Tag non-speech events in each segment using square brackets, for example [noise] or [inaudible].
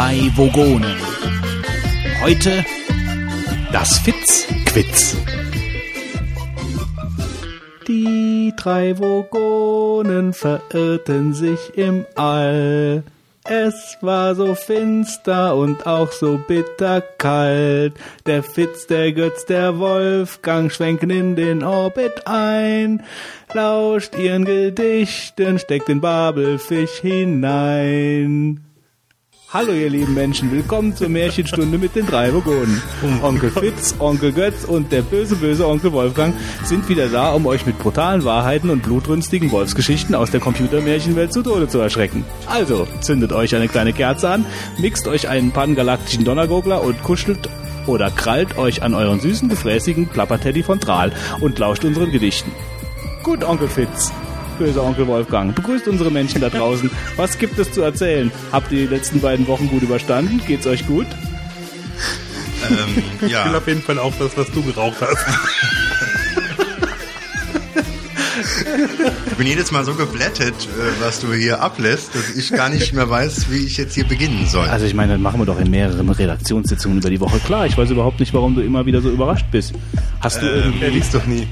drei Vogonen. Heute das Fitz-Quiz. Die drei Vogonen verirrten sich im All. Es war so finster und auch so bitterkalt. Der Fitz, der Götz, der Wolfgang schwenken in den Orbit ein. Lauscht ihren Gedichten, steckt den Babelfisch hinein. Hallo ihr lieben Menschen, willkommen zur Märchenstunde mit den drei Vogonen. Onkel Fitz, Onkel Götz und der böse, böse Onkel Wolfgang sind wieder da, um euch mit brutalen Wahrheiten und blutrünstigen Wolfsgeschichten aus der Computermärchenwelt zu Tode zu erschrecken. Also, zündet euch eine kleine Kerze an, mixt euch einen pangalaktischen Donnergogler und kuschelt oder krallt euch an euren süßen, gefräßigen Plapperteddy von Tral und lauscht unseren Gedichten. Gut, Onkel Fitz. Böser Onkel Wolfgang. Begrüßt unsere Menschen da draußen. Was gibt es zu erzählen? Habt ihr die letzten beiden Wochen gut überstanden? Geht's euch gut? Ähm, Ich will ja, auf jeden Fall auch das, was du geraucht hast. ich bin jedes Mal so geblättet, äh, was du hier ablässt, dass ich gar nicht mehr weiß, wie ich jetzt hier beginnen soll. Also ich meine, das machen wir doch in mehreren Redaktionssitzungen über die Woche klar. Ich weiß überhaupt nicht, warum du immer wieder so überrascht bist. Hast du irgendwie... Er liest doch nie.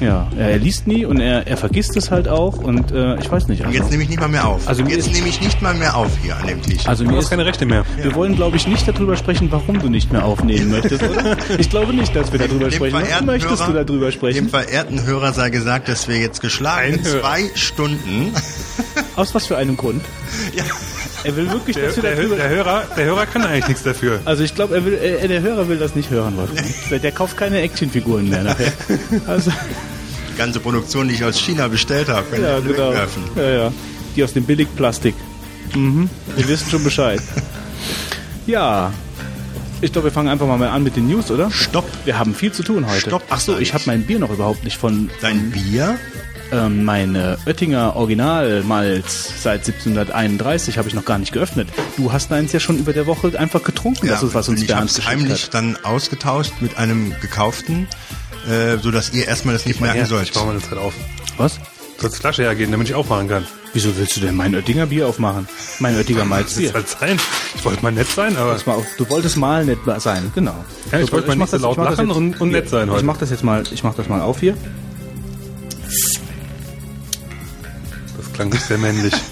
Ja, er liest nie und er, er vergisst es halt auch und äh, ich weiß nicht. Und Also, jetzt nehme ich nicht mal mehr auf. Also jetzt ist- nehme ich nicht mal mehr auf hier an dem Tisch. also Du mir hast ist, keine Rechte mehr. wir wollen, glaube ich, nicht darüber sprechen, warum du nicht mehr aufnehmen [laughs] möchtest, oder? Ich glaube nicht, dass wir darüber Dem sprechen. Verehrten möchtest du Hörer- darüber Dem sprechen? verehrten Hörer sei gesagt, dass wir jetzt geschlagen zwei Stunden. Aus was für einem Grund? [laughs] ja, Er will wirklich, Der, dass wir der, darüber... der, Hörer, der Hörer kann eigentlich nichts dafür. Also ich glaube, er will, äh, der Hörer will das nicht hören, Wolfgang. Der, der kauft keine Actionfiguren mehr nachher. Also, die ganze Produktion, die ich aus China bestellt habe, wenn ja, wir genau. wegwerfen. Ja, ja. Die aus dem Billigplastik. Mhm. Wir wissen schon Bescheid. Ja. Ich glaube, wir fangen einfach mal an mit den News, oder? Stopp. Wir haben viel zu tun heute. Stopp, Ach so, ich. habe mein Bier noch überhaupt nicht von Dein Bier? Ähm, meine Oettinger Originalmalz seit 1731 habe ich noch gar nicht geöffnet. Du hast eins ja schon über der Woche einfach getrunken, das ist was uns und ich habe Bernd es geschickt heimlich hat. dann ausgetauscht mit einem gekauften, äh, so dass ihr erstmal das nicht merken Ja, sollt. ich mach mal eine Zeit auf. Was? Sollst die Flasche hergehen, damit ich aufmachen kann. Wieso willst du denn mein Oettinger Bier aufmachen? Mein Oettinger [laughs] Das Malzbier. ist halt sein. Ich wollte mal nett sein, aber auf, Du wolltest mal nett sein, genau. Ja, ich So, wollte mal mach nicht so das- laut ich mach das lachen jetzt- und- und nett sein Ich heute. mach das jetzt mal, ich mach das mal auf hier. Klang sehr männlich. [laughs]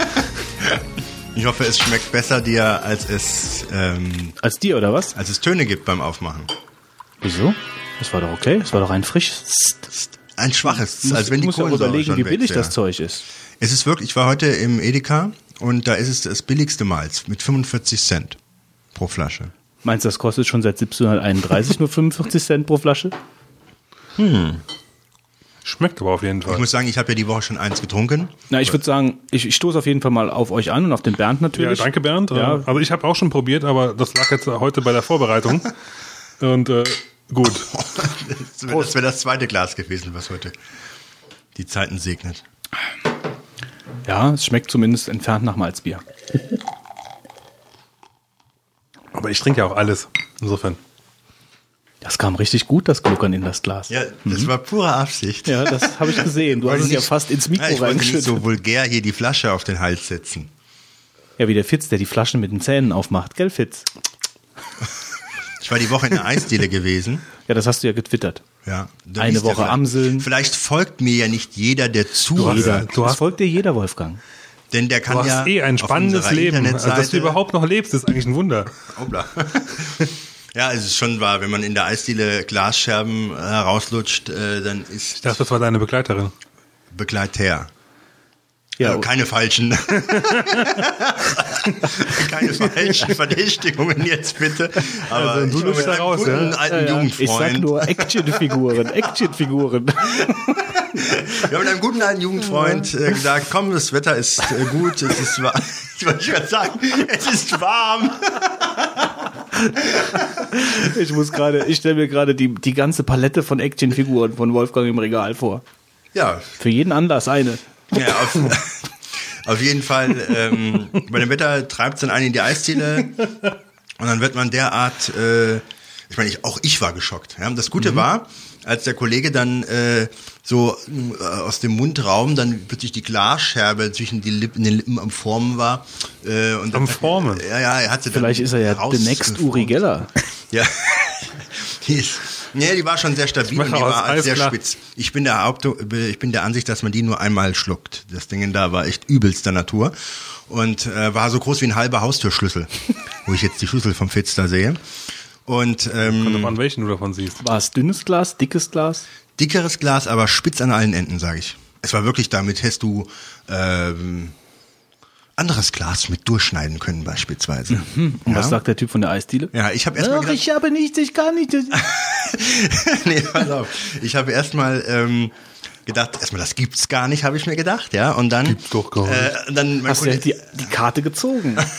Ich hoffe, es schmeckt besser dir, als es, ähm, Als dir oder was? als es Töne gibt beim Aufmachen. Wieso? Das war doch okay. Das war doch ein frisches. Ein schwaches, Muss, als wenn die muss ja Kohlensäure überlegen, schon wie billig wäre. das Zeug ist. Es ist wirklich, ich war heute im Edeka und da ist es das billigste Malz mit 45 Cent pro Flasche. Meinst du, das kostet schon seit 1731 nur 45 Cent pro Flasche? Schmeckt aber auf jeden Ich Fall. muss sagen, ich habe ja die Woche schon eins getrunken. Na, ich würde sagen, ich, ich stoße auf jeden Fall mal auf euch an und auf den Bernd Ja, natürlich. danke Bernd. Ja. Also ich habe auch schon probiert, aber das lag jetzt heute bei der Vorbereitung. [laughs] Und äh, gut. Das wäre das, wär das zweite Glas gewesen, was heute die Zeiten segnet. Ja, es schmeckt zumindest entfernt nach Malzbier. Aber ich trinke ja auch alles. Insofern. Das kam richtig gut, das Gluckern in das Glas. Ja, das war pure Absicht. Ja, das habe ich gesehen. Du hast es ja fast ins Mikro Ja, ich reingeschüttet. so vulgär hier die Flasche auf den Hals setzen. Ja, wie der Fitz, der die Flaschen mit den Zähnen aufmacht. Gell, Fitz? Ich war die Woche in der Eisdiele gewesen. Ja, das hast du ja getwittert. Ja, Eine Woche vielleicht- Amseln. Vielleicht folgt mir ja nicht jeder, der zuhört. Jeder. du das hast- folgt dir jeder, Wolfgang. Denn der kann Du hast ja eh ein auf spannendes Leben. Also, dass du überhaupt noch lebst, ist eigentlich ein Wunder. Obla. Ja, es ist schon wahr, wenn man in der Eisdiele Glasscherben äh, herauslutscht, äh, dann ist Ich dachte, das war deine Begleiterin. Begleiter. Ja, also keine falschen, [laughs] keine falschen Verdächtigungen jetzt bitte. Aber Also, du ich da einem raus, guten ja? alten ich sag Jugendfreund. nur Actionfiguren, Actionfiguren. Wir haben mit einem guten alten Jugendfreund äh, gesagt, komm, das Wetter ist äh, gut, es ist warm. [laughs] Ich wollte gerade sagen, es ist warm. [laughs] Ich muss gerade, ich stelle mir gerade die, die ganze Palette von Actionfiguren von Wolfgang im Regal vor. Ja, Für jeden Anlass eine. Ja, auf, [laughs] auf jeden Fall, ähm, bei dem Wetter treibt es dann einen in die Eisdiele und dann wird man derart äh, ich meine, ich, auch ich war geschockt. Ja. Das Gute war, als der Kollege dann äh, so äh, aus dem Mundraum dann plötzlich die Glasscherbe zwischen die Lippen, den Lippen am Formen war. Äh, und Am dann- Formen? Ja, ja, er hatte dann Vielleicht ist er ja raus- the next Uri Geller. [laughs] Ja. Die ist, nee, die war schon sehr stabil und die war Eis sehr klar. spitz. Ich bin der Haupt, ich bin der Ansicht, dass man die nur einmal schluckt. Das Ding da war echt übelster Natur und äh, war so groß wie ein halber Haustürschlüssel, [laughs] wo ich jetzt die Schlüssel vom Fitz da sehe. Und ähm, Kommt drauf an, welchen du davon siehst. War es dünnes Glas, dickes Glas? dickeres Glas, aber spitz an allen Enden, sage ich. Es war wirklich, damit hättest du ähm, anderes Glas mit durchschneiden können beispielsweise. Und Ja. was sagt der Typ von der Eisdiele? Ja, ich habe erstmal ich habe nichts, ich kann nicht. [laughs] nee, pass auf. Ich habe erstmal ähm, gedacht, erstmal das gibt's gar nicht, habe ich mir gedacht, ja, und dann Gibt's doch gar Äh, dann mein Hast du ja die, die Karte gezogen? [laughs]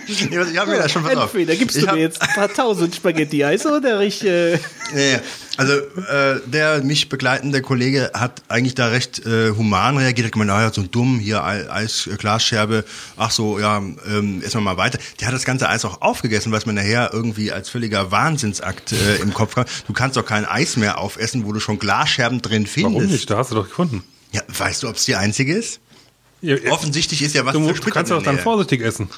[laughs] Ich habe mir da schon was auf. Entweder gibst du mir jetzt ein paar tausend Spaghetti-Eis oder ich... Äh, Nee, also äh, der mich begleitende Kollege hat eigentlich da recht äh, human reagiert, hat gemeint, naja, so dumm, hier Ei- Eis, äh, Glasscherbe, ach so, ja, ähm, essen wir mal weiter. Der hat das ganze Eis auch aufgegessen, was mir nachher irgendwie als völliger Wahnsinnsakt äh, im Kopf kam. Du kannst doch kein Eis mehr aufessen, wo du schon Glasscherben drin findest. Warum nicht? Da hast du doch gefunden. Ja, weißt du, ob es die einzige ist? Ja, Offensichtlich ist ja was du, du kannst doch dann vorsichtig essen.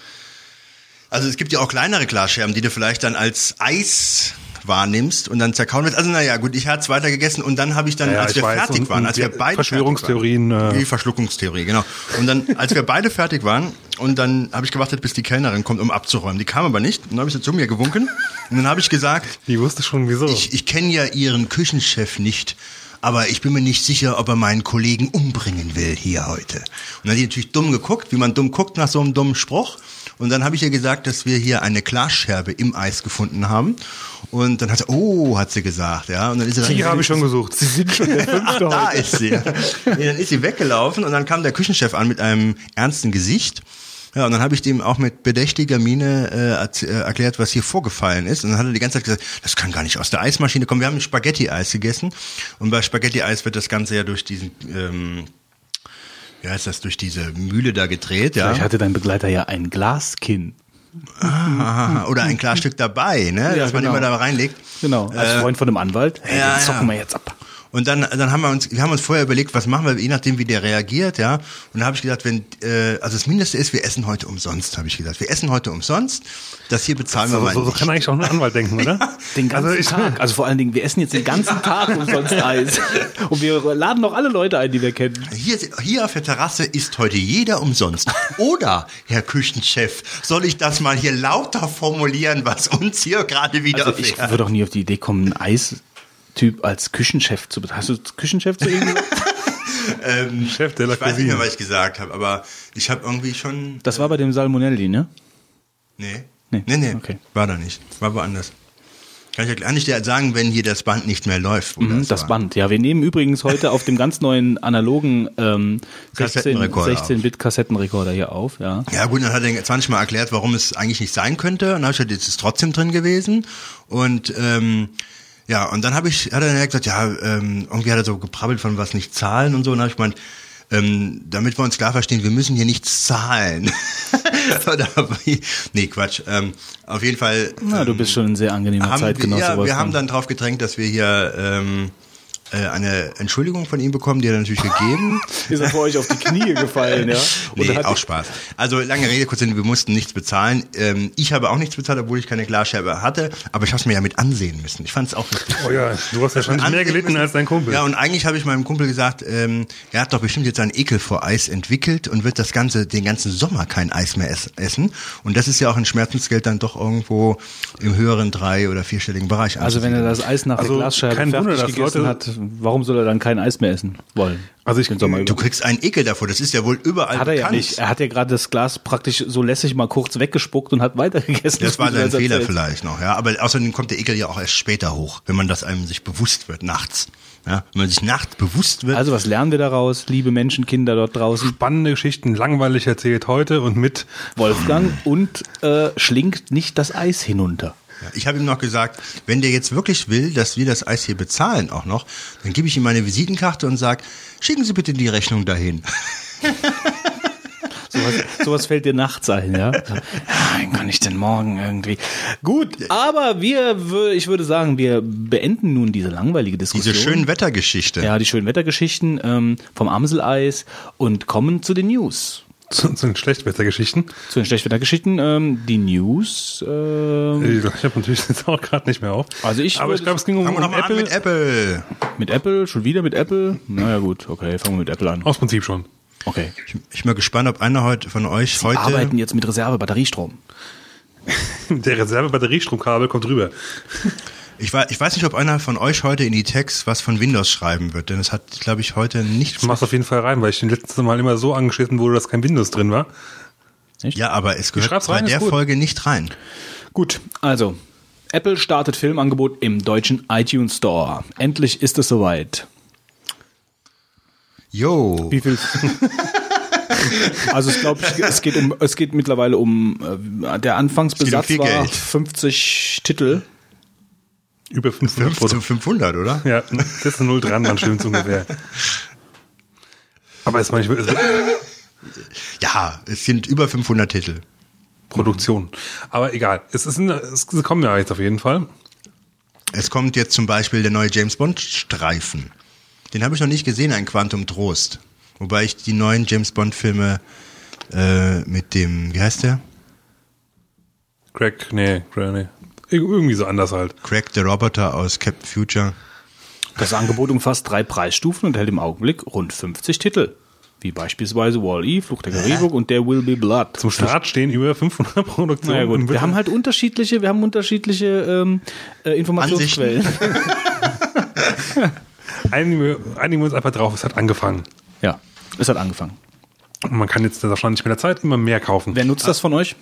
Also es gibt ja auch kleinere Glasscherben, die du vielleicht dann als Eis wahrnimmst und dann zerkauen wird. Also naja, gut, ich hatte es weiter gegessen und dann habe ich dann, Ja, als ich wir weiß. fertig Und- waren, als wir beide Verschwörungstheorien, fertig waren, äh, Verschluckungstheorie, genau. Und dann, als wir beide fertig waren und dann habe ich gewartet, bis die Kellnerin kommt, um abzuräumen. Die kam aber nicht. Und dann habe ich sie zu mir gewunken und dann habe ich gesagt, Die wusste schon wieso. ich, ich kenne ja Ihren Küchenchef nicht, aber ich bin mir nicht sicher, ob er meinen Kollegen umbringen will hier heute. Und dann hat die natürlich dumm geguckt, wie man dumm guckt nach so einem dummen Spruch. Und dann habe ich ihr gesagt, dass wir hier eine Glasscherbe im Eis gefunden haben. Und dann hat sie, oh, hat sie gesagt, ja. Und dann ist sie die habe ich schon [laughs] gesucht. Sie sind schon der Fünfte [laughs] da ist sie. Nee, dann ist sie weggelaufen und dann kam der Küchenchef an mit einem ernsten Gesicht. Ja, und dann habe ich dem auch mit bedächtiger Miene äh, äh, erklärt, was hier vorgefallen ist. Und dann hat er die ganze Zeit gesagt, das kann gar nicht aus der Eismaschine kommen. Wir haben Spaghetti-Eis gegessen. Und bei Spaghetti-Eis wird das Ganze ja durch diesen, ähm, wie heißt das, durch diese Mühle da gedreht, ja. Vielleicht hatte dein Begleiter ja ein Glaskinn. Aha, oder ein Klarstück dabei, ne, Ja, dass man genau. immer da reinlegt. Genau, als Äh, Freund von einem Anwalt. Hey, ja, den zocken ja. wir jetzt ab. Und dann, dann haben wir uns, wir haben uns vorher überlegt, was machen wir, je nachdem, wie der reagiert, ja. Und dann habe ich gesagt, wenn, äh, also das Mindeste ist, wir essen heute umsonst, habe ich gesagt. Wir essen heute umsonst. Das hier bezahlen wir So, mal so, so kann eigentlich auch ein Anwalt denken, oder? [laughs] Den ganzen also ich, Tag. Also vor allen Dingen, wir essen jetzt den ganzen Tag umsonst [laughs] Eis. Und wir laden noch alle Leute ein, die wir kennen. Hier, hier auf der Terrasse ist heute jeder umsonst. Oder, Herr Küchenchef, soll ich das mal hier lauter formulieren, was uns hier gerade wieder Also ich würde auch nie auf die Idee kommen, einen Eistyp als Küchenchef zu. Hast du Küchenchef zu ihm [laughs] ähm, Chef de la Ich weiß nicht mehr, was ich gesagt habe, aber ich habe irgendwie schon. Das war bei dem Salmonelli, ne? Nee. Nee, Nee, nee, okay. war da nicht. War woanders. Kann ich, ja- kann ich dir sagen, wenn hier das Band nicht mehr läuft. Mhm, das war. Band. Ja, wir nehmen übrigens heute auf dem ganz neuen analogen ähm, 16 Kassettenrekorder 16-Bit Kassettenrekorder hier auf. Ja. Ja gut, dann hat er 20 Mal erklärt, warum es eigentlich nicht sein könnte. Und dann habe ich gesagt, jetzt ist es trotzdem drin gewesen. Und ähm, ja, und dann habe ich, hat er dann gesagt, ja, ähm, irgendwie hat er so geprabbelt von was nicht zahlen und so. Und dann habe ich gemeint, ähm, damit wir uns klar verstehen, wir müssen hier nichts zahlen. [laughs] Nee, Quatsch. Ähm, auf jeden Fall. Na, du bist schon ein sehr angenehmer haben Zeitgenosse. ja, wir haben dann drauf gedrängt, dass wir hier ähm, äh, eine Entschuldigung von ihm bekommen, die hat er natürlich gegeben. [laughs] ist er vor euch auf die Knie gefallen, ja? Und Nee, hat- auch Spaß. Also lange Rede, kurz Sinn, wir mussten nichts bezahlen. Ähm, ich habe auch nichts bezahlt, obwohl ich keine Glasscherbe hatte, aber ich habe es mir ja mit ansehen müssen. Ich fand es auch lustig. Oh ja, du hast wahrscheinlich mehr Ansehen gelitten müssen. als dein Kumpel. Ja, und eigentlich habe ich meinem Kumpel gesagt, ähm, er hat doch bestimmt jetzt einen Ekel vor Eis entwickelt und wird das ganze, den ganzen Sommer kein Eis mehr ess essen. Und das ist ja auch ein Schmerzensgeld dann doch irgendwo im höheren drei- oder vierstelligen Bereich. Also wenn er das Eis nach Also der Glasscheibe kein fertig Wunder, dass gegessen Leute- hat, warum soll er dann kein Eis mehr essen wollen? Also ich- Du kriegst einen Ekel davor, das ist ja wohl überall Hat er ja bekannt. nicht. Er hat ja gerade das Glas praktisch so lässig mal kurz weggespuckt und hat weitergegessen. Das war [laughs] sein Fehler vielleicht noch, ja. Aber außerdem kommt der Ekel ja auch erst später hoch, wenn man das einem sich bewusst wird, nachts. Ja, wenn man sich nachts bewusst wird. Also was lernen wir daraus, liebe Menschenkinder dort draußen? Spannende Geschichten, langweilig erzählt heute und mit Wolfgang und äh, schlingt nicht das Eis hinunter. Ja, ich habe ihm noch gesagt, wenn der jetzt wirklich will, dass wir das Eis hier bezahlen auch noch, dann gebe ich ihm meine Visitenkarte und sage, schicken Sie bitte die Rechnung dahin. So [laughs] Sowas, sowas fällt dir nachts ein, ja? [laughs] Nein, kann ich denn morgen irgendwie? Gut, aber wir, ich würde sagen, wir beenden nun diese langweilige Diskussion. Diese schönen Wettergeschichte. Ja, die schönen Wettergeschichten ähm, vom Amseleis und kommen zu den News. Zu, zu den Schlechtwettergeschichten. Zu den Schlechtwettergeschichten. Ähm, die News. Ähm, Ich habe natürlich jetzt auch gerade nicht mehr auf. Also ich Aber ich glaube, es ging um, Fangen wir um Apple. mit Apple. mit Apple, schon wieder mit Apple. Naja gut, okay, fangen wir mit Apple an. Aus Prinzip schon. Okay. Ich, ich bin mal gespannt, ob einer heute von euch heute. Arbeiten jetzt mit Reserve-Batteriestrom. [laughs] Der Reserve-Batteriestromkabel kommt rüber. Ich, weiß, ich weiß nicht, ob einer von euch heute in die Text was von Windows schreiben wird, denn es hat, glaube ich, heute nichts. Ich mach's auf jeden Fall rein, weil ich den letzten Mal immer so angeschissen wurde, dass kein Windows drin war. Ja, aber es gehört bei rein, der. Folge nicht rein. Gut, also. Apple startet Filmangebot im deutschen iTunes Store. Endlich ist es soweit. Yo. Wie viel? [laughs] also ich glaube, es geht um, es geht mittlerweile um äh, der Anfangsbesatz viel war Geld. 50 Titel. Über 500 5 zu Produkte. 500, oder? Ja, das ist null dran, dann stimmt's ungefähr. Aber ist manchmal Ja, es sind über 500 Titel. Produktion. Aber egal. Es ist ein, es kommen ja jetzt auf jeden Fall. Es kommt jetzt zum Beispiel der neue James Bond Streifen. Den habe ich noch nicht gesehen, ein Quantum Trost. Wobei ich die neuen James Bond Filme äh, mit dem, wie heißt der? Craig, nee, Craig, nee. Ir- Irgendwie so anders halt. Craig the Roboter aus Captain Future. Das Angebot umfasst drei Preisstufen und hält im Augenblick rund 50 Titel. Wie beispielsweise Wall-E, Fluch der Karibik und der Will Be Blood. Zum Start stehen über 500 [laughs] Produktionen. Naja gut, wir haben halt unterschiedliche, wir haben unterschiedliche ähm, äh, Informationsquellen. [laughs] einigen, wir, einigen wir uns einfach drauf, es hat angefangen. Ja, es hat angefangen. Und man kann jetzt wahrscheinlich mit der Zeit immer mehr kaufen. Wer nutzt das von euch?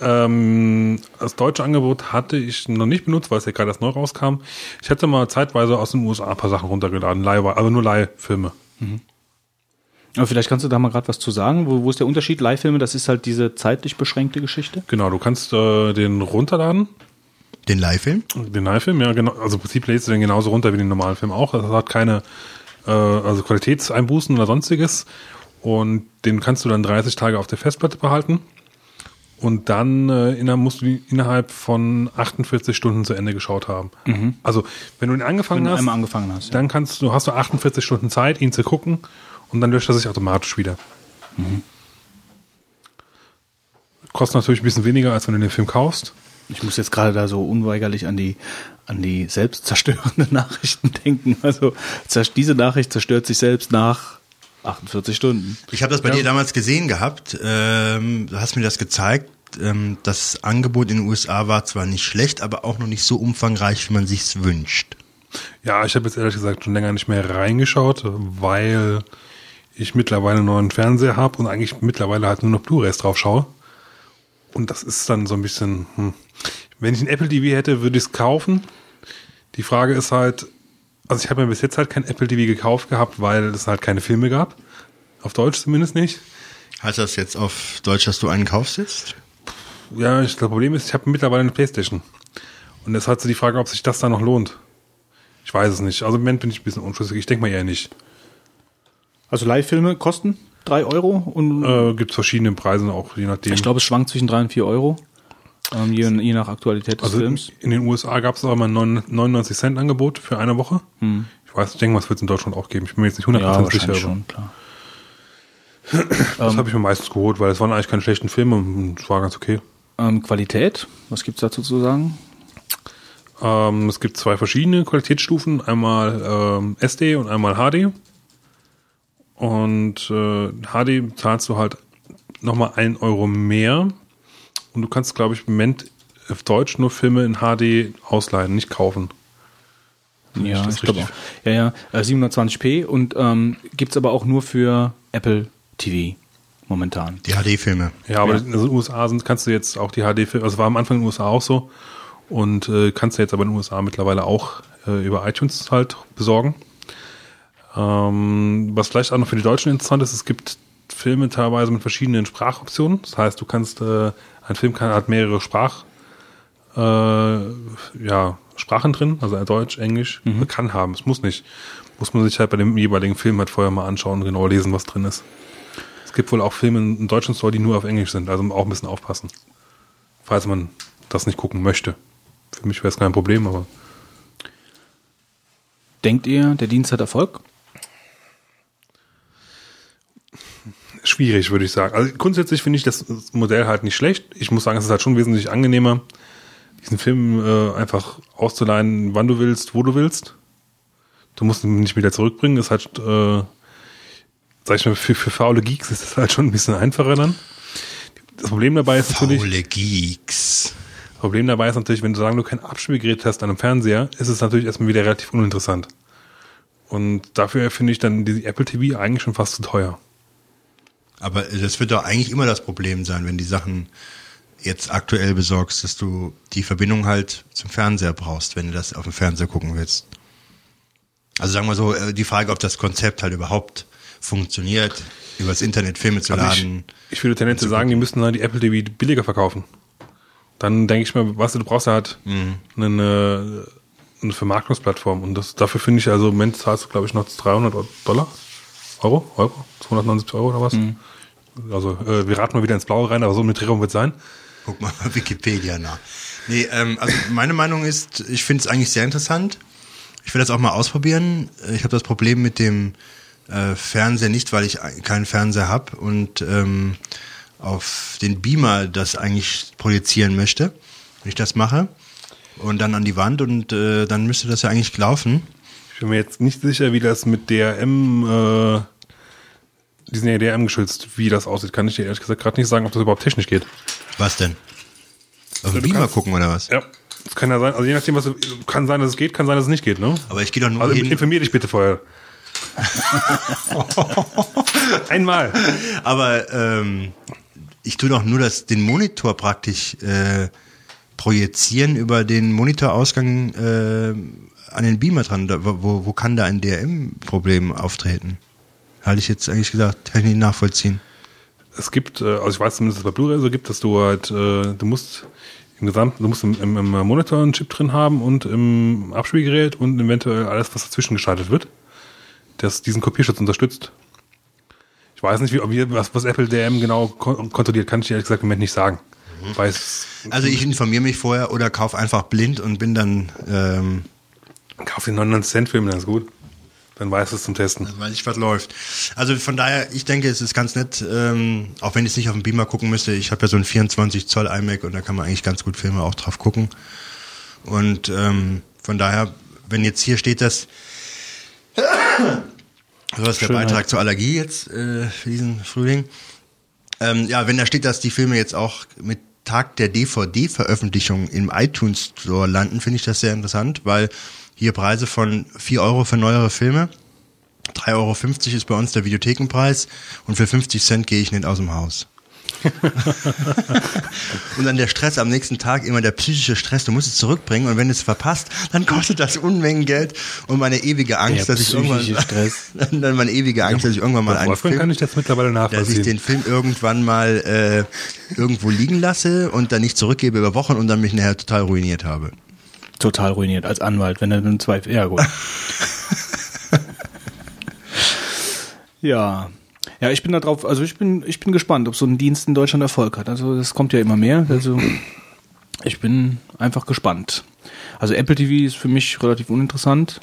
Ähm, das deutsche Angebot hatte ich noch nicht benutzt, weil es ja gerade erst neu rauskam. Ich hätte mal zeitweise aus den USA ein paar Sachen runtergeladen, Leihweise, aber nur Leihfilme. Aber vielleicht kannst du da mal gerade was zu sagen. Wo, wo ist der Unterschied? Leihfilme, das ist halt diese zeitlich beschränkte Geschichte. Genau, du kannst äh, den runterladen, Den Leihfilm? den Leihfilm, ja genau. Also im Prinzip lädst du den genauso runter wie den normalen Film auch. Das hat keine äh, also Qualitätseinbußen oder sonstiges. Und den kannst du dann 30 Tage auf der Festplatte behalten. Und dann äh, inner, musst du innerhalb von 48 Stunden zu Ende geschaut haben. Also wenn du den angefangen Wenn du hast, einmal angefangen hast. Ja. dann kannst du, hast du 48 Stunden Zeit, ihn zu gucken und dann löscht er sich automatisch wieder. Kostet natürlich ein bisschen weniger, als wenn du den Film kaufst. Ich muss jetzt gerade da so unweigerlich an die, an die selbstzerstörenden [laughs] Nachrichten denken. Also diese Nachricht zerstört sich selbst nach 48 Stunden. Ich habe das bei dir damals gesehen gehabt. Ähm, du hast mir das gezeigt. Ähm, das Angebot in den USA war zwar nicht schlecht, aber auch noch nicht so umfangreich, wie man sich's wünscht. Ja, ich habe jetzt ehrlich gesagt schon länger nicht mehr reingeschaut, weil ich mittlerweile einen neuen Fernseher habe und eigentlich mittlerweile halt nur noch Blu-rays drauf schaue. Und das ist dann so ein bisschen, hm. wenn ich ein Apple TV hätte, würde ich es kaufen. Die Frage ist halt, also ich habe mir bis jetzt halt kein Apple TV gekauft gehabt, weil es halt keine Filme gab. Auf Deutsch zumindest nicht. Heißt das jetzt auf Deutsch, dass du einen kaufst jetzt? Ja, ich, das Problem ist, ich habe mittlerweile eine Playstation. Und es hat so die Frage, ob sich das da noch lohnt. Ich weiß es nicht. Also im Moment bin ich ein bisschen unschlüssig. Ich denke mal eher nicht. Also Leihfilme kosten 3 Euro und Äh, gibt verschiedene Preise auch, je nachdem. ich glaube, es schwankt zwischen 3 und 4 Euro. Ähm, je, je nach Aktualität des also in, Films. in den USA gab es auch mal ein 99 Cent Angebot für eine Woche. Ich weiß, ich denke mal, es wird es in Deutschland auch geben. Ich bin mir jetzt nicht 100% Hm. Ja, sicher. aber schon, klar. Das habe ich mir meistens geholt, weil es waren eigentlich keine schlechten Filme und es war ganz okay. Ähm, Qualität, was gibt's dazu zu sagen? Ähm, es gibt zwei verschiedene Qualitätsstufen, einmal ähm, SD und einmal HD. Und äh, HD zahlst du halt nochmal ein Euro mehr. Und du kannst, glaube ich, im Moment auf Deutsch nur Filme in HD ausleihen, nicht kaufen. Ja, das ich glaube Ja, ja, äh, 720p und ähm, gibt's aber auch nur für Apple TV momentan. Die HD-Filme. Ja, aber Ja. in den USA sind, kannst du jetzt auch die HD-Filme, also war am Anfang in den USA auch so. Und äh, kannst du jetzt aber in den USA mittlerweile auch äh, über iTunes halt besorgen. Ähm, was vielleicht auch noch für die Deutschen interessant ist, es gibt Filme teilweise mit verschiedenen Sprachoptionen. Das heißt, du kannst, äh, ein Film kann, hat mehrere Sprach, äh, ja, Sprachen drin, also Deutsch, Englisch, kann haben, es muss nicht. Muss man sich halt bei dem jeweiligen Film halt vorher mal anschauen und genau lesen, was drin ist. Es gibt wohl auch Filme in deutschen Store, die nur auf Englisch sind, also auch ein bisschen aufpassen. Falls man das nicht gucken möchte. Für mich wäre es kein Problem, aber Denkt ihr, der Dienst hat Erfolg? Schwierig, würde ich sagen. Also grundsätzlich finde ich das Modell halt nicht schlecht. Ich muss sagen, es ist halt schon wesentlich angenehmer, diesen Film äh, einfach auszuleihen, wann du willst, wo du willst. Du musst ihn nicht wieder zurückbringen. Das ist halt, äh, sag ich mal, für, für faule Geeks ist das halt schon ein bisschen einfacher dann. Das Problem dabei ist natürlich, Faule Geeks. Problem dabei ist natürlich, wenn du sagen, du kein Abspielgerät hast an einem Fernseher, ist es natürlich erstmal wieder relativ uninteressant. Und dafür finde ich dann die Apple TV eigentlich schon fast zu teuer. Aber das wird doch eigentlich immer das Problem sein, wenn die Sachen jetzt aktuell besorgst, dass du die Verbindung halt zum Fernseher brauchst, wenn du das auf dem Fernseher gucken willst. Also sagen wir so, äh, die Frage, ob das Konzept halt überhaupt funktioniert, übers Internet Filme zu Also laden. ich, ich würde tendenziell sagen, die müssten halt die Apple TV billiger verkaufen. Dann denke ich mir, was du brauchst halt Mhm. eine, eine Vermarktungsplattform. Und das, dafür finde ich, also im Moment zahlst du, glaube ich, noch 300 Dollar. Euro? Euro? 279 Euro oder was? Mhm. Also äh, wir raten mal wieder ins Blaue rein, aber so eine Drehung wird sein. Guck mal [laughs] Wikipedia nach. Nee, ähm, also meine Meinung ist, ich finde es eigentlich sehr interessant. Ich will das auch mal ausprobieren. Ich habe das Problem mit dem äh, Fernseher nicht, weil ich keinen Fernseher habe und ähm, auf den Beamer das eigentlich projizieren möchte, wenn ich das mache. Und dann an die Wand und äh, dann müsste das ja eigentlich laufen. Ich bin mir jetzt nicht sicher, wie das mit DRM, äh, die sind ja DRM geschützt, wie das aussieht. Kann ich dir ehrlich gesagt gerade nicht sagen, ob das überhaupt technisch geht. Was denn? Auf den Beamer gucken oder was? Ja. Das kann ja sein, also je nachdem, was kann sein, dass es geht, kann sein, dass es nicht geht, ne? Aber ich gehe doch nur Also hin. informier dich bitte vorher. [laughs] Einmal. Aber ähm, ich tue doch nur das, den Monitor praktisch äh, projizieren über den Monitorausgang äh, an den Beamer dran. Da, wo, wo kann da ein DRM-Problem auftreten? Halte ich jetzt eigentlich gesagt, kann ich nicht nachvollziehen. Es gibt, äh, also ich weiß zumindest, dass es bei Blu-ray so gibt, dass du halt, äh, du musst im gesamten, du musst im, im, im Monitor einen Chip drin haben und im Abspielgerät und eventuell alles, was dazwischen geschaltet wird, das diesen Kopierschutz unterstützt. Ich weiß nicht, wie, was, was Apple DRM genau kon kontrolliert, kann ich dir ehrlich gesagt im Moment nicht sagen. Weiß, Also ich informiere mich vorher oder kauf einfach blind und bin dann, ähm, kauf den 99 Cent Film, dann ist gut. Dann weiß es zum Testen. dann weiß ich, was läuft. Also von daher, ich denke, es ist ganz nett, ähm, auch wenn ich es nicht auf dem Beamer gucken müsste. Ich habe ja so einen 24 Zoll iMac und da kann man eigentlich ganz gut Filme auch drauf gucken. Und ähm, von daher, wenn jetzt hier steht, dass [coughs] das ist der Schönheit. Beitrag zur Allergie jetzt äh, für diesen Frühling. Ähm, ja, wenn da steht, dass die Filme jetzt auch mit Tag der DVD-Veröffentlichung im iTunes Store landen, finde ich das sehr interessant, weil hier Preise von 4 Euro für neuere Filme, 3,50 Euro ist bei uns der Videothekenpreis und für 50 Cent gehe ich nicht aus dem Haus. [laughs] und dann der Stress am nächsten Tag, immer der psychische Stress, du musst es zurückbringen und wenn du es verpasst, dann kostet das Unmengen Geld und meine ewige Angst, Der dass ich irgendwann, psychische Stress. [laughs] dann meine ewige Angst, dass ich irgendwann mal einen Film kann ich das mittlerweile dass ich nachvollziehen. den Film irgendwann mal äh, irgendwo liegen lasse und dann nicht zurückgebe über Wochen und dann mich nachher total ruiniert habe. Total ruiniert als Anwalt, wenn er dann Zweifel. Ja, gut. [laughs] ja. Ja, ich bin da drauf, also ich bin, ich bin gespannt, ob so ein Dienst in Deutschland Erfolg hat. Also das kommt ja immer mehr. Also ich bin einfach gespannt. Also Apple TV ist für mich relativ uninteressant.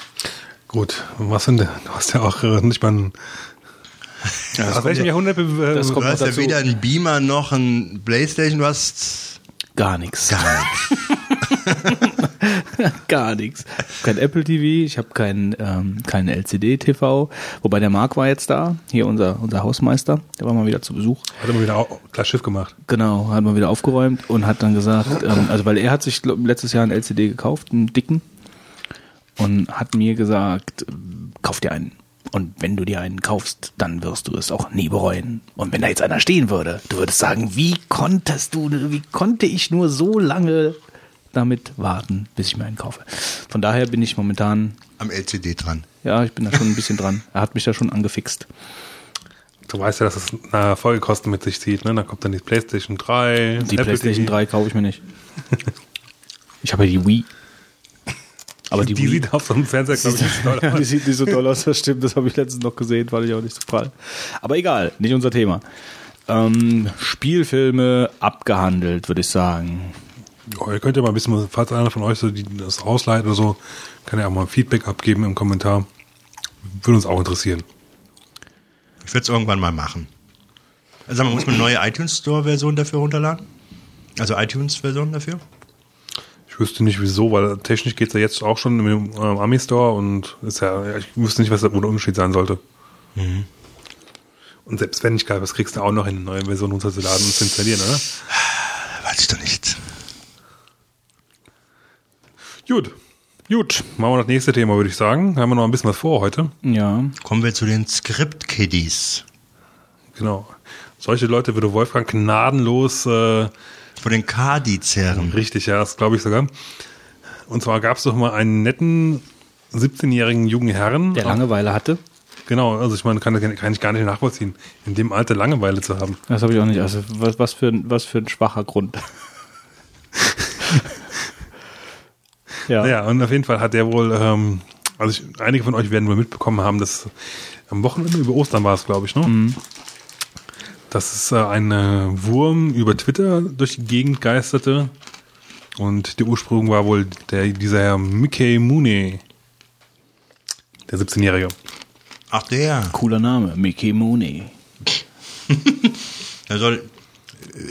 Gut, was denn? Du hast ja auch äh, nicht mal ein. Ja, Aus welchem Jahrhundert? Äh, das Du kommt hast noch ja weder einen Beamer noch einen Playstation, du hast Gar nichts. gar nichts. [laughs] [laughs] Gar nichts. Kein Apple TV, ich habe keinen ähm, keinen LCD-TV. Wobei der Marc war jetzt da, hier unser, unser Hausmeister, der war mal wieder zu Besuch. Hat immer wieder klar Schiff gemacht. Genau, hat mal wieder aufgeräumt und hat dann gesagt, ähm, also weil er hat sich glaub, letztes Jahr einen LCD gekauft, einen dicken, und hat mir gesagt, kauf dir einen. Und wenn du dir einen kaufst, dann wirst du es auch nie bereuen. Und wenn da jetzt einer stehen würde, du würdest sagen, wie konntest du, wie konnte ich nur so lange damit warten, bis ich mir einen kaufe. Von daher bin ich momentan, Am LCD dran. ja, ich bin da schon ein bisschen dran. Er hat mich da schon angefixt. Du weißt ja, dass es eine Folgekosten mit sich zieht, ne? Dann kommt dann die PlayStation 3, Die Apple PlayStation TV. 3 kaufe ich mir nicht. [laughs] Ich habe ja die Wii. Aber die, Die Wii- sieht auf so einem Fernseher, glaube ich, nicht so doll ja, [laughs] die aus. sieht nicht so toll aus, das stimmt. Das habe ich letztens noch gesehen, fand ich auch nicht so prall. Aber egal, nicht unser Thema. Ähm, Spielfilme abgehandelt, würde ich sagen. Oh, ihr könnt ja mal ein bisschen, falls einer von euch so die, das ausleiht oder so, kann ja auch mal Feedback abgeben im Kommentar. Würde uns auch interessieren. Ich würde es irgendwann mal machen. Also man muss man eine neue iTunes Store Version dafür runterladen? Also iTunes Version dafür? Ich wüsste nicht wieso, weil technisch geht's ja jetzt auch schon im äh, Ami Store und ist ja, ich wüsste nicht, was der Unterschied sein sollte. Und selbst wenn nicht geil, was kriegst du auch noch in eine neue Version runterzuladen und zu installieren, oder? Weiß ich doch nicht. Gut. Gut. Machen wir das nächste Thema, würde ich sagen. Haben wir noch ein bisschen was vor heute. Ja. Kommen wir zu den Script Kiddies. Genau. Solche Leute würde Wolfgang gnadenlos äh, Von den Kadi-Zerren. Richtig, ja, das glaube ich sogar. Und zwar gab es doch mal einen netten 17-jährigen jungen Herrn. Der Langeweile hatte. Genau, also ich meine, kann, kann ich gar nicht nachvollziehen, in dem Alter Langeweile zu haben. Das habe ich auch nicht. Also was, was, für, ein- was für ein schwacher Grund. [laughs] ja. Ja, und auf jeden Fall hat der wohl, ähm, also ich, einige von euch werden wohl mitbekommen haben, dass am Wochenende über Ostern war es, glaube ich, ne? Dass es äh, ein äh, Wurm über Twitter durch die Gegend geisterte. Und der Ursprung war wohl der, dieser Herr Mickey Mooney. Der 17-Jährige. Ach der. Cooler Name, Mickey Mooney. [laughs] Der soll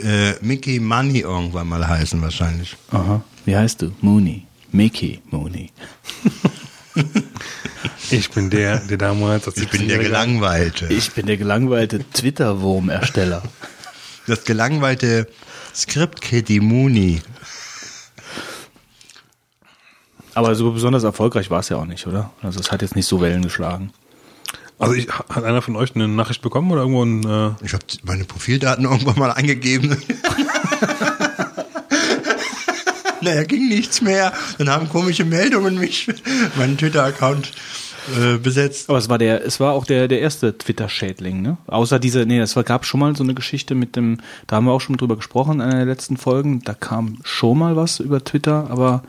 äh, Mickey Money irgendwann mal heißen wahrscheinlich. Aha. Wie heißt du? Mooney. Mickey Mooney. [laughs] Ich bin der, der damals als Ich bin der 17-Jähriger Gelangweilte. Ich bin der gelangweilte Twitter-Wurm-Ersteller. Das gelangweilte Script Kitty Mooney. Aber so besonders erfolgreich war es ja auch nicht, oder? Also es hat jetzt nicht so Wellen geschlagen. Also ich, hat einer von euch eine Nachricht bekommen oder irgendwo ein, äh, Ich habe meine Profildaten irgendwann mal eingegeben. [laughs] [laughs] [laughs] naja, ging nichts mehr. Dann haben komische Meldungen mich, [laughs] meinen Twitter-Account äh, besetzt. Aber es war der, es war auch der, der erste Twitter-Schädling, ne? Außer diese, nee, es war, gab schon mal so eine Geschichte mit dem, da haben wir auch schon drüber gesprochen in einer der letzten Folgen. Da kam schon mal was über Twitter, aber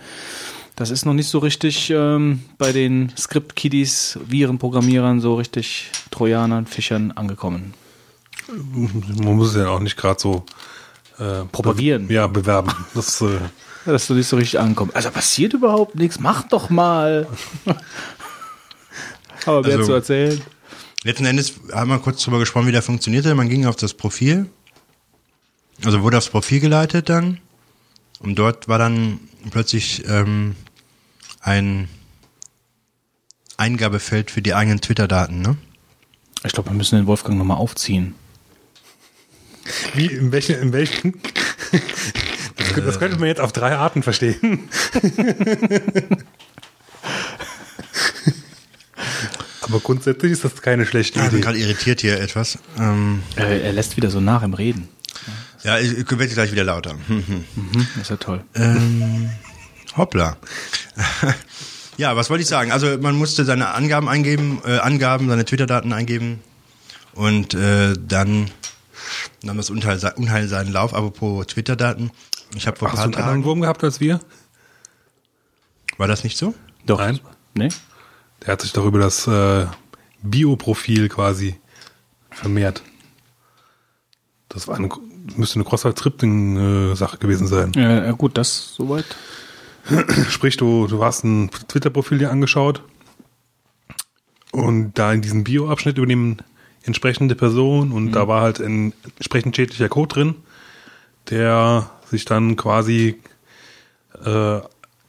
das ist noch nicht so richtig ähm, bei den Script-Kiddies, Virenprogrammierern, so richtig Trojanern, Fischern angekommen. man muss es ja auch nicht gerade so äh, Propagieren. Be ja, bewerben. Das, äh, Dass du nicht so richtig ankommst. Also passiert überhaupt nichts, mach doch mal. [laughs] aber wer Also- zu erzählen? Letzten Endes haben wir kurz drüber gesprochen, wie der funktionierte. Man ging auf das Profil, also wurde aufs Profil geleitet dann. Und dort war dann plötzlich ähm, ein Eingabefeld für die eigenen Twitter-Daten, ne? Ich glaube, wir müssen den Wolfgang nochmal aufziehen. wie, in welchen, in welchen, das, kö- das könnte man jetzt auf drei Arten verstehen. Aber grundsätzlich ist das keine schlechte Ich bin Idee. gerade irritiert hier etwas. Ähm, Äh, er lässt wieder so nach im Reden. ja, ich, ich werde gleich wieder lauter. Hm, hm. Mhm, das ist ja toll. Ähm, hoppla. ja, was wollte ich sagen? Also man musste seine Angaben eingeben, äh, Angaben, seine Twitter-Daten eingeben und äh, dann nahm das Unheil, Unheil seinen Lauf. Apropos Twitter-Daten, ich habe vor Hast du einen anderen Tagen, Wurm gehabt als wir? war das nicht so? Doch. Nein. Nee? Der hat sich doch über das äh, Bioprofil quasi vermehrt. Das war eine, müsste eine Cross-Tripting-Sache gewesen sein. Ja, gut, das soweit. [clears throat] Sprich, du, du hast ein Twitter-Profil dir angeschaut und da in diesem Bio-Abschnitt übernehmen entsprechende Person und da war halt ein entsprechend schädlicher Code drin, der sich dann quasi äh,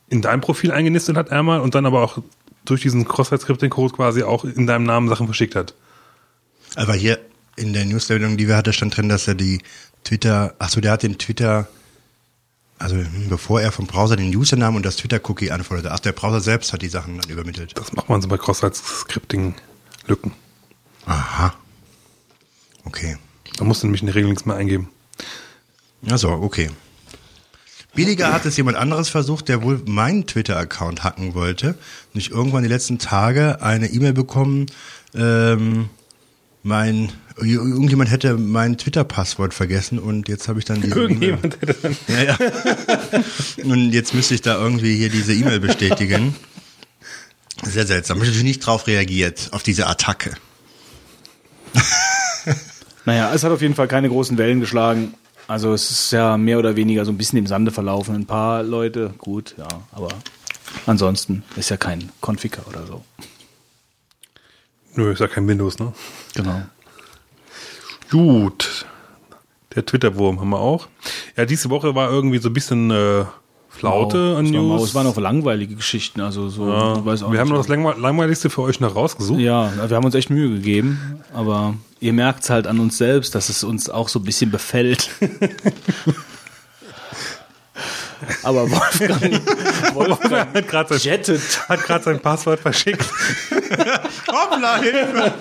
in dein Profil eingenistet hat einmal und dann aber auch durch diesen Cross-Scripting-Code quasi auch in deinem Namen Sachen verschickt hat. Aber hier in der Newsmeldung, die wir hatten, stand drin, dass er die Twitter, ach so, der hat den Twitter, also hm, bevor er vom Browser den Username und das Twitter-Cookie anforderte, ach, der Browser selbst hat die Sachen dann übermittelt. Das macht man so bei Cross-Scripting-Lücken. Aha. Okay. Da musst du nämlich in der Regel nichts mehr eingeben. Also, okay. Billiger hat es jemand anderes versucht, der wohl meinen Twitter-Account hacken wollte. Und ich irgendwann die letzten Tage eine E-Mail bekommen, ähm, mein, irgendjemand hätte mein Twitter-Passwort vergessen und jetzt habe ich dann diese Irgendjemand hätte dann E-Mail. Ja, ja. Und jetzt müsste ich da irgendwie hier diese E-Mail bestätigen. Sehr seltsam. Ich habe natürlich nicht drauf reagiert, auf diese Attacke. Naja, es hat auf jeden Fall keine großen Wellen geschlagen. Also es ist ja mehr oder weniger so ein bisschen im Sande verlaufen. Ein paar Leute, gut, ja, aber ansonsten ist ja kein Konfiker oder so. Nö, ist ja kein Windows, ne? Genau. Gut. Der Twitter-Wurm haben wir auch. Ja, diese Woche war irgendwie so ein bisschen äh, Flaute an es, war, News. es waren auch langweilige Geschichten, also so, ja, wir haben noch das Langwe- Langweiligste für euch noch rausgesucht. Ja, wir haben uns echt Mühe gegeben, aber ihr merkt es halt an uns selbst, dass es uns auch so ein bisschen befällt. [laughs] aber Wolfgang, Wolfgang Hat gerade sein, jettet. hat sein Passwort verschickt. [laughs] Hoppla, Hilfe!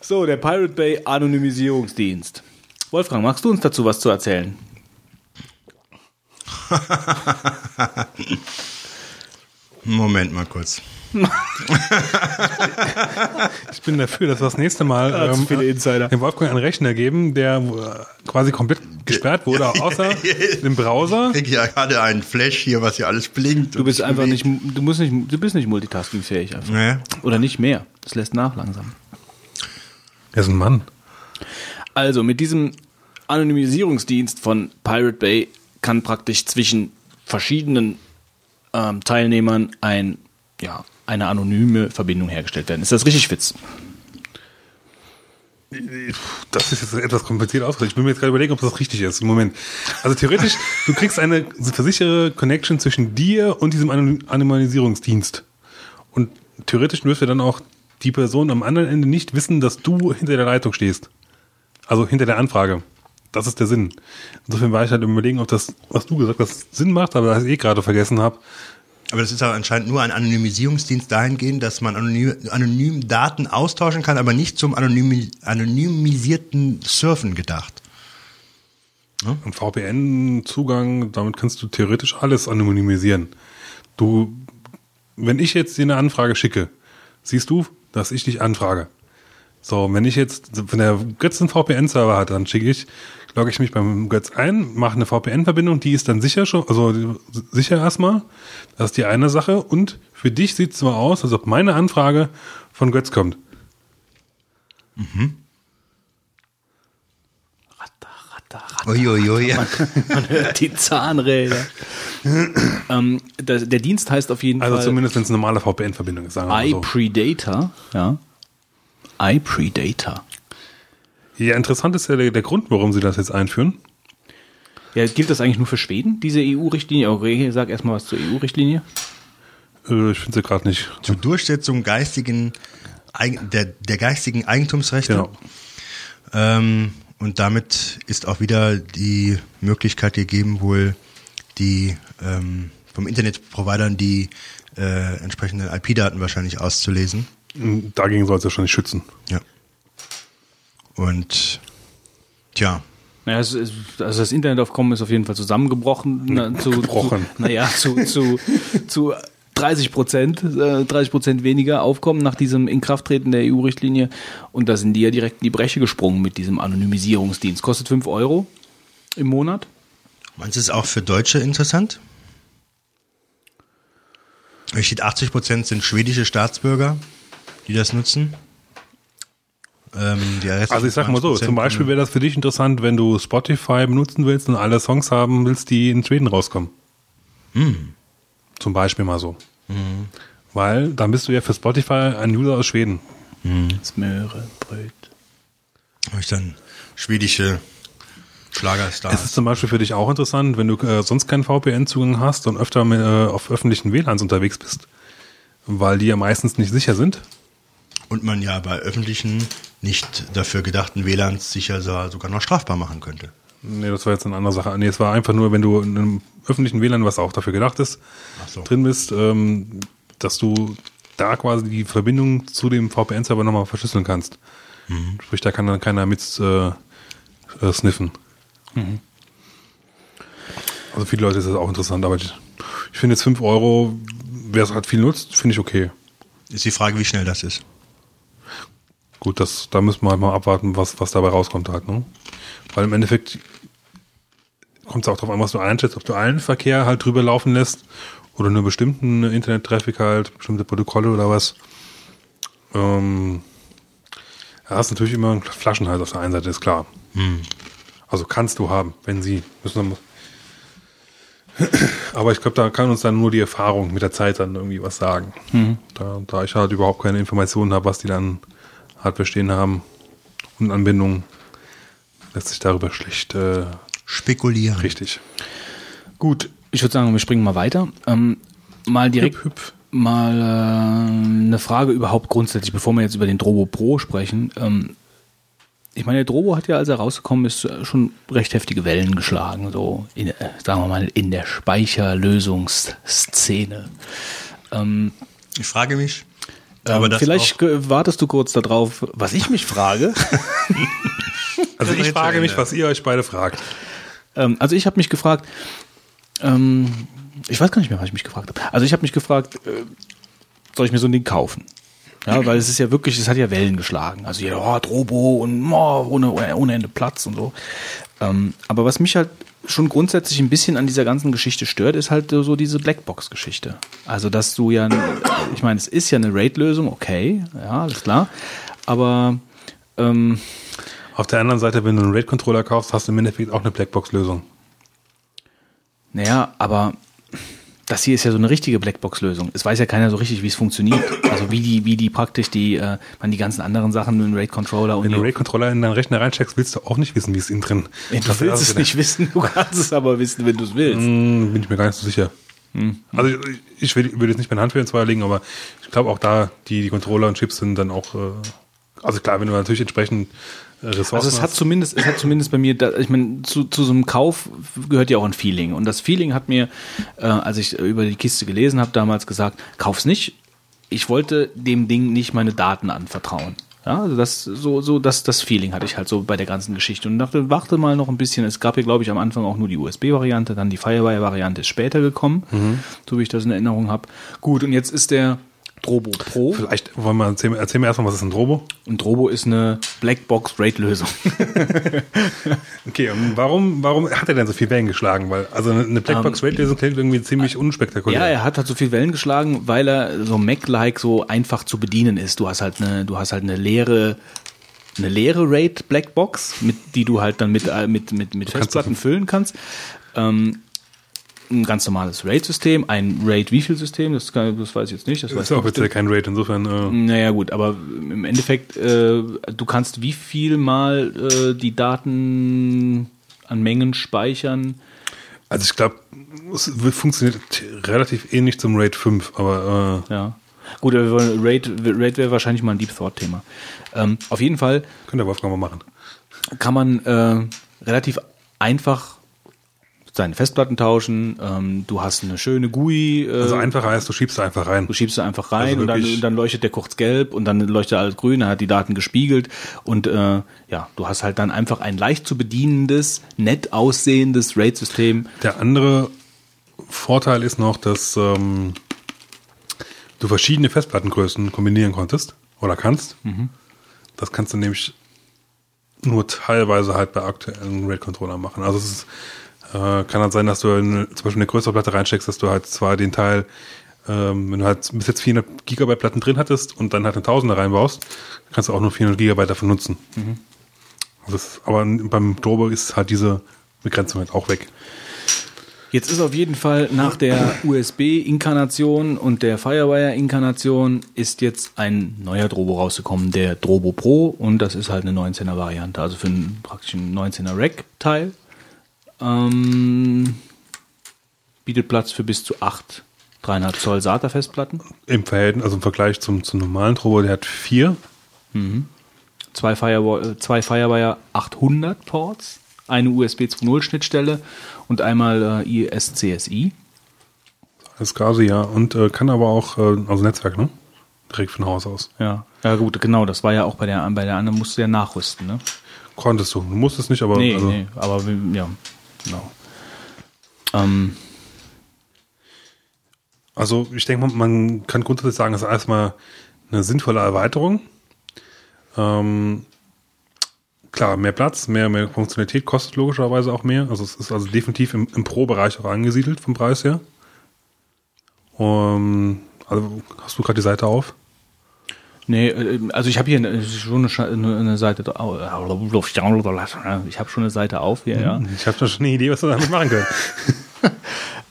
So, der Pirate Bay Anonymisierungsdienst. Wolfgang, magst du uns dazu was zu erzählen? [laughs] Moment mal kurz. [laughs] Ich bin dafür, dass wir das nächste Mal Ja, zu viele Insider. dem Wolfgang einen Rechner geben, der äh, quasi komplett gesperrt wurde, [laughs] außer dem Browser. Ich krieg ja gerade einen Flash hier, was hier alles blinkt. Du bist einfach nicht, du musst nicht, du bist nicht multitaskingfähig einfach. Nee. Oder nicht mehr. Das lässt nach langsam. Er ist ein Mann. Also mit diesem Anonymisierungsdienst von Pirate Bay kann praktisch zwischen verschiedenen ähm, Teilnehmern ein, ja, eine anonyme Verbindung hergestellt werden. Ist das richtig, Witz? Das ist jetzt etwas kompliziert ausgedrückt. Ich will mir jetzt gerade überlegen, ob das richtig ist. Moment. Also theoretisch, [laughs] du kriegst eine versichere Connection zwischen dir und diesem Anon- Anonymisierungsdienst. Und theoretisch dürfte dann auch die Person am anderen Ende nicht wissen, dass du hinter der Leitung stehst. Also hinter der Anfrage. Das ist der Sinn. Insofern war ich halt im überlegen, ob das, was du gesagt hast, Sinn macht, aber das ich eh gerade vergessen habe. Aber das ist aber anscheinend nur ein Anonymisierungsdienst dahingehend, dass man anonym, anonym Daten austauschen kann, aber nicht zum anonymi anonymisierten Surfen gedacht. Ein VPN-Zugang, damit kannst du theoretisch alles anonymisieren. Du, wenn ich jetzt dir eine Anfrage schicke, siehst du, dass ich dich anfrage. So, wenn ich jetzt, wenn der Götz einen VPN-Server hat, dann schicke ich, logge ich mich beim Götz ein, mache eine VPN-Verbindung, die ist dann sicher schon, also sicher erstmal. Das ist die eine Sache. Und für dich sieht es so aus, als ob meine Anfrage von Götz kommt. Ratter. Uiuiui. Man hört die Zahnräder. ähm, der, der Dienst heißt auf jeden Also Fall zumindest, wenn es eine normale VPN-Verbindung ist, sagen wir mal so. iPredator. Ja. iPredator. Ja, interessant ist ja der, der Grund, warum sie das jetzt einführen. Ja, gilt das eigentlich nur für Schweden, diese EU-Richtlinie? Okay, sag erstmal was zur EU-Richtlinie. Äh, ich finde sie gerade nicht. Zur Durchsetzung geistigen, der, der geistigen Eigentumsrechte. Genau. Ähm, und damit ist auch wieder die Möglichkeit gegeben, wohl die ähm, vom Internetprovidern die äh, entsprechenden IP-Daten wahrscheinlich auszulesen. Dagegen soll es ja schon nicht schützen. Ja. Und tja, Naja, es ist, also das Internetaufkommen ist auf jeden Fall zusammengebrochen. Na, zu, Gebrochen. Zu, [laughs] naja, zu, zu, zu 30 Prozent, äh, 30 Prozent weniger Aufkommen nach diesem Inkrafttreten der EU-Richtlinie. Und da sind die ja direkt in die Breche gesprungen mit diesem Anonymisierungsdienst. Kostet 5 Euro im Monat. meinst du es auch für Deutsche interessant? Hier steht 80 Prozent sind schwedische Staatsbürger, die das nutzen. Ähm, Also ich sag mal so, 20% zum Beispiel wäre das für dich interessant, wenn du Spotify benutzen willst und alle Songs haben willst, die in Schweden rauskommen. Zum Beispiel mal so. Weil dann bist du ja für Spotify ein User aus Schweden. Smöre, Bröt. habe ich dann schwedische Schlagerstars. Es ist zum Beispiel für dich auch interessant, wenn du äh, sonst keinen VPN-Zugang hast und öfter mit, äh, auf öffentlichen WLANs unterwegs bist. Weil die ja meistens nicht sicher sind. Und man ja bei öffentlichen, nicht dafür gedachten WLANs sicher so- sogar noch strafbar machen könnte. Nee, das war jetzt eine andere Sache. Nee, es war einfach nur, wenn du in einem öffentlichen WLAN, was auch dafür gedacht ist, so. drin bist, ähm, dass du da quasi die Verbindung zu dem VPN-Server nochmal verschlüsseln kannst. Sprich, da kann dann keiner mit äh, äh, sniffen. Also viele Leute ist das auch interessant, aber ich, ich finde jetzt 5 Euro, wer es halt viel nutzt, finde ich okay. Ist die Frage, wie schnell das ist. Gut, das, da müssen wir halt mal abwarten, was, was dabei rauskommt halt, ne? Weil im Endeffekt kommt es auch darauf an, was du einschätzt, ob du allen Verkehr halt drüber laufen lässt oder nur bestimmten Internet-Traffic halt, bestimmte Protokolle oder was. Ähm, ja, hast natürlich immer einen Flaschenhals auf der einen Seite, ist klar. Also kannst du haben, wenn sie. Müssen aber ich glaube, da kann uns dann nur die Erfahrung mit der Zeit dann irgendwie was sagen. Da, da ich halt überhaupt keine Informationen habe, was die dann Hardware stehen haben und Anbindungen, lässt sich darüber schlecht äh, Spekulieren. richtig. Gut, ich würde sagen, wir springen mal weiter. Ähm, mal direkt Hüp, hüp. mal äh, eine Frage überhaupt grundsätzlich, bevor wir jetzt über den Drobo Pro sprechen. Ähm, ich meine, der Drobo hat ja, als er rausgekommen ist, schon recht heftige Wellen geschlagen, so in, äh, sagen wir mal in der Speicherlösungsszene. Ähm, Ich frage mich, aber das vielleicht wartest du kurz darauf, was ich mich frage. [laughs] Also wir ich frage mich, was ihr euch beide fragt. Ähm, also ich habe mich gefragt, ähm, ich weiß gar nicht mehr, was ich mich gefragt habe. Also ich habe mich gefragt, äh, soll ich mir so ein Ding kaufen? Ja, weil es ist ja wirklich, es hat ja Wellen geschlagen. Also ja, oh, Drobo und oh, ohne, ohne Ende Platz und so. Ähm, aber was mich halt schon grundsätzlich ein bisschen an dieser ganzen Geschichte stört, ist halt so diese Blackbox-Geschichte. Also dass du ja, ich meine, es ist ja eine RAID-Lösung, okay, ja, alles klar. Aber ähm, Auf der anderen Seite, wenn du einen RAID-Controller kaufst, hast du im Endeffekt auch eine Blackbox-Lösung. Naja, aber das hier ist ja so eine richtige Blackbox-Lösung. Es weiß ja keiner so richtig, wie es funktioniert. Also wie die, wie die praktisch die, äh, man die ganzen anderen Sachen, den RAID-Controller und Wenn du RAID-Controller in deinen Rechner reinsteckst, willst du auch nicht wissen, wie es innen drin wenn du Das willst ist es nicht wissen, du kannst es aber wissen, wenn du es willst. Hm, bin ich mir gar nicht so sicher. Hm. Also ich, ich würde jetzt nicht meine Hand für den Zweier legen, aber ich glaube auch da, die, die Controller und Chips sind dann auch, äh, also klar, wenn du natürlich entsprechend Ressourcen Also es hat zumindest, es hat zumindest bei mir, ich meine, zu, zu so einem Kauf gehört ja auch ein Feeling. Und das Feeling hat mir, äh, als ich über die Kiste gelesen habe, damals gesagt, kauf's nicht. Ich wollte dem Ding nicht meine Daten anvertrauen. Ja, also das, so, so, das, das Feeling hatte ich halt so bei der ganzen Geschichte und dachte, warte mal noch ein bisschen. Es gab ja, glaube ich, am Anfang auch nur die USB-Variante, dann die Firewire-Variante ist später gekommen, so wie ich das in Erinnerung habe. Gut, und jetzt ist der Drobo Pro. Vielleicht wollen wir erzählen, erzähl mir erstmal, was ist ein Drobo? Und Drobo ist eine Blackbox-Rate-Lösung. [laughs] Okay, und warum, warum hat er denn so viel Wellen geschlagen? Weil, also eine Blackbox-Rate-Lösung klingt irgendwie ziemlich unspektakulär. Ja, er hat halt so viel Wellen geschlagen, weil er so Mac-like so einfach zu bedienen ist. Du hast halt eine, du hast halt eine leere, eine leere RAID Blackbox, mit die du halt dann mit äh, mit mit mit Festplatten füllen kannst. Ähm, ein ganz normales RAID-System, ein RAID wie viel System, das, kann, das weiß ich jetzt nicht. Das ist offiziell kein Rate, insofern. Äh, naja gut, aber im Endeffekt, äh, du kannst wie viel mal äh, die Daten an Mengen speichern. Also ich glaube, es funktioniert relativ ähnlich zum Rate 5, aber äh, Ja. Gut, Raid, Raid wäre wahrscheinlich mal ein Deep Thought-Thema. Ähm, auf jeden Fall könnte der Wolfgang mal machen. kann man äh, relativ einfach seine Festplatten tauschen. Ähm, du hast eine schöne GUI. Äh, Also einfacher heißt, du schiebst da einfach rein. Du schiebst sie einfach rein Also und dann, dann leuchtet der kurz gelb und dann leuchtet alles grün, dann hat die Daten gespiegelt und äh, ja, du hast halt dann einfach ein leicht zu bedienendes, nett aussehendes RAID-System. Der andere Vorteil ist noch, dass ähm, du verschiedene Festplattengrößen kombinieren konntest oder kannst. Das kannst du nämlich nur teilweise halt bei aktuellen RAID-Controllern machen. Also es ist, äh, kann halt sein, dass du in, zum Beispiel eine größere Platte reinsteckst, dass du halt zwar den Teil, ähm, wenn du halt bis jetzt 400 Gigabyte Platten drin hattest und dann halt eine Tausender reinbaust, kannst du auch nur 400 Gigabyte davon nutzen. Also das, aber beim Drobo ist halt diese Begrenzung halt auch weg. Jetzt ist auf jeden Fall nach der USB-Inkarnation und der Firewire-Inkarnation ist jetzt ein neuer Drobo rausgekommen, der Drobo Pro und das ist halt eine 19er Variante, also für einen praktisch einen 19er Rack-Teil. Ähm, bietet Platz für bis zu acht 3,5 Zoll SATA-Festplatten, Im Verhältnis, also im Vergleich zum, zum normalen Turbo, der hat vier. zwei Firewire, äh, zwei Firewire 800 Ports, eine USB 2.0 Schnittstelle und einmal äh, ISCSI. Das Gase, ja. Und äh, kann aber auch, äh, also Netzwerk, ne? Direkt von Haus aus. Ja, ja gut, genau, das war ja auch bei der, bei der anderen, musst du ja nachrüsten, ne? Konntest du. Du musstest nicht, aber Nee, also, nee, aber ja, genau. Ähm, also ich denke man kann grundsätzlich sagen, es ist erstmal eine sinnvolle Erweiterung. Ähm, klar, mehr Platz, mehr, mehr Funktionalität kostet logischerweise auch mehr. Also es ist also definitiv im, im Pro-Bereich auch angesiedelt vom Preis her. Um, also hast du gerade die Seite auf? Nee, äh, also ich habe hier eine- schon eine, eine Seite. Ich habe schon eine Seite auf hier, ja. Ich habe schon eine Idee, was wir damit machen können. [laughs]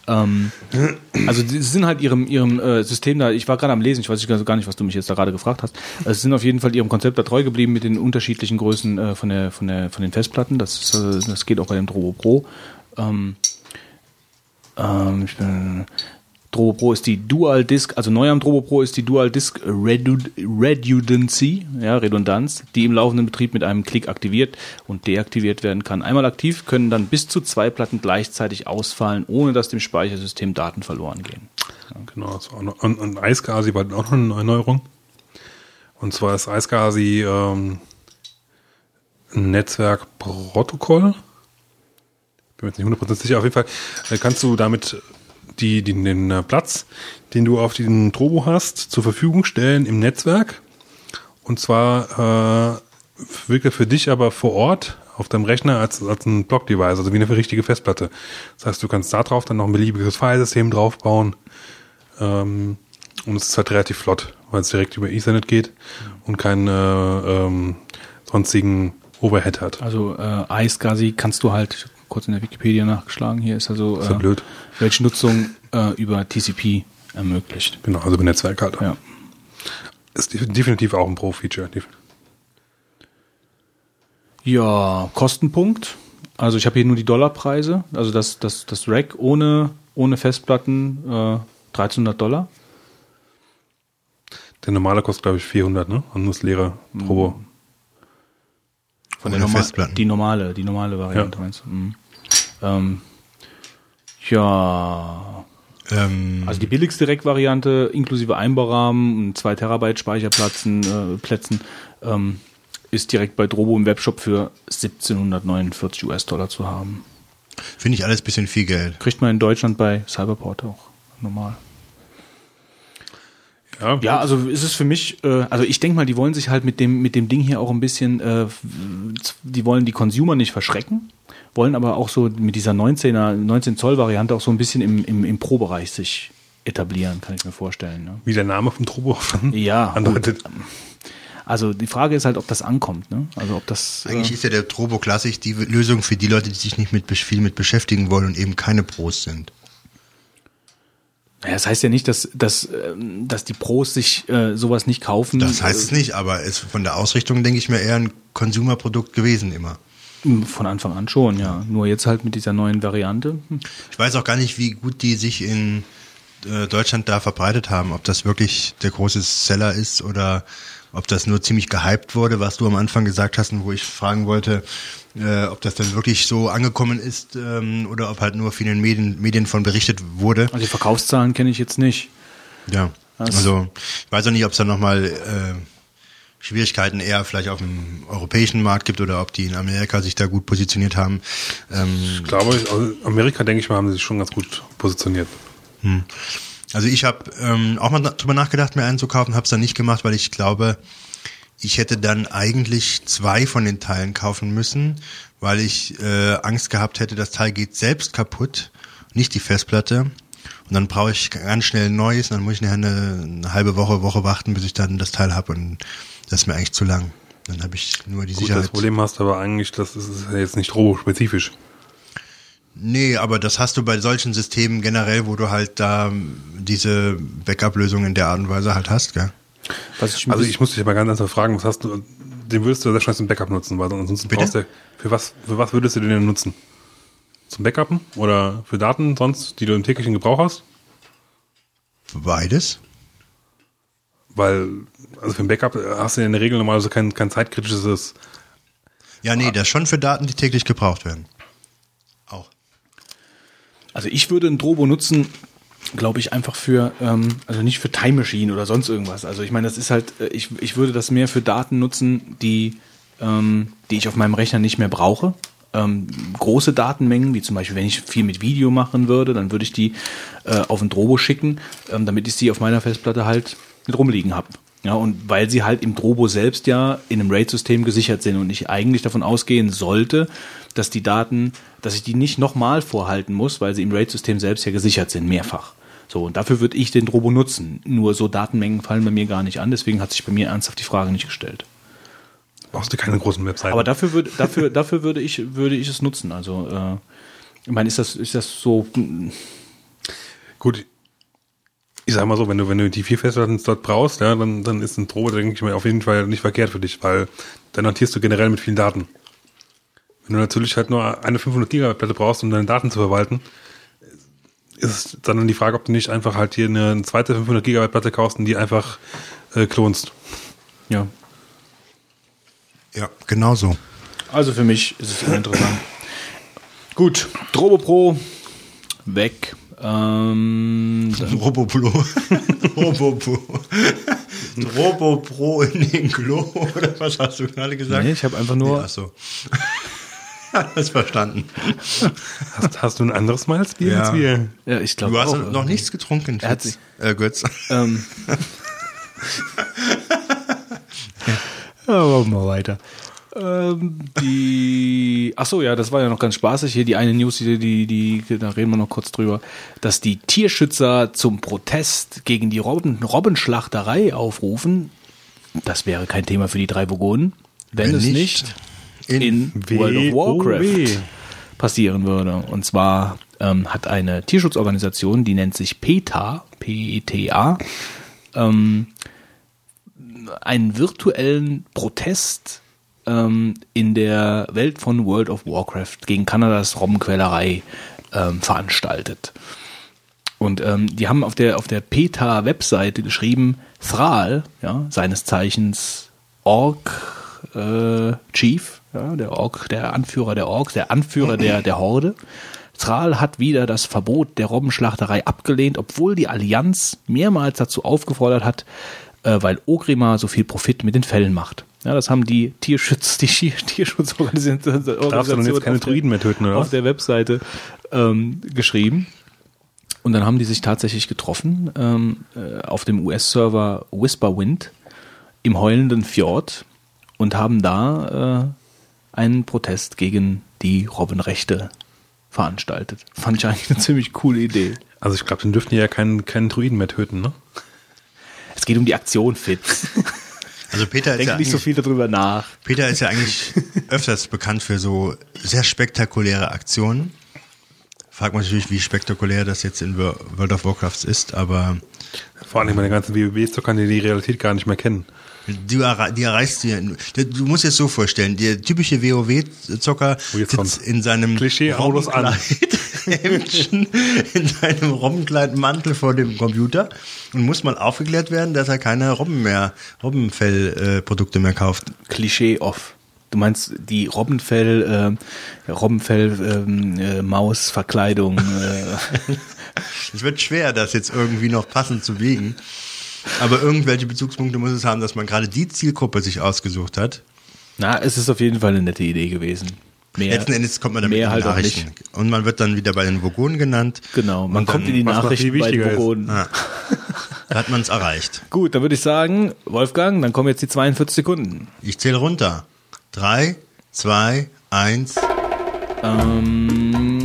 Ähm, also sie sind halt ihrem ihrem äh, System da. Ich war gerade am Lesen. Ich weiß gar nicht, was du mich jetzt da gerade gefragt hast. Also sie sind auf jeden Fall ihrem Konzept da treu geblieben mit den unterschiedlichen Größen äh, von der von der von den Festplatten. Das ist, äh, das geht auch bei dem Drobo Pro. Ähm, ähm, ich bin, Drobo Pro ist die Dual Disk, also neu am Drobo Pro ist die Dual Disk Redundancy, ja, Redundanz, die im laufenden Betrieb mit einem Klick aktiviert und deaktiviert werden kann. Einmal aktiv können dann bis zu zwei Platten gleichzeitig ausfallen, ohne dass dem Speichersystem Daten verloren gehen. Genau, das war noch, und, und iSCSI war auch noch eine Erneuerung. Und zwar ist iSCSI ähm, ein Netzwerkprotokoll. Bin mir jetzt nicht 100% sicher. Auf jeden Fall äh, kannst du damit die, die, den äh, Platz, den du auf den Trobo hast, zur Verfügung stellen im Netzwerk. Und zwar äh, wirklich für dich aber vor Ort auf deinem Rechner als, als ein Block-Device, also wie eine richtige Festplatte. Das heißt, du kannst da drauf dann noch ein beliebiges Filesystem draufbauen. Ähm, und es ist halt relativ flott, weil es direkt über Ethernet geht und keinen äh, ähm, sonstigen Overhead hat. Also äh, iSCSI kannst du halt, kurz in der Wikipedia nachgeschlagen, hier ist also Ist ja äh, blöd. welche Nutzung äh, über TCP ermöglicht. Genau, also über Netzwerk halt. Ja. Ist def- definitiv auch ein Pro-Feature. Ja, Kostenpunkt. Also ich habe hier nur die Dollarpreise. Also das, das, das Rack ohne, ohne Festplatten äh, 1300 Dollar. Der normale kostet, glaube ich, 400, ne? Und nur das leere Probo. Von Der den norma- Festplatten. Die normale, die normale Variante Ja. meinst du? Mhm. Ähm, ja, Ähm, also die billigste Rack-Variante inklusive Einbaurahmen und 2 Terabyte Speicherplätzen äh, Plätzen, ähm, ist direkt bei Drobo im Webshop für 1749 US-Dollar zu haben. Finde ich alles bisschen viel Geld. Kriegt man in Deutschland bei Cyberport auch normal. Ja, Ja, also ist es für mich, äh, also ich denke mal, die wollen sich halt mit dem, mit dem Ding hier auch ein bisschen, äh, die wollen die Consumer nicht verschrecken, wollen aber auch so mit dieser 19er, 19 Zoll Variante auch so ein bisschen im, im, im Pro-Bereich sich etablieren, kann ich mir vorstellen. Ne? wie der Name vom Trobo schon [laughs] Ja, andeutet. Also die Frage ist halt, ob das ankommt, ne? Also ob das. Eigentlich äh, ist ja der Turbo Classic die Lösung für die Leute, die sich nicht mit viel mit beschäftigen wollen und eben keine Pros sind. Ja, das heißt ja nicht, dass, dass, ähm, dass die Pros sich äh, sowas nicht kaufen. Das heißt es nicht, aber es von der Ausrichtung denke ich mir eher ein Consumer-Produkt gewesen immer. Äh, Von Anfang an schon, ja. Nur jetzt halt mit dieser neuen Variante. Hm. Ich weiß auch gar nicht, wie gut die sich in äh, Deutschland da verbreitet haben, ob das wirklich der große Seller ist oder ob das nur ziemlich gehypt wurde, was du am Anfang gesagt hast und wo ich fragen wollte, äh, ob das dann wirklich so angekommen ist ähm, oder ob halt nur von den Medien, Medien von berichtet wurde. Also die Verkaufszahlen kenne ich jetzt nicht. Ja, Das- also ich weiß auch nicht, ob es da nochmal äh, Schwierigkeiten eher vielleicht auf dem europäischen Markt gibt oder ob die in Amerika sich da gut positioniert haben. Ähm, Ich glaube, Amerika, denke ich mal, haben sie sich schon ganz gut positioniert. Also ich habe ähm, auch mal drüber nachgedacht, mir einen zu kaufen, habe es dann nicht gemacht, weil ich glaube, ich hätte dann eigentlich zwei von den Teilen kaufen müssen, weil ich äh, Angst gehabt hätte, das Teil geht selbst kaputt, nicht die Festplatte. Und dann brauche ich ganz schnell ein neues, und dann muss ich nachher eine, eine halbe Woche, Woche warten, bis ich dann das Teil habe und das ist mir eigentlich zu lang. Dann habe ich nur die Gut, das Sicherheit. Problem hast du aber eigentlich, das ist jetzt nicht Trobo-spezifisch. Nee, aber das hast du bei solchen Systemen generell, wo du halt da ähm, diese Backup-Lösung in der Art und Weise halt hast, gell? Was ich, Also ich muss dich mal ganz einfach fragen, was hast du, den würdest du sehr schnell zum Backup nutzen, weil ansonsten Bitte? brauchst du, für was, für was würdest du den denn nutzen? Zum Backuppen oder für Daten sonst, die du im täglichen Gebrauch hast? Beides. Weil, also für ein Backup hast du in der Regel normalerweise kein, kein zeitkritisches, Ja, nee, das schon für Daten, die täglich gebraucht werden. Also ich würde ein Drobo nutzen, glaube ich, einfach für, ähm, also nicht für Time Machine oder sonst irgendwas. Also ich meine, das ist halt, äh, ich, ich würde das mehr für Daten nutzen, die, ähm, die ich auf meinem Rechner nicht mehr brauche. Ähm, große Datenmengen, wie zum Beispiel, wenn ich viel mit Video machen würde, dann würde ich die äh, auf ein Drobo schicken, ähm, damit ich sie auf meiner Festplatte halt mit rumliegen habe. Ja, und weil sie halt im Drobo selbst ja in einem RAID-System gesichert sind und ich eigentlich davon ausgehen sollte, dass die Daten, dass ich die nicht nochmal vorhalten muss, weil sie im RAID-System selbst ja gesichert sind, mehrfach. So, und dafür würde ich den Drobo nutzen. Nur so Datenmengen fallen bei mir gar nicht an, deswegen hat sich bei mir ernsthaft die Frage nicht gestellt. Brauchst du keine großen Webseiten. Aber dafür würde, dafür, [laughs] dafür würde ich, würde ich es nutzen. Also, äh, ich meine, ist das, ist das so, Gut, ich sag mal so, wenn du, wenn du die vier Festplatten dort brauchst, ja, dann, dann ist ein Drobo, denke ich mir, auf jeden Fall nicht verkehrt für dich, weil dann hantierst du generell mit vielen Daten. Wenn du natürlich halt nur eine 500 Gigabyte Platte brauchst, um deine Daten zu verwalten, ist dann die Frage, ob du nicht einfach halt hier eine zweite 500 Gigabyte Platte kaufst und die einfach äh, klonst. ja. Ja, genau so. Also für mich ist es uninteressant. [clears throat] Gut, Drobo Pro, weg. Ähm, [laughs] Roboplo. [laughs] Robopro. [laughs] Robopro in den Klo, oder was hast du gerade gesagt? nee, ich habe einfach nur, Nee, ach so. [laughs] Alles verstanden. Hast, hast du ein anderes Mal als Bier Ja. als wir? ja, ich glaube Du hast auch, noch äh, nichts getrunken, Er hat Fitz. sich- Äh, Götz. Ähm. [laughs] ja, machen wir weiter. Ähm, die, ach so, ja, das war ja noch ganz spaßig hier. Die eine News, die, die, die, da reden wir noch kurz drüber, dass die Tierschützer zum Protest gegen die Robben, Robbenschlachterei aufrufen. Das wäre kein Thema für die drei Vogonen, wenn, Wenn es nicht, nicht in in, World of. Warcraft passieren würde. Und zwar ähm, hat eine Tierschutzorganisation, die nennt sich PETA, P-E-T-A, ähm, einen virtuellen Protest ähm, in der Welt von World of Warcraft gegen Kanadas Robbenquälerei ähm, veranstaltet. Und ähm, die haben auf der, auf der PETA-Webseite geschrieben, Thral, ja, seines Zeichens Ork äh, Chief, ja, der Ork, der Anführer der Orks, der Anführer der, der Horde. Thral hat wieder das Verbot der Robbenschlachterei abgelehnt, obwohl die Allianz mehrmals dazu aufgefordert hat, äh, weil Ogrimmar so viel Profit mit den Fällen macht. Ja, das haben die Tierschutz, die [laughs] Tierschutzorganisationen jetzt keine auf der- Druiden mehr töten, oder auf der Webseite ähm, geschrieben. Und dann haben die sich tatsächlich getroffen ähm, äh, auf dem US-Server Whisperwind im heulenden Fjord und haben da äh, einen Protest gegen die Robbenrechte veranstaltet. Fand ich eigentlich eine ziemlich coole Idee. Also ich glaube, dann dürften die ja keinen, keinen Druiden mehr töten, ne? Es geht um die Aktion, Fitz. [laughs] Also Peter ist, Denk ja nicht so viel darüber nach. Peter ist ja eigentlich [laughs] öfters bekannt für so sehr spektakuläre Aktionen. Fragt man natürlich, wie spektakulär das jetzt in Wo- World of Warcraft ist, aber Vor allem meine ganzen WoW-Zocker, die die Realität gar nicht mehr kennen. Du, die erreichst du ja. Du musst dir das so vorstellen, der typische WoW-Zocker Oh, sitzt in seinem Klischee-Autos an. Hemdchen, in seinem Robbenkleidmantel vor dem Computer und muss mal aufgeklärt werden, dass er keine Robben mehr, Robbenfell-Produkte mehr kauft. Klischee off. Du meinst die Robbenfell, äh, Robbenfell, ähm, äh, Maus-Verkleidung. Äh, [laughs] Es wird schwer, das jetzt irgendwie noch passend zu wiegen. Aber irgendwelche Bezugspunkte muss es haben, dass man gerade die Zielgruppe sich ausgesucht hat. na, es ist auf jeden Fall eine nette Idee gewesen. Mehr, Letzten Endes kommt man damit mehr in die halt auch Nachrichten. nicht. Und man wird dann wieder bei den Vogonen genannt. Genau, man kommt dann- in die Nachrichten bei den. Vogonen. Ah, da hat man es erreicht. [laughs] Gut, dann würde ich sagen, Wolfgang, dann kommen jetzt die 42 Sekunden. Ich zähle runter. Drei, zwei, eins. Ähm,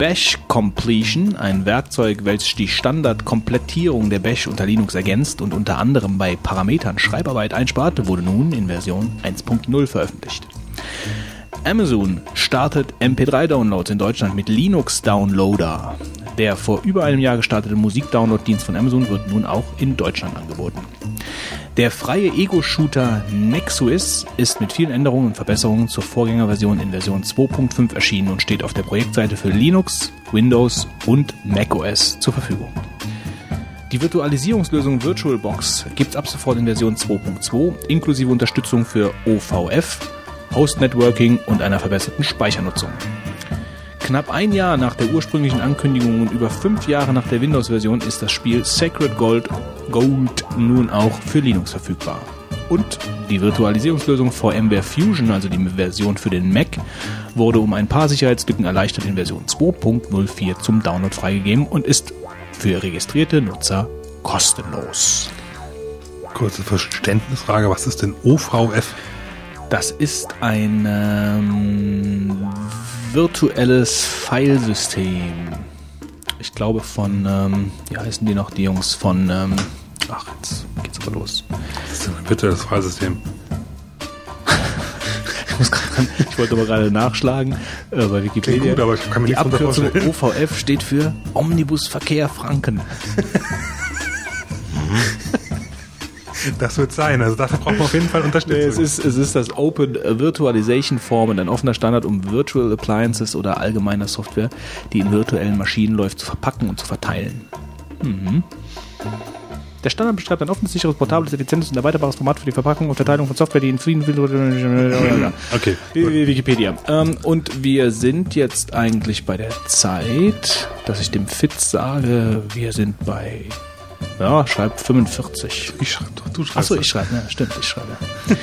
Bash Completion, ein Werkzeug, welches die Standardkomplettierung der Bash unter Linux ergänzt und unter anderem bei Parametern Schreibarbeit einspart, wurde nun in Version 1.0 veröffentlicht. Amazon startet MP3-Downloads in Deutschland mit Linux Downloader. Der vor über einem Jahr gestartete Musikdownload-Dienst von Amazon wird nun auch in Deutschland angeboten. Der freie Ego-Shooter Nexus ist mit vielen Änderungen und Verbesserungen zur Vorgängerversion in Version 2.5 erschienen und steht auf der Projektseite für Linux, Windows und macOS zur Verfügung. Die Virtualisierungslösung VirtualBox gibt es ab sofort in Version 2.2 inklusive Unterstützung für OVF, Host Networking und einer verbesserten Speichernutzung. Knapp ein Jahr nach der ursprünglichen Ankündigung und über fünf Jahre nach der Windows-Version ist das Spiel Sacred Gold, Gold nun auch für Linux verfügbar. Und die Virtualisierungslösung VMware Fusion, also die Version für den Mac, wurde um ein paar Sicherheitslücken erleichtert in Version 2.04 zum Download freigegeben und ist für registrierte Nutzer kostenlos. Kurze Verständnisfrage, was ist denn OVF? Das ist ein ähm, virtuelles Filesystem. Ich glaube von, ähm, wie heißen die noch, die Jungs von, ähm, ach, jetzt geht's aber los. Das Fallsystem. Ich, wollte aber gerade nachschlagen äh, bei Wikipedia. Gut, aber ich kann mir die Abkürzung. OVF steht für Omnibusverkehr Franken. [laughs] Das wird sein. Also dafür braucht man auf jeden Fall Nee, Unterstützung. es, ist, es ist das Open Virtualization Form, ein offener Standard, um Virtual Appliances oder allgemeine Software, die in virtuellen Maschinen läuft, zu verpacken und zu verteilen. Mhm. Der Standard beschreibt ein offenes, sicheres, portables, effizientes und erweiterbares Format für die Verpackung und Verteilung von Software, die in Frieden... [laughs] okay. Wikipedia. Ähm, und wir sind jetzt eigentlich bei der Zeit, dass ich dem Fitz sage, wir sind bei... Ja, schreib 45. Ich schreibe doch, du schreibst. Achso, ich schreibe, ja, stimmt, ich schreibe. [laughs]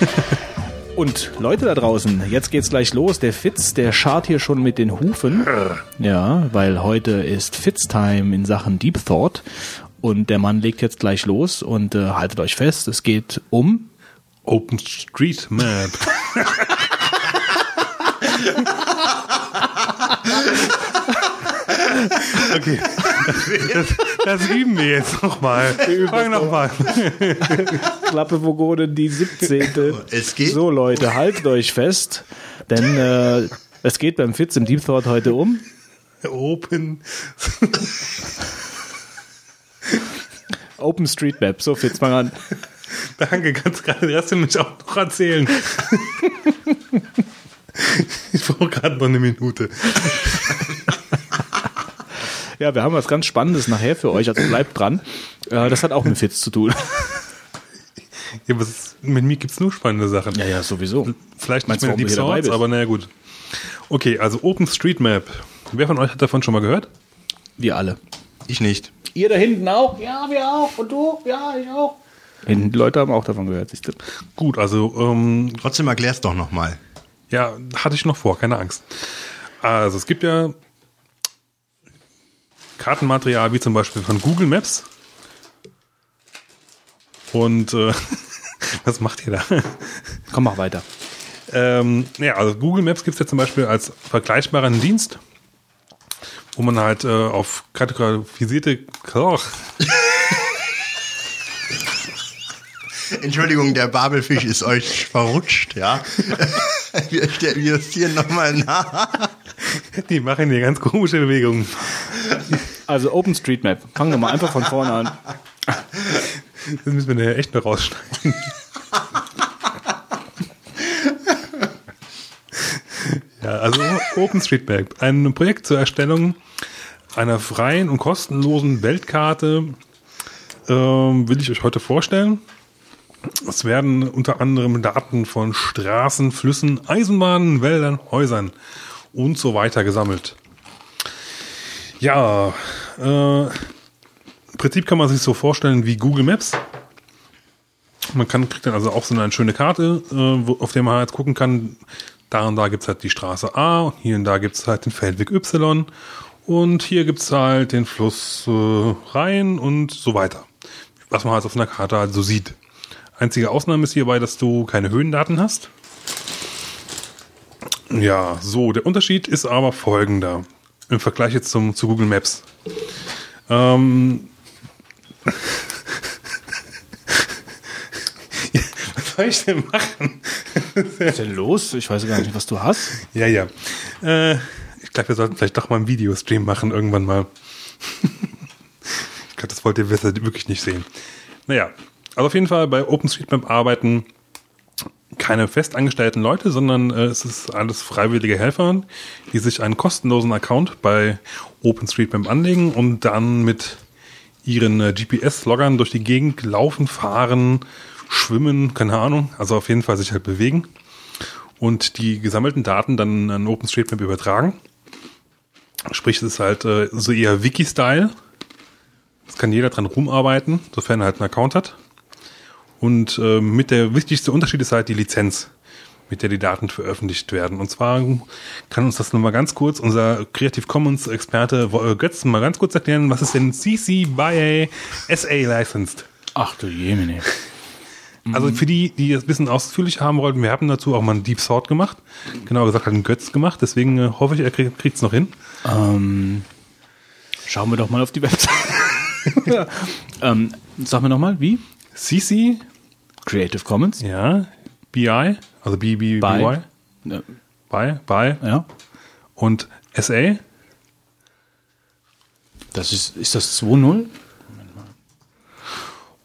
Und Leute da draußen, jetzt geht's gleich los. Der Fitz, der schart hier schon mit den Hufen. [laughs] Ja, weil heute ist Fitz-Time in Sachen Deep Thought. Und der Mann legt jetzt gleich los und äh, haltet euch fest, es geht um. Open Street Map. [laughs] okay. Das, [laughs] das üben wir jetzt nochmal. Fang nochmal. [laughs] Klappe Vogonen, die 17. Es geht- So Leute, haltet euch fest, denn äh, es geht beim Fitz im Deep Thought heute um. Open. OpenStreetMap. So, Fitz, fang an. Danke, kannst gerade Rest nämlich auch noch erzählen. Ich brauche gerade noch eine Minute. [laughs] Ja, wir haben was ganz Spannendes nachher für euch, also bleibt dran. Äh, das hat auch mit Fitz zu tun. Ja, was, mit mir gibt's nur spannende Sachen. Ja, ja, sowieso. Vielleicht nicht dabei Thoughts, bist? aber naja, gut. Okay, also OpenStreetMap. Wer von euch hat davon schon mal gehört? Wir alle. Ich nicht. Ihr da hinten auch? Ja, wir auch. Und du? Ja, ich auch. Hinten, die Leute haben auch davon gehört, siehst du. Gut, also ähm, Trotzdem erklär's doch nochmal. Ja, hatte ich noch vor, keine Angst. Also es gibt ja Kartenmaterial wie zum Beispiel von Google Maps. Und äh, [laughs] was macht ihr da? Komm, mach weiter. ähm, ja, also Google Maps gibt es ja zum Beispiel als vergleichbaren Dienst, wo man halt äh, auf kategorisierte [laughs] oh, [laughs] Entschuldigung, der Babelfisch ist euch verrutscht, ja? [laughs] wir, wir justieren nochmal nach. die machen hier ganz komische Bewegungen. Also OpenStreetMap. Fangen wir mal einfach von vorne an. Das müssen wir nachher echt noch rausschneiden. ja, also OpenStreetMap, ein Projekt zur Erstellung einer freien und kostenlosen Weltkarte ähm, will ich euch heute vorstellen. Es werden unter anderem Daten von Straßen, Flüssen, Eisenbahnen, Wäldern, Häusern und so weiter gesammelt. Ja, äh, im Prinzip kann man sich so vorstellen wie Google Maps. Man kann, kriegt dann also auch so eine schöne Karte, äh, wo, auf der man halt gucken kann, da und da gibt's halt die Straße A, und hier und da gibt's halt den Feldweg Y und hier gibt's halt den Fluss äh, Rhein und so weiter. Was man halt auf einer Karte halt so sieht. Einzige Ausnahme ist hierbei, dass du keine Höhendaten hast. Ja, so, der Unterschied ist aber folgender. Im Vergleich jetzt zum, zu Google Maps. Ähm, [laughs] was soll ich denn machen? Was ist denn los? Ich weiß gar nicht, was du hast. Ja, ja. Äh, ich glaube, wir sollten vielleicht doch mal einen Videostream machen irgendwann mal. [laughs] ich glaube, das wollt ihr wirklich nicht sehen. Naja, also auf jeden Fall bei OpenStreetMap arbeiten keine festangestellten Leute, sondern äh, es ist alles freiwillige Helfer, die sich einen kostenlosen Account bei OpenStreetMap anlegen und dann mit ihren äh, GPS-Loggern durch die Gegend laufen, fahren, schwimmen, keine Ahnung, also auf jeden Fall sich halt bewegen und die gesammelten Daten dann an OpenStreetMap übertragen. Sprich, es ist halt äh, so eher Wiki-Style. Es kann jeder dran rumarbeiten, sofern er halt einen Account hat. Und äh, mit der wichtigste Unterschied ist halt die Lizenz, mit der die Daten veröffentlicht werden. Und zwar kann uns das nochmal ganz kurz unser Creative Commons Experte äh, Götz mal ganz kurz erklären, was ist denn CC BY SA licensed? Ach du Jemine. [laughs] Also für die, die es ein bisschen ausführlich haben wollten, wir haben dazu auch mal einen Deep Sort gemacht. Genau gesagt, hat einen Götz gemacht. Deswegen äh, hoffe ich, er kriegt es noch hin. Ähm, Schauen wir doch mal auf die Website. [laughs] [laughs] ähm, sag mir nochmal, wie? CC, Creative Commons? ja, BI, also B, B, By? BY, by, by ja. und SA. Das ist, ist das 2.0?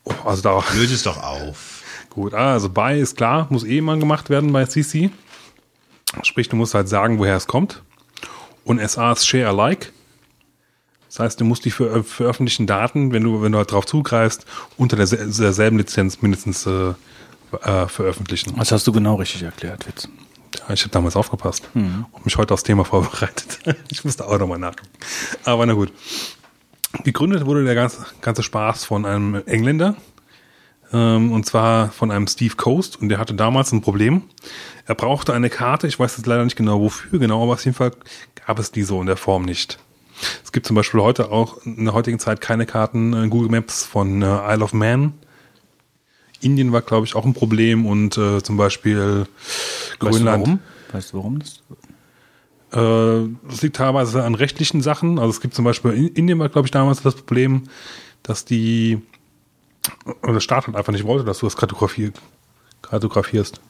Oh, also da, Löse es doch auf. gut, also by ist klar, muss eh immer gemacht werden bei CC. Sprich, du musst halt sagen, woher es kommt. Und SA ist Share Alike. Das heißt, du musst die ver veröffentlichten Daten, wenn du, wenn du halt drauf zugreifst, unter der, derselben Lizenz mindestens äh, äh, veröffentlichen. Das hast du genau richtig erklärt, Witz. Ja, ich habe damals aufgepasst und mich heute aufs Thema vorbereitet. [laughs] ich musste auch nochmal nachgucken. Aber na gut. Gegründet wurde der ganze, ganze Spaß von einem Engländer. Ähm, und zwar von einem Steve Coast. Und der hatte damals ein Problem. Er brauchte eine Karte. Ich weiß jetzt leider nicht genau wofür genau, aber auf jeden Fall gab es die so in der Form nicht. Es gibt zum Beispiel heute auch in der heutigen Zeit keine Karten in Google Maps von äh, Isle of Man. Indien war, glaube ich, auch ein Problem und äh, zum Beispiel Weißt du Grönland. warum? Weißt du warum? Das? Äh, Das liegt teilweise an rechtlichen Sachen. Also es gibt zum Beispiel in Indien war, glaube ich, damals das Problem, dass die oder der Staat halt einfach nicht wollte, dass du das kartografier, kartografierst.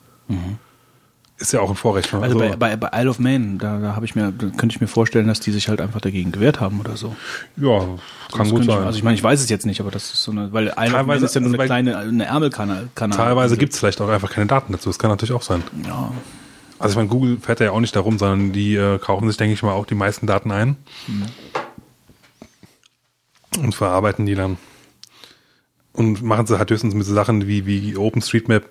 Ist ja auch ein Vorrecht. Mhm. Also bei, bei, bei Isle of Man, da, da habe ich mir, könnte ich mir vorstellen, dass die sich halt einfach dagegen gewehrt haben oder so. ja, kann Das gut könnte ich- sein. Also ich meine, ich weiß es jetzt nicht, aber das ist so eine, weil Isle of Man Teilweise- ist ja nur also eine kleine, eine Ärmelkanal. Kanal- Teilweise also, gibt es vielleicht auch einfach keine Daten dazu. Das kann natürlich auch sein. Ja, Also ich meine, Google fährt ja auch nicht darum, sondern die äh, kaufen sich, denke ich mal, auch die meisten Daten ein und verarbeiten die dann. Und machen sie halt höchstens mit so Sachen wie, wie OpenStreetMap,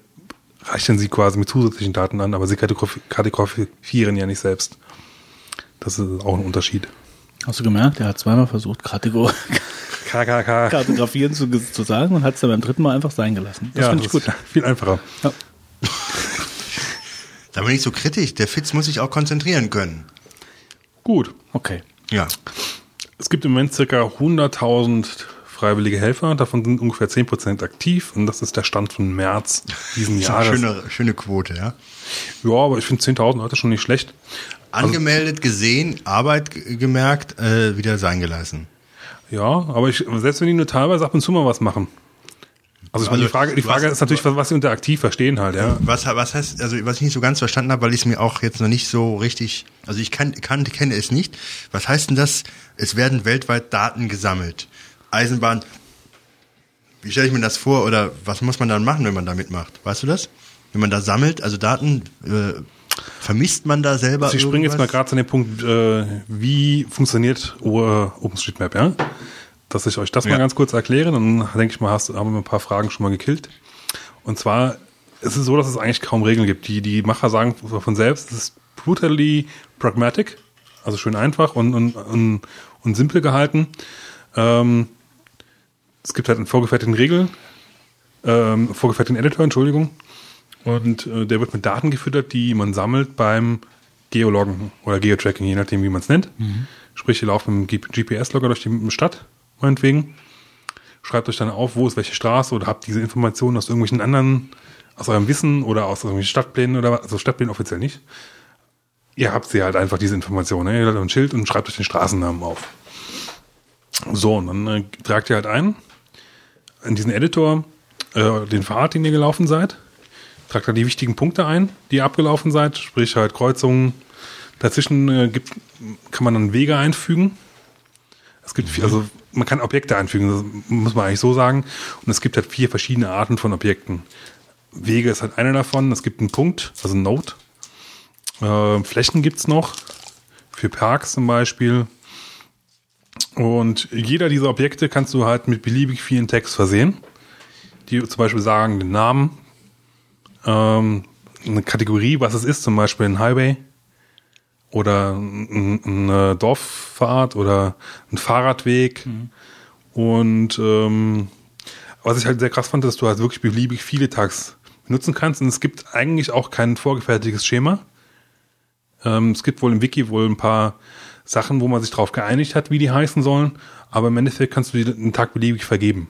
reichen sie quasi mit zusätzlichen Daten an, aber sie kartografi- kartografieren ja nicht selbst. Das ist auch ein Unterschied. hast du gemerkt, er hat zweimal versucht, Kartigo- KKK. kartografieren zu, zu sagen und hat es dann beim dritten Mal einfach sein gelassen. Das finde ich gut. viel einfacher. Ja. Sei mal nicht so kritisch. Der Fitz muss sich auch konzentrieren können. Gut. Okay. Ja. Es gibt im Moment circa 100.000 freiwillige Helfer, davon sind ungefähr 10% aktiv und das ist der Stand von März diesen Das ist eine Jahres. schöne, schöne Quote, ja. Ja, aber ich finde 10.000 Leute schon nicht schlecht. Angemeldet, gesehen, Arbeit gemerkt, äh, wieder sein gelassen. Ja, aber ich, selbst wenn die nur teilweise ab und zu mal was machen. Also ich meine, Also, die Frage, die Frage hast- ist natürlich, was, was sie unter aktiv verstehen halt, ja. Was, was heißt, also was ich nicht so ganz verstanden habe, weil ich es mir auch jetzt noch nicht so richtig, also ich kann, kann, kenne es nicht. Was heißt denn das? Es werden weltweit Daten gesammelt. Eisenbahn. Wie stelle ich mir das vor oder was muss man dann machen, wenn man da mitmacht? Weißt du das? Wenn man da sammelt, also Daten, äh, vermisst man da selber Also ich springe jetzt mal gerade zu dem Punkt, äh, wie funktioniert OpenStreetMap, ja? Dass ich euch das mal Ja. ganz kurz erkläre, dann denke ich mal, hast, haben wir ein paar Fragen schon mal gekillt. Und zwar, es ist so, dass es eigentlich kaum Regeln gibt. Die, die Macher sagen von selbst, es ist brutally pragmatic, also schön einfach und, und, und, und simpel gehalten. Ähm, es gibt halt einen vorgefertigten Regel, ähm, vorgefertigten Editor, Entschuldigung. Und äh, der wird mit Daten gefüttert, die man sammelt beim Geologgen oder Geotracking, je nachdem, wie man es nennt. Sprich, ihr lauft mit dem GPS-Logger durch die Stadt, meinetwegen. Schreibt euch dann auf, wo ist welche Straße oder habt diese Informationen aus irgendwelchen anderen, aus eurem Wissen oder aus irgendwelchen Stadtplänen oder was- also Stadtplänen offiziell nicht. Ihr habt sie halt einfach, diese Informationen. Ne? Ihr habt ein Schild und schreibt euch den Straßennamen auf. So, und dann äh, tragt ihr halt ein in diesen Editor äh, den Pfad, den ihr gelaufen seid. Tragt da die wichtigen Punkte ein, die ihr abgelaufen seid, sprich halt Kreuzungen. Dazwischen äh, gibt, kann man dann Wege einfügen. Es gibt also man kann Objekte einfügen, muss man eigentlich so sagen. Und es gibt halt vier verschiedene Arten von Objekten. Wege ist halt einer davon. Es gibt einen Punkt, also ein Node. Äh, Flächen gibt's noch für Parks zum Beispiel. Und jeder dieser Objekte kannst du halt mit beliebig vielen Text versehen, die zum Beispiel sagen den Namen, ähm, eine Kategorie, was es ist, zum Beispiel ein Highway oder ein, ein, eine Dorffahrt oder ein Fahrradweg. Und ähm, was ich halt sehr krass fand, dass du halt wirklich beliebig viele Tags benutzen kannst. Und es gibt eigentlich auch kein vorgefertigtes Schema. Ähm, es gibt wohl im Wiki wohl ein paar Sachen, wo man sich darauf geeinigt hat, wie die heißen sollen. Aber im Endeffekt kannst du die einen Tag beliebig vergeben.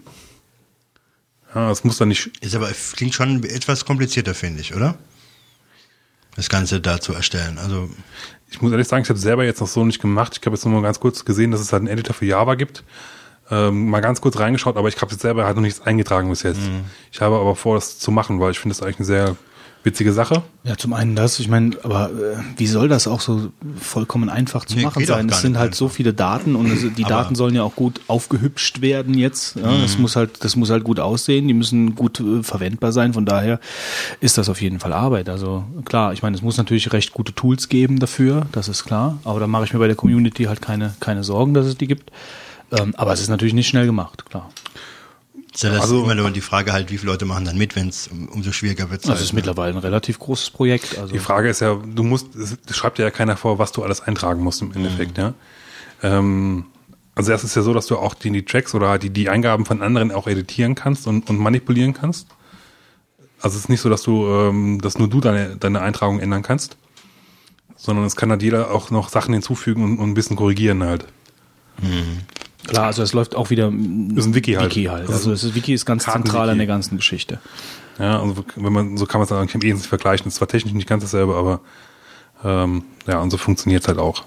Ja, es muss dann nicht Ist aber, klingt schon etwas komplizierter, finde ich, oder? Das Ganze da zu erstellen. Also, ich muss ehrlich sagen, ich habe selber jetzt noch so nicht gemacht. Ich habe jetzt nur mal ganz kurz gesehen, dass es halt einen Editor für Java gibt. Ähm, mal ganz kurz reingeschaut, aber ich habe jetzt selber halt noch nichts eingetragen bis jetzt. Mhm. Ich habe aber vor, das zu machen, weil ich finde das eigentlich eine sehr witzige Sache. Ja, zum einen das, ich meine, aber äh, wie soll das auch so vollkommen einfach zu Nee, machen sein? Es sind halt so einfach. viele Daten und es, die Aber- Daten sollen ja auch gut aufgehübscht werden jetzt. Ja, Das muss halt, das muss halt gut aussehen, die müssen gut äh, verwendbar sein. Von daher ist das auf jeden Fall Arbeit. Also klar, ich meine, es muss natürlich recht gute Tools geben dafür, das ist klar. Aber da mache ich mir bei der Community halt keine, keine Sorgen, dass es die gibt. Ähm, aber es ist natürlich nicht schnell gemacht, klar. Ist ja das Also- immer nur die Frage halt, wie viele Leute machen dann mit, wenn es um, umso schwieriger wird. Das ist mittlerweile ein relativ großes Projekt. Also Die Frage ist ja, du musst, es es schreibt dir ja keiner vor, was du alles eintragen musst im Endeffekt, ja. Ähm, also erst ist ja so, dass du auch die, die Tracks oder die, die Eingaben von anderen auch editieren kannst und, und manipulieren kannst. Also es ist nicht so, dass du, ähm, dass nur du deine, deine Eintragung ändern kannst, sondern es kann halt jeder auch noch Sachen hinzufügen und, und ein bisschen korrigieren halt. Klar, also es läuft auch wieder ist ein Wiki halt. Wiki halt. Ist Also das Wiki ist ganz Karten-Wiki. zentral an der ganzen Geschichte. Ja, also wenn man, so kann man es eigentlich im Wesentlichen vergleichen. Das ist zwar technisch nicht ganz dasselbe, aber ähm, ja, und so funktioniert es halt auch.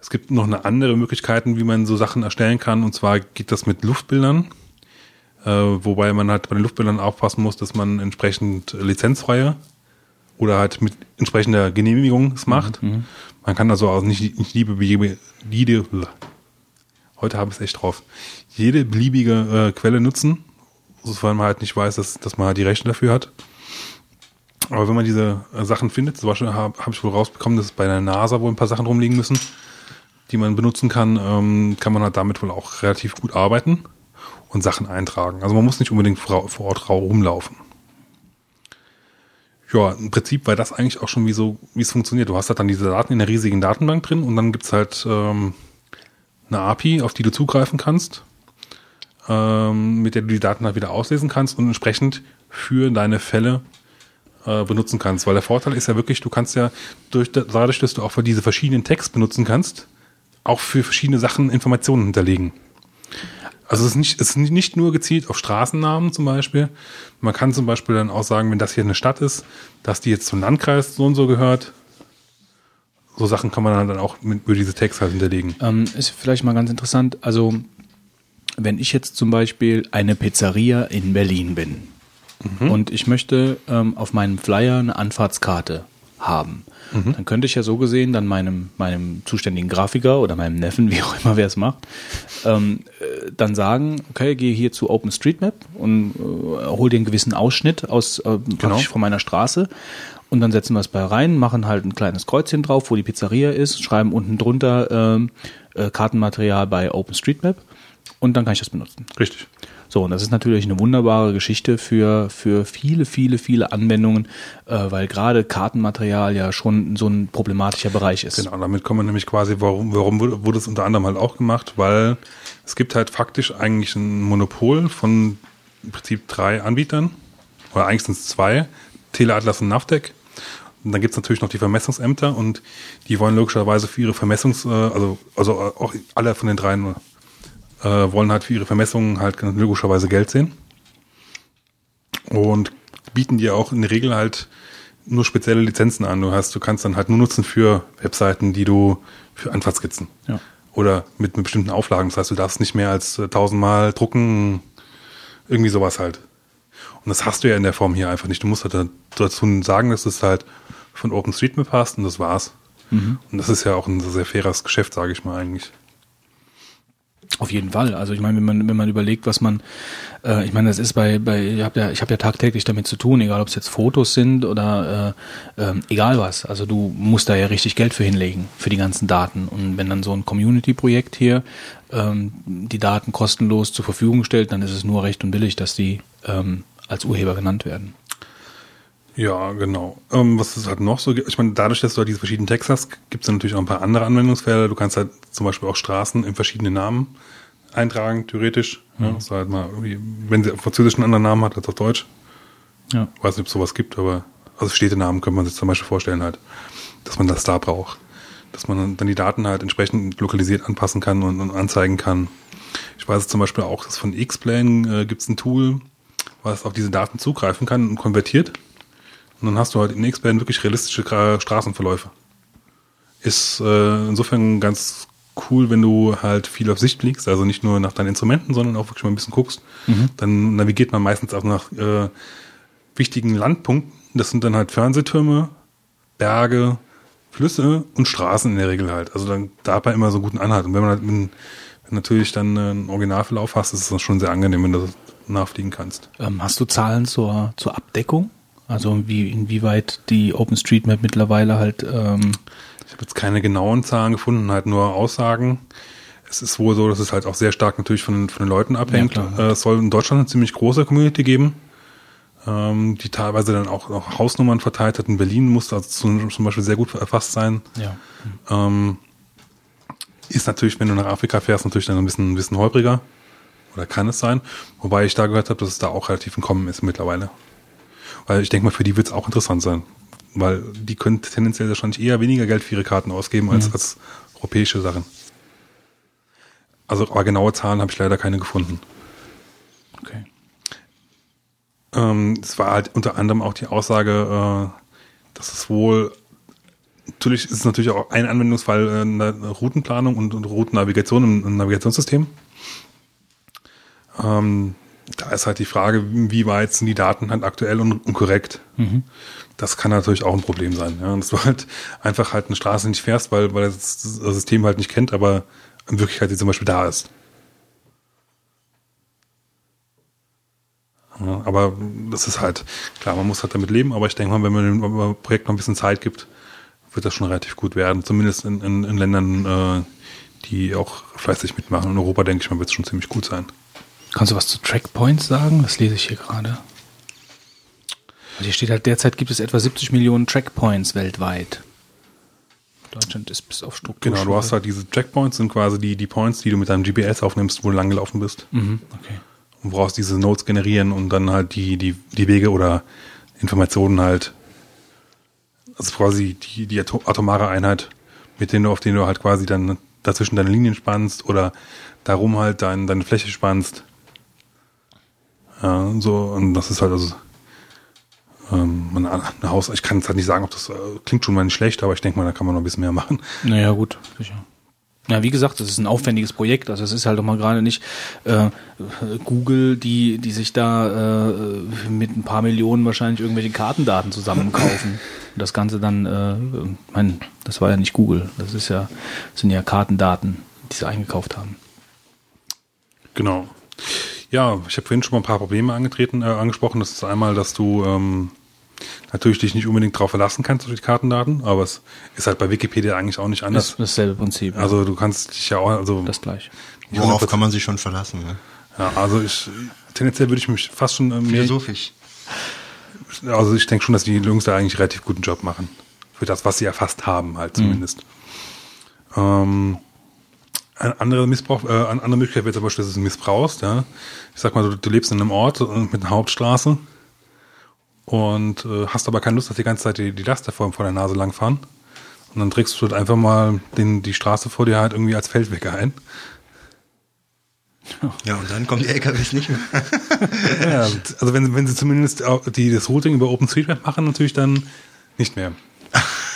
Es gibt noch eine andere Möglichkeiten, wie man so Sachen erstellen kann, und zwar geht das mit Luftbildern, äh, wobei man halt bei den Luftbildern aufpassen muss, dass man entsprechend lizenzfreie oder halt mit entsprechender Genehmigung es macht. Man kann also auch nicht, nicht liebe, jede, jede, heute habe ich es echt drauf, jede beliebige äh, Quelle nutzen, sofern man halt nicht weiß, dass, dass man halt die Rechte dafür hat. Aber wenn man diese äh, Sachen findet, zum Beispiel habe hab ich wohl rausbekommen, dass bei der NASA wohl ein paar Sachen rumliegen müssen, die man benutzen kann, ähm, kann man halt damit wohl auch relativ gut arbeiten und Sachen eintragen. Also man muss nicht unbedingt vor, vor Ort rumlaufen. Ja, im Prinzip war das eigentlich auch schon wie so, wie es funktioniert. Du hast halt dann diese Daten in der riesigen Datenbank drin und dann gibt's halt ähm, eine API, auf die du zugreifen kannst ähm, mit der du die Daten halt wieder auslesen kannst und entsprechend für deine Fälle äh, benutzen kannst. Weil der Vorteil ist ja wirklich, du kannst ja durch, dadurch, dass du auch für diese verschiedenen Tags benutzen kannst, auch für verschiedene Sachen Informationen hinterlegen. Also es ist nicht, es ist nicht nur gezielt auf Straßennamen zum Beispiel. Man kann zum Beispiel dann auch sagen, wenn das hier eine Stadt ist, dass die jetzt zum Landkreis so und so gehört. So Sachen kann man dann auch mit, über diese Tags halt hinterlegen. Ähm, ist vielleicht mal ganz interessant. Also, wenn ich jetzt zum Beispiel eine Pizzeria in Berlin bin und ich möchte ähm, auf meinem Flyer eine Anfahrtskarte haben, dann könnte ich ja so gesehen dann meinem, meinem zuständigen Grafiker oder meinem Neffen, [laughs] wie auch immer wer es macht, ähm, äh, dann sagen, okay, gehe hier zu OpenStreetMap und äh, hol dir einen gewissen Ausschnitt aus äh, praktisch von meiner Straße und dann setzen wir es bei rein, machen halt ein kleines Kreuzchen drauf, wo die Pizzeria ist, schreiben unten drunter ähm, äh, Kartenmaterial bei OpenStreetMap und dann kann ich das benutzen. Richtig. So, und das ist natürlich eine wunderbare Geschichte für, für viele, viele, viele Anwendungen, äh, weil gerade Kartenmaterial ja schon so ein problematischer Bereich ist. Genau, damit kommen wir nämlich quasi, warum, warum wurde wurde es unter anderem halt auch gemacht, weil es gibt halt faktisch eigentlich ein Monopol von im Prinzip drei Anbietern, oder eigentlich sind es zwei, Teleatlas und Navtec. Und dann gibt es natürlich noch die Vermessungsämter und die wollen logischerweise für ihre Vermessungs-, äh, also, also auch alle von den dreien äh, wollen halt für ihre Vermessungen halt logischerweise Geld sehen. Und bieten dir auch in der Regel halt nur spezielle Lizenzen an. Du hast, du kannst dann halt nur nutzen für Webseiten, die du für Anfahrtskizzen. Ja. Oder mit, mit bestimmten Auflagen. Das heißt, du darfst nicht mehr als äh, tausendmal drucken, irgendwie sowas halt. Und das hast du ja in der Form hier einfach nicht. Du musst halt da- dazu sagen, dass es halt von OpenStreetMap hast und das war's. Und das ist ja auch ein sehr faires Geschäft, sage ich mal eigentlich. Auf jeden Fall. Also ich meine, wenn man, wenn man überlegt, was man, äh, ich meine, das ist bei, bei ich habe ja, ich habe ja tagtäglich damit zu tun, egal ob es jetzt Fotos sind oder äh, ähm, egal was. Also du musst da ja richtig Geld für hinlegen, für die ganzen Daten. Und wenn dann so ein Community-Projekt hier ähm, die Daten kostenlos zur Verfügung stellt, dann ist es nur recht und billig, dass die ähm, als Urheber genannt werden. Ja, genau. Ähm, was es halt noch so gibt, ich meine, dadurch, dass du halt diese verschiedenen Tags hast, gibt es natürlich auch ein paar andere Anwendungsfelder. Du kannst halt zum Beispiel auch Straßen in verschiedene Namen eintragen, theoretisch. Ja, du halt mal wenn sie auf Französisch einen anderen Namen hat als auf Deutsch. Ja. Ich weiß nicht, ob es sowas gibt, aber also Städtenamen könnte man sich zum Beispiel vorstellen halt, dass man das da braucht. Dass man dann die Daten halt entsprechend lokalisiert anpassen kann und, und anzeigen kann. Ich weiß zum Beispiel auch, dass von X-Plane äh, gibt es ein Tool, was auf diese Daten zugreifen kann und konvertiert. Und dann hast du halt in X-Plane wirklich realistische Straßenverläufe. Ist äh, insofern ganz cool, wenn du halt viel auf Sicht fliegst, also nicht nur nach deinen Instrumenten, sondern auch wirklich mal ein bisschen guckst. Dann navigiert man meistens auch nach äh, wichtigen Landpunkten. Das sind dann halt Fernsehtürme, Berge, Flüsse und Straßen in der Regel halt. Also dann da hat man immer so einen guten Anhalt. Und wenn man halt wenn, natürlich dann äh, einen Originalverlauf hast, ist es schon sehr angenehm, wenn du das nachfliegen kannst. Ähm, hast du Zahlen zur, zur Abdeckung? Also wie, inwieweit die OpenStreetMap mittlerweile halt ähm, Ich habe jetzt keine genauen Zahlen gefunden, halt nur Aussagen. Es ist wohl so, dass es halt auch sehr stark natürlich von, den- von den Leuten abhängt. Ja, klar. Äh, es soll in Deutschland eine ziemlich große Community geben, ähm, die teilweise dann auch, auch Hausnummern verteilt hat. In Berlin muss also zum, zum Beispiel sehr gut erfasst sein. ja. Ähm, ist natürlich, wenn du nach Afrika fährst, natürlich dann ein bisschen, ein bisschen holpriger. Oder kann es sein. Wobei ich da gehört habe, dass es da auch relativ im Kommen ist mittlerweile. Weil ich denke mal, für die wird es auch interessant sein. Weil die können tendenziell wahrscheinlich eher weniger Geld für ihre Karten ausgeben als, als europäische Sachen. Also, aber genaue Zahlen habe ich leider keine gefunden. Okay. Ähm, es war halt unter anderem auch die Aussage, äh, dass es wohl natürlich ist es natürlich auch ein Anwendungsfall äh, eine Routenplanung und, und Routennavigation im, im Navigationssystem. Ähm, da ist halt die Frage, wie weit sind die Daten halt aktuell und, und korrekt. Das kann natürlich auch ein Problem sein. Ja. Und dass du halt einfach halt eine Straße nicht fährst, weil, weil das, das System halt nicht kennt, aber in Wirklichkeit sie zum Beispiel da ist. Ja, aber das ist halt, klar, man muss halt damit leben, aber ich denke mal, wenn man dem Projekt noch ein bisschen Zeit gibt, wird das schon relativ gut werden. Zumindest in, in, in Ländern, äh, die auch fleißig mitmachen. In Europa, denke ich mal, wird es schon ziemlich gut sein. Kannst du was zu Trackpoints sagen? Das lese ich hier gerade. Also Hier steht halt, derzeit gibt es etwa 70 Millionen Trackpoints weltweit. Deutschland ist bis auf Struktur. Genau, du hast halt diese Checkpoints, sind quasi die, die Points, die du mit deinem GPS aufnimmst, wo du lang gelaufen bist. Mhm, okay. Und woraus diese Notes generieren und dann halt die, die, die Wege oder Informationen halt, also quasi die, die ato- atomare Einheit, mit denen du, auf denen du halt quasi dann dazwischen deine Linien spannst oder darum halt dein, deine Fläche spannst. Ja, so, und das ist halt also, ähm, man- ein Haus, ich kann jetzt halt nicht sagen, ob das äh, klingt schon mal nicht schlecht, aber ich denke mal, da kann man noch ein bisschen mehr machen. Naja, gut, sicher. Ja, wie gesagt, das ist ein aufwendiges Projekt. Also es ist halt doch mal gerade nicht äh, Google, die, die sich da äh, mit ein paar Millionen wahrscheinlich irgendwelche Kartendaten zusammenkaufen. Und das Ganze dann, äh, mein, das war ja nicht Google. Das ist ja, das sind ja Kartendaten, die sie eingekauft haben. Genau. Ja, ich habe vorhin schon mal ein paar Probleme angetreten, äh, angesprochen. Das ist einmal, dass du ähm, natürlich dich nicht unbedingt darauf verlassen kannst durch die Kartendaten, aber es ist halt bei Wikipedia eigentlich auch nicht Das anders. ist dasselbe Prinzip. Also du kannst dich ja auch, also das gleich. Worauf kann man sich schon verlassen? Ne? ja, also ich tendenziell würde ich mich fast schon äh, mehr, Philosophisch. also ich denke schon, dass die Jungs da eigentlich einen relativ guten Job machen. Für das, was sie erfasst haben, halt zumindest. Ähm, ein anderer Missbrauch, äh, eine andere Möglichkeit wäre zum Beispiel, dass du es missbrauchst, ja. Ich sag mal, du, du lebst in einem Ort äh, mit einer Hauptstraße und äh, hast aber keine Lust, dass die ganze Zeit die, die Laster vor, vor der Nase langfahren. Und dann trägst du halt einfach mal den, die Straße vor dir halt irgendwie als Feldweg ein. Ja, und dann kommen die LKWs nicht mehr. [laughs] Ja, also wenn, wenn sie zumindest auch die, das Routing über OpenStreetMap machen, natürlich dann nicht mehr. [laughs]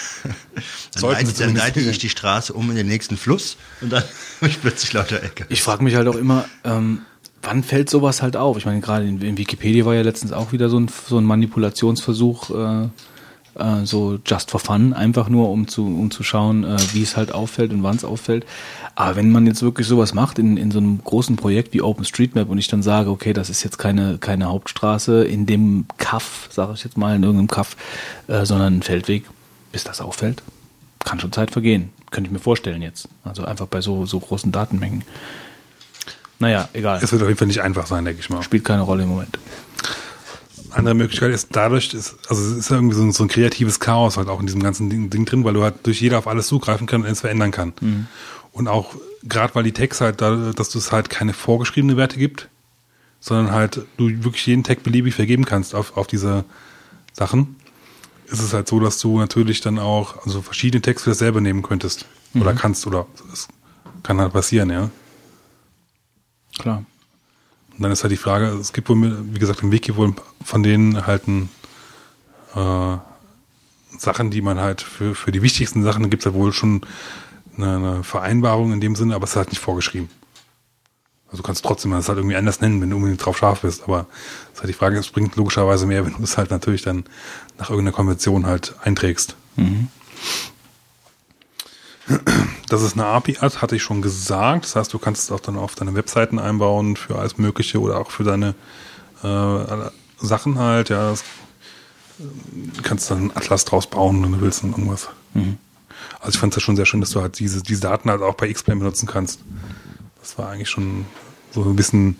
Dann leite, dann leite ich die Straße um in den nächsten Fluss und dann [laughs] habe ich plötzlich lauter LKWs. Ich frage mich halt auch immer, ähm, wann fällt sowas halt auf? Ich meine, gerade in, in Wikipedia war ja letztens auch wieder so ein, so ein Manipulationsversuch, äh, äh, so just for fun, einfach nur um zu, um zu schauen, äh, wie es halt auffällt und wann es auffällt. Aber wenn man jetzt wirklich sowas macht in, in so einem großen Projekt wie OpenStreetMap und ich dann sage, okay, das ist jetzt keine, keine Hauptstraße in dem Kaff, sage ich jetzt mal, in irgendeinem Kaff, äh, sondern ein Feldweg, bis das auffällt, kann schon Zeit vergehen. Könnte ich mir vorstellen jetzt. Also einfach bei so, so großen Datenmengen. Naja, egal. Es wird auf jeden Fall nicht einfach sein, denke ich mal. Spielt keine Rolle im Moment. Andere Möglichkeit ist dadurch, ist, also es ist irgendwie so ein, so ein kreatives Chaos halt auch in diesem ganzen Ding, Ding drin, weil du halt durch jeder auf alles zugreifen kann und es verändern kann. Und auch gerade weil die Tags halt, da, dass du es halt keine vorgeschriebene Werte gibt, sondern halt du wirklich jeden Tag beliebig vergeben kannst auf, auf diese Sachen, ist es halt so, dass du natürlich dann auch also verschiedene für dasselbe nehmen könntest oder kannst oder es kann halt passieren, ja. Klar. Und dann ist halt die Frage, es gibt wohl, wie gesagt, im Wiki wohl von denen halt ein, äh, Sachen, die man halt für, für die wichtigsten Sachen gibt es ja wohl schon eine, eine Vereinbarung in dem Sinne, aber es ist halt nicht vorgeschrieben. Also du kannst trotzdem das halt irgendwie anders nennen, wenn du unbedingt drauf scharf bist, aber es ist halt die Frage, es bringt logischerweise mehr, [laughs] wenn du es halt natürlich dann nach irgendeiner Konvention halt einträgst. Dass es eine API hat, hatte ich schon gesagt. Das heißt, du kannst es auch dann auf deine Webseiten einbauen für alles Mögliche oder auch für deine äh, Sachen halt. Ja, das, du kannst dann einen Atlas draus bauen, wenn du willst und irgendwas. Also ich fand es ja schon sehr schön, dass du halt diese, diese Daten halt auch bei X-Plane benutzen kannst. Das war eigentlich schon so ein bisschen,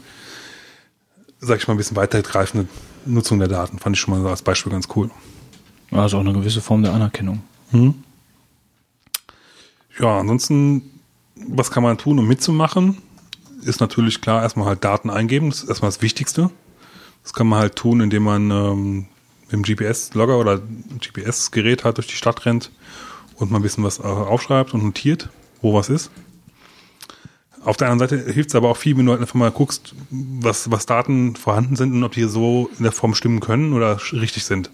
sag ich mal, ein bisschen weitergreifende Nutzung der Daten. Fand ich schon mal so als Beispiel ganz cool. Also auch eine gewisse Form der Anerkennung. Ja, ansonsten, was kann man tun, um mitzumachen? Ist natürlich klar, erstmal halt Daten eingeben. Das ist erstmal das Wichtigste. Das kann man halt tun, indem man ähm, mit dem GPS-Logger oder GPS-Gerät halt durch die Stadt rennt und mal ein bisschen was äh, aufschreibt und notiert, wo was ist. Auf der anderen Seite hilft es aber auch viel, wenn du halt einfach mal guckst, was, was Daten vorhanden sind und ob die so in der Form stimmen können oder richtig sind.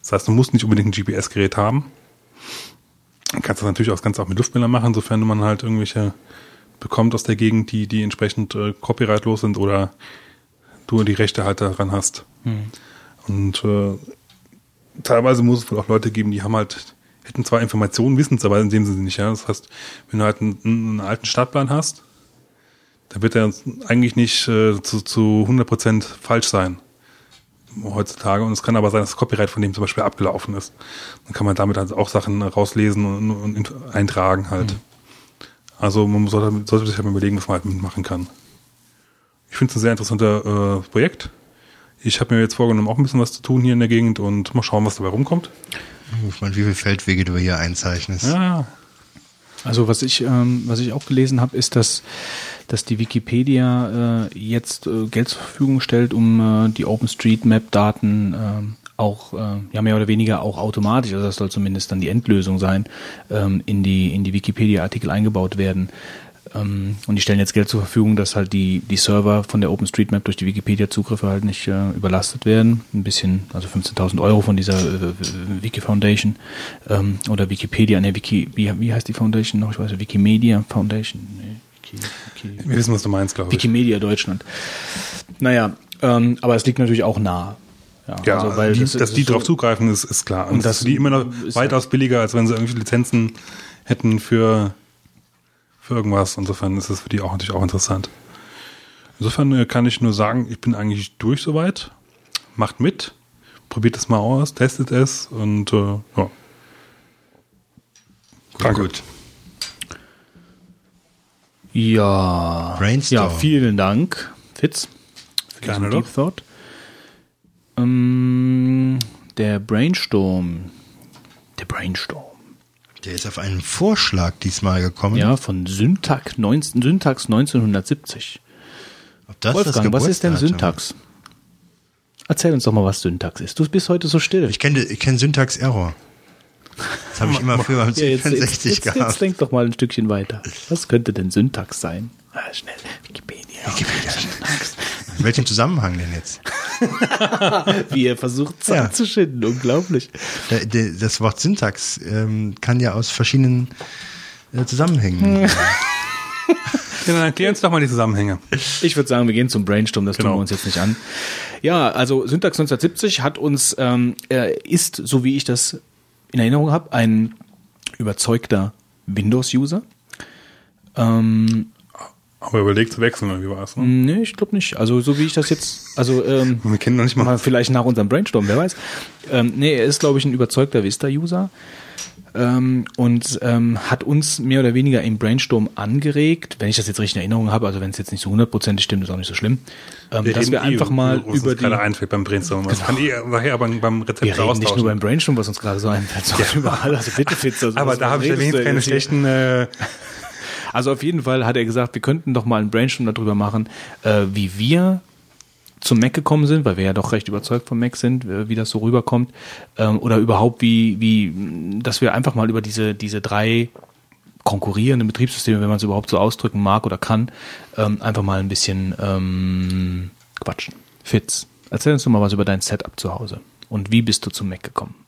Das heißt, du musst nicht unbedingt ein GPS-Gerät haben. Du kannst das natürlich auch ganz auch mit Luftbildern machen, sofern man halt irgendwelche bekommt aus der Gegend, die, die entsprechend äh, copyrightlos sind oder du die Rechte halt daran hast. Und äh, teilweise muss es wohl auch Leute geben, die haben halt, hätten zwar Informationen, wissen es aber in dem Sinne nicht. Ja? Das heißt, wenn du halt einen, einen alten Stadtplan hast, dann wird er eigentlich nicht äh, zu, zu 100% falsch sein heutzutage. Und es kann aber sein, dass das Copyright von dem zum Beispiel abgelaufen ist. Dann kann man damit also auch Sachen rauslesen und, und eintragen halt. Also man sollte, sollte sich halt überlegen, was man halt mitmachen kann. Ich finde es ein sehr interessanter äh, Projekt. Ich habe mir jetzt vorgenommen, auch ein bisschen was zu tun hier in der Gegend und mal schauen, was dabei rumkommt. Ich meine, wie viele Feldwege du hier einzeichnest. Ja, Also was ich, ähm, was ich auch gelesen habe, ist, dass, dass die Wikipedia äh, jetzt äh, Geld zur Verfügung stellt, um äh, die OpenStreetMap-Daten ähm, auch, äh, ja mehr oder weniger auch automatisch, also das soll zumindest dann die Endlösung sein, ähm, in die, in die Wikipedia-Artikel eingebaut werden. Ähm, und die stellen jetzt Geld zur Verfügung, dass halt die, die Server von der OpenStreetMap durch die Wikipedia-Zugriffe halt nicht äh, überlastet werden. Ein bisschen, also 15.000 Euro von dieser äh, Wiki Foundation ähm, oder Wikipedia, ne, Wiki, wie, wie heißt die Foundation noch? Ich weiß nicht, Wikimedia Foundation. Nee, Wiki, Wiki, wir wissen, was du meinst, glaube ich. Wikimedia Deutschland. Naja, ähm, aber es liegt natürlich auch nah. Ja, also, weil die, das- dass das die so- drauf zugreifen, ist, ist klar. Und, Und das das die immer noch weitaus billiger, als wenn sie irgendwie Lizenzen hätten für, für irgendwas. Insofern ist es für die auch natürlich auch interessant. Insofern äh, kann ich nur sagen, ich bin eigentlich durch soweit. Macht mit, probiert es mal aus, testet es und äh, ja. Gut, Danke. gut. Ja. Brainstorm. Ja, vielen Dank, Fitz, für Gerne doch. Deep Thought. Ähm, der Brainstorm. Der Brainstorm. Der ist auf einen Vorschlag diesmal gekommen. Ja, von Syntax, 19, Syntax 1970. Ob das Wolfgang, was ist denn? Syntax? Erzähl uns doch mal, was Syntax ist. Du bist heute so still. Ich kenne ich kenn Syntax Error. Das habe ich immer früher beim Ja, jetzt, jetzt, 64 jetzt, jetzt gehabt. denk doch mal ein Stückchen weiter. Was könnte denn Syntax sein? Ah, schnell, Wikipedia. Wikipedia. In welchem Zusammenhang denn jetzt? [laughs] Wie er versucht, Zeit Ja. zu schinden. Unglaublich. Das Wort Syntax ähm, kann ja aus verschiedenen äh, Zusammenhängen. [laughs] Ja, dann erklär uns doch mal die Zusammenhänge. Ich würde sagen, wir gehen zum Brainstorm, das tun Genau. wir uns jetzt nicht an. Ja, also Syntax 1970 hat uns, ähm, er ist, so wie ich das in Erinnerung habe, ein überzeugter Windows-User. Ähm, Aber überlegt zu wechseln, oder wie war es? Ne? nee, ich glaube nicht. Also so wie ich das jetzt, also ähm, [laughs] Wir kennen noch nicht mal. mal vielleicht nach unserem Brainstorm, wer weiß. Ähm, nee, er ist, glaube ich, ein überzeugter Vista-User. Ähm, und ähm, hat uns mehr oder weniger im Brainstorm angeregt, wenn ich das jetzt richtig in Erinnerung habe, also wenn es jetzt nicht so hundertprozentig stimmt, ist auch nicht so schlimm, ähm, dass reden wir eh einfach mal über die, Genau. gerade einfällt beim Brainstorm. Das kann eh nachher beim, beim Rezept wir reden nicht nur beim Brainstorm, was uns gerade so einfällt, sondern [laughs] überall, also bitte Fitz. Also Aber da habe ich ja wenigstens keine schlechten. Äh, Also auf jeden Fall hat er gesagt, wir könnten doch mal einen Brainstorm darüber machen, äh, wie wir zum Mac gekommen sind, weil wir ja doch recht überzeugt vom Mac sind, äh, wie das so rüberkommt, ähm, oder überhaupt wie, wie, dass wir einfach mal über diese, diese drei konkurrierenden Betriebssysteme, wenn man es überhaupt so ausdrücken mag oder kann, ähm, einfach mal ein bisschen ähm, quatschen. Fitz, erzähl uns doch mal was über dein Setup zu Hause und wie bist du zum Mac gekommen?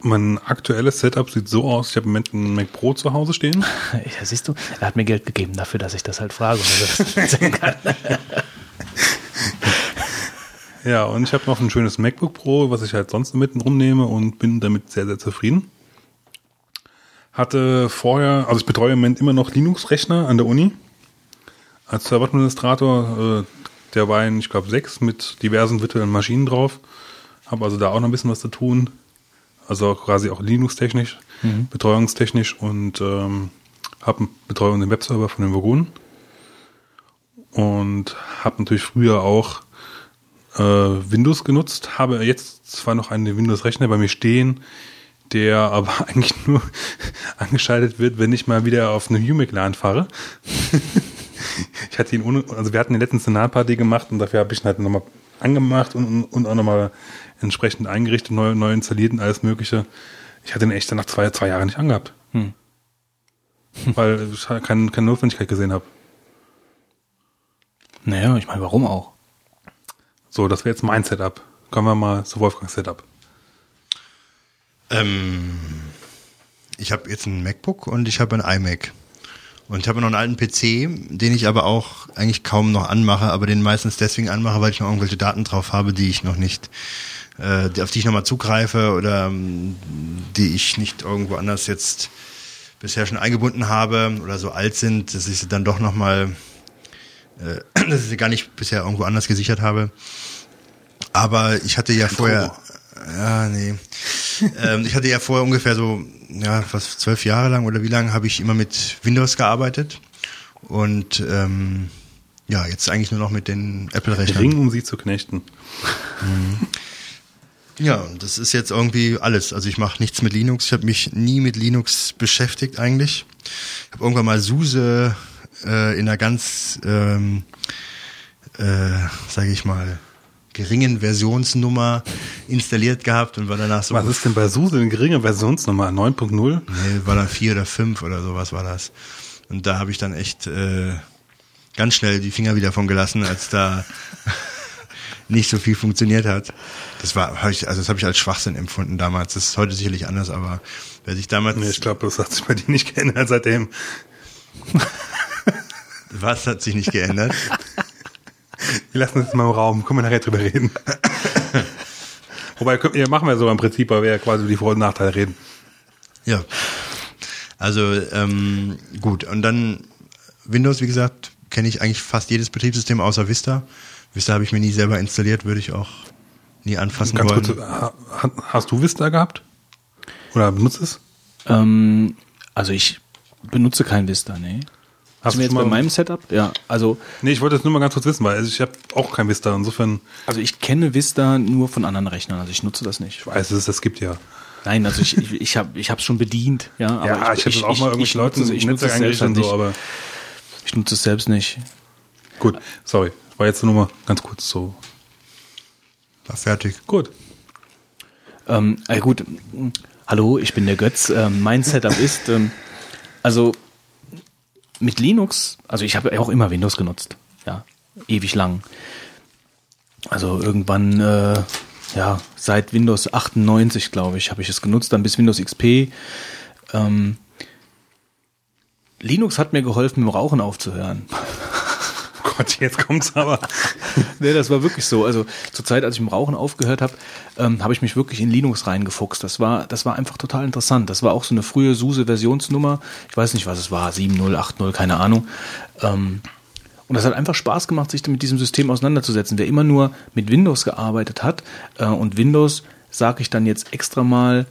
Mein aktuelles Setup sieht so aus, ich habe im Moment einen Mac Pro zu Hause stehen. [laughs] Ja, siehst du, er hat mir Geld gegeben dafür, dass ich das halt frage. Und das erzählen kann. [laughs] Ja, und ich habe noch ein schönes MacBook Pro, was ich halt sonst mitten rumnehme und bin damit sehr, sehr zufrieden. Hatte vorher, also ich betreue im Moment immer noch Linux-Rechner an der Uni als Serveradministrator. Äh, der war in, ich glaube, sechs mit diversen virtuellen Maschinen drauf. Habe also da auch noch ein bisschen was zu tun. Also quasi auch Linux-technisch, betreuungstechnisch und ähm, habe Betreuung den Webserver von den Vogonen. Und habe natürlich früher auch äh, Windows genutzt, habe jetzt zwar noch einen Windows-Rechner bei mir stehen, der [laughs] aber eigentlich nur [laughs] angeschaltet wird, wenn ich mal wieder auf eine Humic-LAN fahre. [laughs] ich hatte ihn ohne, also wir hatten die letzten Szenarparty gemacht und dafür habe ich ihn halt nochmal angemacht und, und auch nochmal entsprechend eingerichtet, neu, neu installiert und alles mögliche. Ich hatte ihn echt nach zwei, zwei Jahren nicht angehabt. Hm. [laughs] Weil ich halt keine, keine Notwendigkeit gesehen habe. Naja, ich meine, warum auch? So, das wäre jetzt mein Setup. Kommen wir mal zu Wolfgangs Setup. Ähm, ich habe jetzt ein MacBook und ich habe ein iMac. Und ich habe noch einen alten PC, den ich aber auch eigentlich kaum noch anmache, aber den meistens deswegen anmache, weil ich noch irgendwelche Daten drauf habe, die ich noch nicht, äh, auf die ich nochmal zugreife oder ähm, die ich nicht irgendwo anders jetzt bisher schon eingebunden habe oder so alt sind, dass ich sie dann doch nochmal, äh, [clears throat] dass ich sie gar nicht bisher irgendwo anders gesichert habe. Aber ich hatte ja vorher, ja, nee. [laughs] ähm, ich hatte ja vorher ungefähr so, ja, fast zwölf Jahre lang oder wie lange habe ich immer mit Windows gearbeitet. Und ähm, ja, jetzt eigentlich nur noch mit den Apple-Rechnern. Ring, um sie zu knechten. Ja, und das ist jetzt irgendwie alles. Also ich mache nichts mit Linux. Ich habe mich nie mit Linux beschäftigt eigentlich. Ich habe irgendwann mal SUSE äh, in einer ganz, ähm, äh, sage ich mal, geringen Versionsnummer installiert gehabt und war danach so. Was ist denn bei SUSE eine geringe Versionsnummer? 9.0? Nee, war dann vier oder fünf oder sowas war das. Und da habe ich dann echt äh, ganz schnell die Finger wieder von gelassen, als da nicht so viel funktioniert hat. Das war, hab ich, also das habe ich als Schwachsinn empfunden damals. Das ist heute sicherlich anders, aber wer sich damals, Nee, ich glaube, das hat sich bei dir nicht geändert seitdem. [laughs] was hat sich nicht geändert? [laughs] Wir lassen das mal im Raum, können wir nachher drüber reden. [laughs] Wobei, ja, machen wir so im Prinzip, weil wir ja quasi über die Vor- und Nachteile reden. Ja. Also ähm, gut, und dann Windows, wie gesagt, kenne ich eigentlich fast jedes Betriebssystem außer Vista. Vista habe ich mir nie selber installiert, würde ich auch nie anfassen Ganz wollen. kurz, ha- ha- hast du Vista gehabt? Oder benutzt es? Ähm, also ich benutze kein Vista, nee. Hast du jetzt schon bei mal- meinem Setup? Ja, also, Nee, ich wollte das nur mal ganz kurz wissen, weil also ich habe auch kein Vista. Insofern, also ich kenne Vista nur von anderen Rechnern, also ich nutze das nicht. ich weiß, dass es das gibt ja. Nein, also ich, ich, ich habe ich es schon bedient, ja. Aber ja, ich, habe das auch mal irgendwelche Leute nutze, ich nutze es selbst eingerichtet halt und so, nicht. aber Ich nutze es selbst nicht. gut, sorry. War jetzt nur mal ganz kurz so. War fertig. Gut. Ähm, äh, gut, hallo, ich bin der Götz. Ähm, mein Setup [laughs] ist, ähm, also mit Linux, also ich habe ja auch immer Windows genutzt, ja, ewig lang. Also irgendwann, äh, ja, seit Windows 98, glaube ich, habe ich es genutzt, dann bis Windows XP. Ähm, Linux hat mir geholfen, mit dem Rauchen aufzuhören. [laughs] Gott, jetzt kommt's aber. Nee, das war wirklich so. Also zur Zeit, als ich dem Rauchen aufgehört habe, ähm, habe ich mich wirklich in Linux reingefuchst. Das war, das war einfach total interessant. Das war auch so eine frühe SUSE-Versionsnummer. Ich weiß nicht, was es war, 7.0, 8.0, keine Ahnung. Ähm, und das hat einfach Spaß gemacht, sich mit diesem System auseinanderzusetzen. Wer immer nur mit Windows gearbeitet hat äh, und Windows sage ich dann jetzt extra mal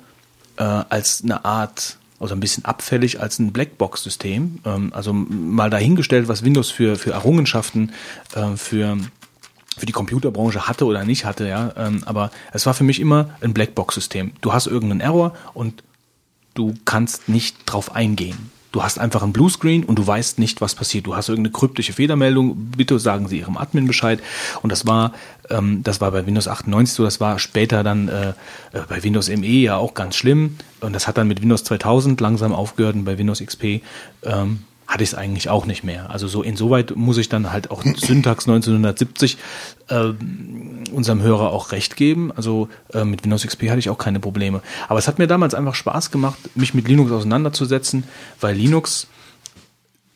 äh, als eine Art, also ein bisschen abfällig als ein Blackbox-System. Ähm, also mal dahingestellt, was Windows für, für Errungenschaften äh, für, für die Computerbranche hatte oder nicht hatte, ja. Ähm, aber es war für mich immer ein Blackbox-System. Du hast irgendeinen Error und du kannst nicht drauf eingehen. Du hast einfach einen Bluescreen und du weißt nicht, was passiert. Du hast irgendeine kryptische Fehlermeldung, bitte sagen Sie Ihrem Admin Bescheid. Und das war, ähm, das war bei Windows 98 so, das war später dann äh, äh, bei Windows ME ja auch ganz schlimm. Und das hat dann mit Windows 2000 langsam aufgehört und bei Windows XP ähm, hatte ich es eigentlich auch nicht mehr. Also so insoweit muss ich dann halt auch [clears throat] Syntax 1970 äh, unserem Hörer auch recht geben. Also äh, mit Windows XP hatte ich auch keine Probleme. Aber es hat mir damals einfach Spaß gemacht, mich mit Linux auseinanderzusetzen, weil Linux,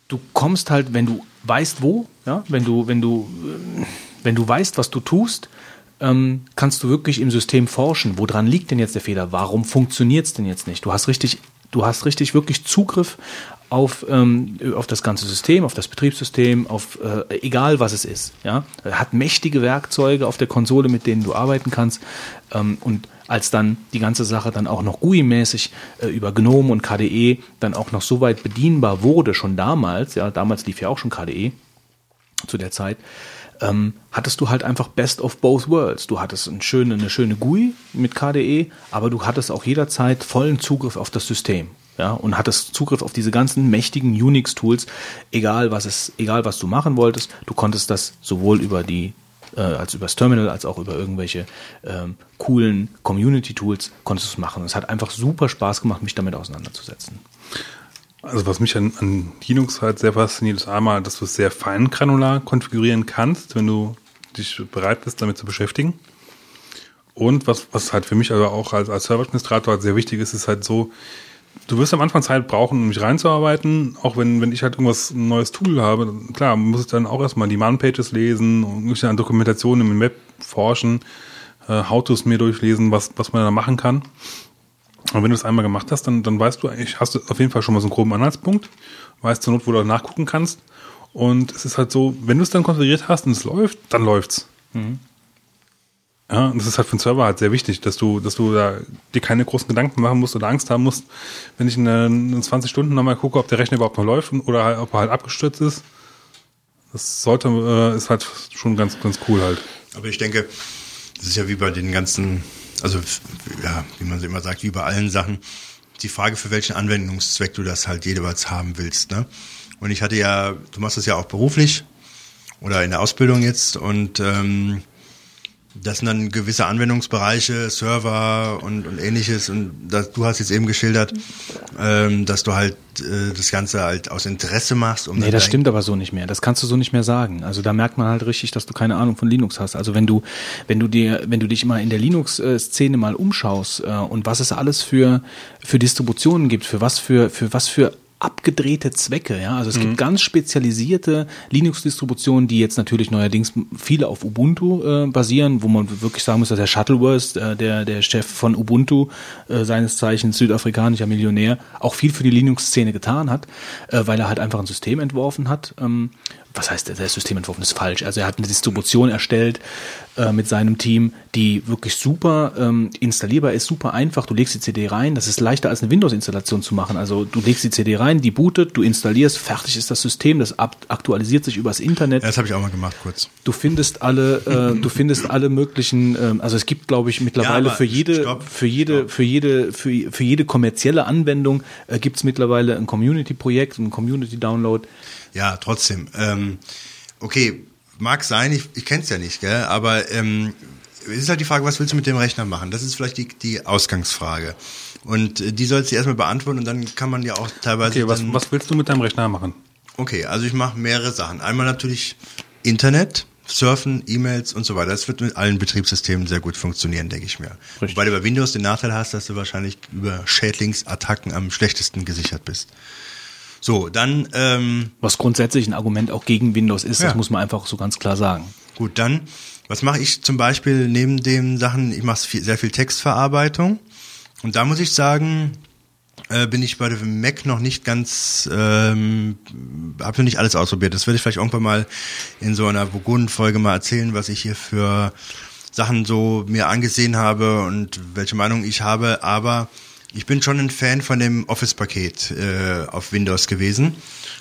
du kommst halt, wenn du weißt wo, ja, wenn du, wenn du, äh, wenn du weißt, was du tust, ähm, kannst du wirklich im System forschen. Woran liegt denn jetzt der Fehler? Warum funktioniert es denn jetzt nicht? Du hast richtig du hast richtig wirklich Zugriff auf, ähm, auf das ganze System, auf das Betriebssystem, auf äh, egal was es ist. Ja? Er hat mächtige Werkzeuge auf der Konsole, mit denen du arbeiten kannst. Ähm, und als dann die ganze Sache dann auch noch GUI-mäßig äh, über GNOME und KDE dann auch noch so weit bedienbar wurde, schon damals, ja, damals lief ja auch schon KDE zu der Zeit, ähm, hattest du halt einfach Best of Both Worlds. Du hattest eine schöne, eine schöne GUI mit KDE, aber du hattest auch jederzeit vollen Zugriff auf das System ja, und hattest Zugriff auf diese ganzen mächtigen Unix-Tools, egal was es, egal was du machen wolltest, du konntest das sowohl über die äh, als übers Terminal als auch über irgendwelche ähm, coolen Community-Tools konntest du machen. Es hat einfach super Spaß gemacht, mich damit auseinanderzusetzen. Also was mich an, an Linux halt sehr fasziniert, ist einmal, dass du es sehr fein granular konfigurieren kannst, wenn du dich bereit bist, damit zu beschäftigen. Und was, was halt für mich aber auch als, als Server-Administrator halt sehr wichtig ist, ist halt so, du wirst am Anfang Zeit brauchen, um mich reinzuarbeiten. Auch wenn, wenn ich halt irgendwas ein neues Tool habe, klar, muss ich dann auch erstmal die Man-Pages lesen und an Dokumentationen im Web forschen, äh, How-Tos mir durchlesen, was, was man da machen kann. Und wenn du es einmal gemacht hast, dann, dann weißt du eigentlich, hast du auf jeden Fall schon mal so einen groben Anhaltspunkt, weißt zur Not, wo du nachgucken kannst. Und es ist halt so, wenn du es dann konfiguriert hast und es läuft, dann läuft's. Mhm. Ja, und das ist halt für den Server halt sehr wichtig, dass du, dass du da dir keine großen Gedanken machen musst oder Angst haben musst, wenn ich in, in 20 Stunden nochmal gucke, ob der Rechner überhaupt noch läuft oder halt, ob er halt abgestürzt ist. Das sollte, äh, ist halt schon ganz, ganz cool halt. Aber ich denke, das ist ja wie bei den ganzen, also ja, wie man immer sagt, wie bei allen Sachen, die Frage, für welchen Anwendungszweck du das halt jeweils haben willst. Ne? Und ich hatte ja, du machst das ja auch beruflich oder in der Ausbildung jetzt und ähm, das sind dann gewisse Anwendungsbereiche, Server und, und ähnliches. Und das, du hast jetzt eben geschildert, ähm, dass du halt äh, das Ganze halt aus Interesse machst. Um nee, das stimmt aber so nicht mehr. Das kannst du so nicht mehr sagen. Also da merkt man halt richtig, dass du keine Ahnung von Linux hast. Also wenn du, wenn du dir, wenn du dich immer in der Linux-Szene mal umschaust äh, und was es alles für, für Distributionen gibt, für was für, für was für abgedrehte Zwecke. Ja? Also es mhm. gibt ganz spezialisierte Linux-Distributionen, die jetzt natürlich neuerdings viele auf Ubuntu äh, basieren, wo man wirklich sagen muss, dass der Shuttleworth, äh, der, der Chef von Ubuntu, äh, seines Zeichens südafrikanischer Millionär, auch viel für die Linux-Szene getan hat, äh, weil er halt einfach ein System entworfen hat. Ähm, was heißt, der Systementwurf ist falsch. Also er hat eine Distribution erstellt äh, mit seinem Team, die wirklich super ähm, installierbar ist, super einfach. Du legst die CD rein, das ist leichter als eine Windows-Installation zu machen. Also du legst die CD rein, die bootet, du installierst, fertig ist das System, das aktualisiert sich übers Internet. Ja, das habe ich auch mal gemacht, kurz. Du findest alle, äh, du findest alle möglichen, äh, also es gibt, glaube ich, mittlerweile ja, für jede, stopp, für jede, stopp. für jede, für, für jede kommerzielle Anwendung äh, gibt es mittlerweile ein Community-Projekt, ein Community-Download. Ja, trotzdem. Ähm, okay, mag sein, ich, ich kenne es ja nicht, gell? aber ähm, es ist halt die Frage, was willst du mit dem Rechner machen? Das ist vielleicht die, die Ausgangsfrage. Und äh, die sollst du erstmal beantworten und dann kann man ja auch teilweise. Okay, was, was willst du mit deinem Rechner machen? Okay, also ich mache mehrere Sachen. Einmal natürlich Internet, Surfen, E-Mails und so weiter. Das wird mit allen Betriebssystemen sehr gut funktionieren, denke ich mir. Richtig. Wobei du bei Windows den Nachteil hast, dass du wahrscheinlich über Schädlingsattacken am schlechtesten gesichert bist. So, dann. Ähm, Was grundsätzlich ein Argument auch gegen Windows ist, ja. das muss man einfach so ganz klar sagen. Gut, dann, was mache ich zum Beispiel neben den Sachen? Ich mache sehr viel Textverarbeitung. Und da muss ich sagen, äh, bin ich bei dem Mac noch nicht ganz, ähm, habe noch nicht alles ausprobiert. Das werde ich vielleicht irgendwann mal in so einer Burgund-Folge mal erzählen, was ich hier für Sachen so mir angesehen habe und welche Meinung ich habe. Aber ich bin schon ein Fan von dem Office-Paket äh, auf Windows gewesen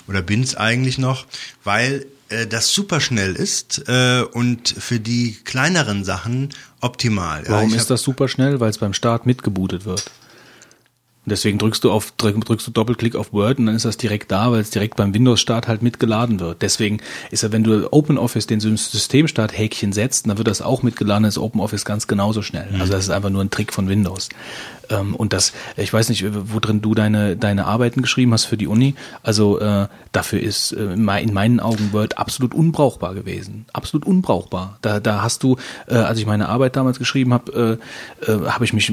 oder bin's eigentlich noch, weil äh, das super schnell ist äh, und für die kleineren Sachen optimal. Warum ja, ist das super schnell? Weil es beim Start mitgebootet wird. Und deswegen drückst du auf drückst du Doppelklick auf Word und dann ist das direkt da, weil es direkt beim Windows-Start halt mitgeladen wird. Deswegen ist ja, wenn du OpenOffice den Systemstart-Häkchen setzt, dann wird das auch mitgeladen, ist OpenOffice ganz genauso schnell. Also das ist einfach nur ein Trick von Windows. Ähm, und das, ich weiß nicht, wo drin du deine, deine Arbeiten geschrieben hast für die Uni. Also äh, dafür ist äh, in meinen Augen Word absolut unbrauchbar gewesen. Absolut unbrauchbar. Da, da hast du, äh, als ich meine Arbeit damals geschrieben habe, äh, äh, habe ich mich,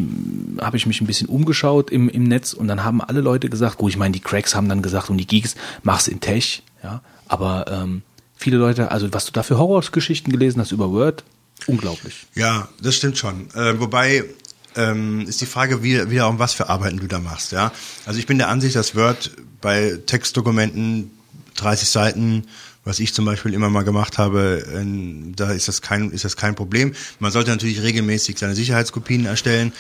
habe ich mich ein bisschen umgeschaut im, im Netz und dann haben alle Leute gesagt, gut, ich meine, die Cracks haben dann gesagt und die Geeks, mach's in Tech, ja. Aber ähm, viele Leute, also was du da für Horrorgeschichten gelesen hast über Word, unglaublich. Ja, das stimmt schon. Äh, wobei ähm, ist die Frage wieder, wieder um was für Arbeiten du da machst. Ja, also ich bin der Ansicht, dass Word bei Textdokumenten 30 Seiten was ich zum Beispiel immer mal gemacht habe, äh, da ist das kein ist das kein Problem. Man sollte natürlich regelmäßig seine Sicherheitskopien erstellen,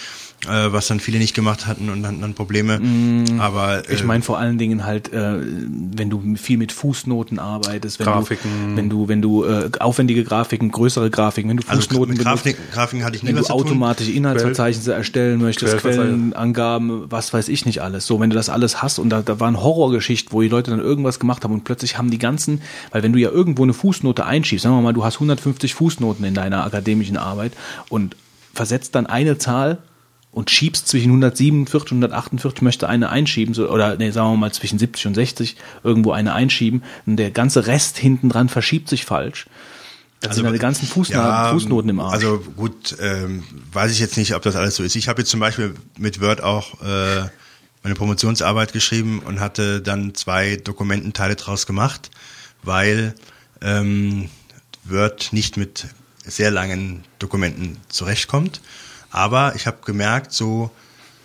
äh, was dann viele nicht gemacht hatten und dann, dann Probleme. Mm, Aber äh, ich meine vor allen Dingen halt, äh, wenn du viel mit Fußnoten arbeitest, wenn Grafiken. du wenn du wenn du äh, aufwendige Grafiken, größere Grafiken, wenn du also Fußnoten mit benutzt, Grafiken, hatte ich nie wenn du automatische Inhaltsverzeichnisse erstellen möchtest. Quellenangaben, was weiß ich nicht alles. So, wenn du das alles hast und da, da waren Horrorgeschichten, wo die Leute dann irgendwas gemacht haben und plötzlich haben die ganzen, weil wenn du ja irgendwo eine Fußnote einschiebst, sagen wir mal, du hast 150 Fußnoten in deiner akademischen Arbeit und versetzt dann eine Zahl und schiebst zwischen 147 und 148, möchte eine einschieben, so, oder nee, sagen wir mal zwischen 70 und 60 irgendwo eine einschieben und der ganze Rest hinten dran verschiebt sich falsch. Dann sind deine ganzen Fußna Ja, Fußnoten im Arsch. Also gut, ähm, weiß ich jetzt nicht, ob das alles so ist. Ich habe jetzt zum Beispiel mit Word auch äh, meine Promotionsarbeit geschrieben und hatte dann zwei Dokumententeile draus gemacht, weil ähm, Word nicht mit sehr langen Dokumenten zurechtkommt. Aber ich habe gemerkt, so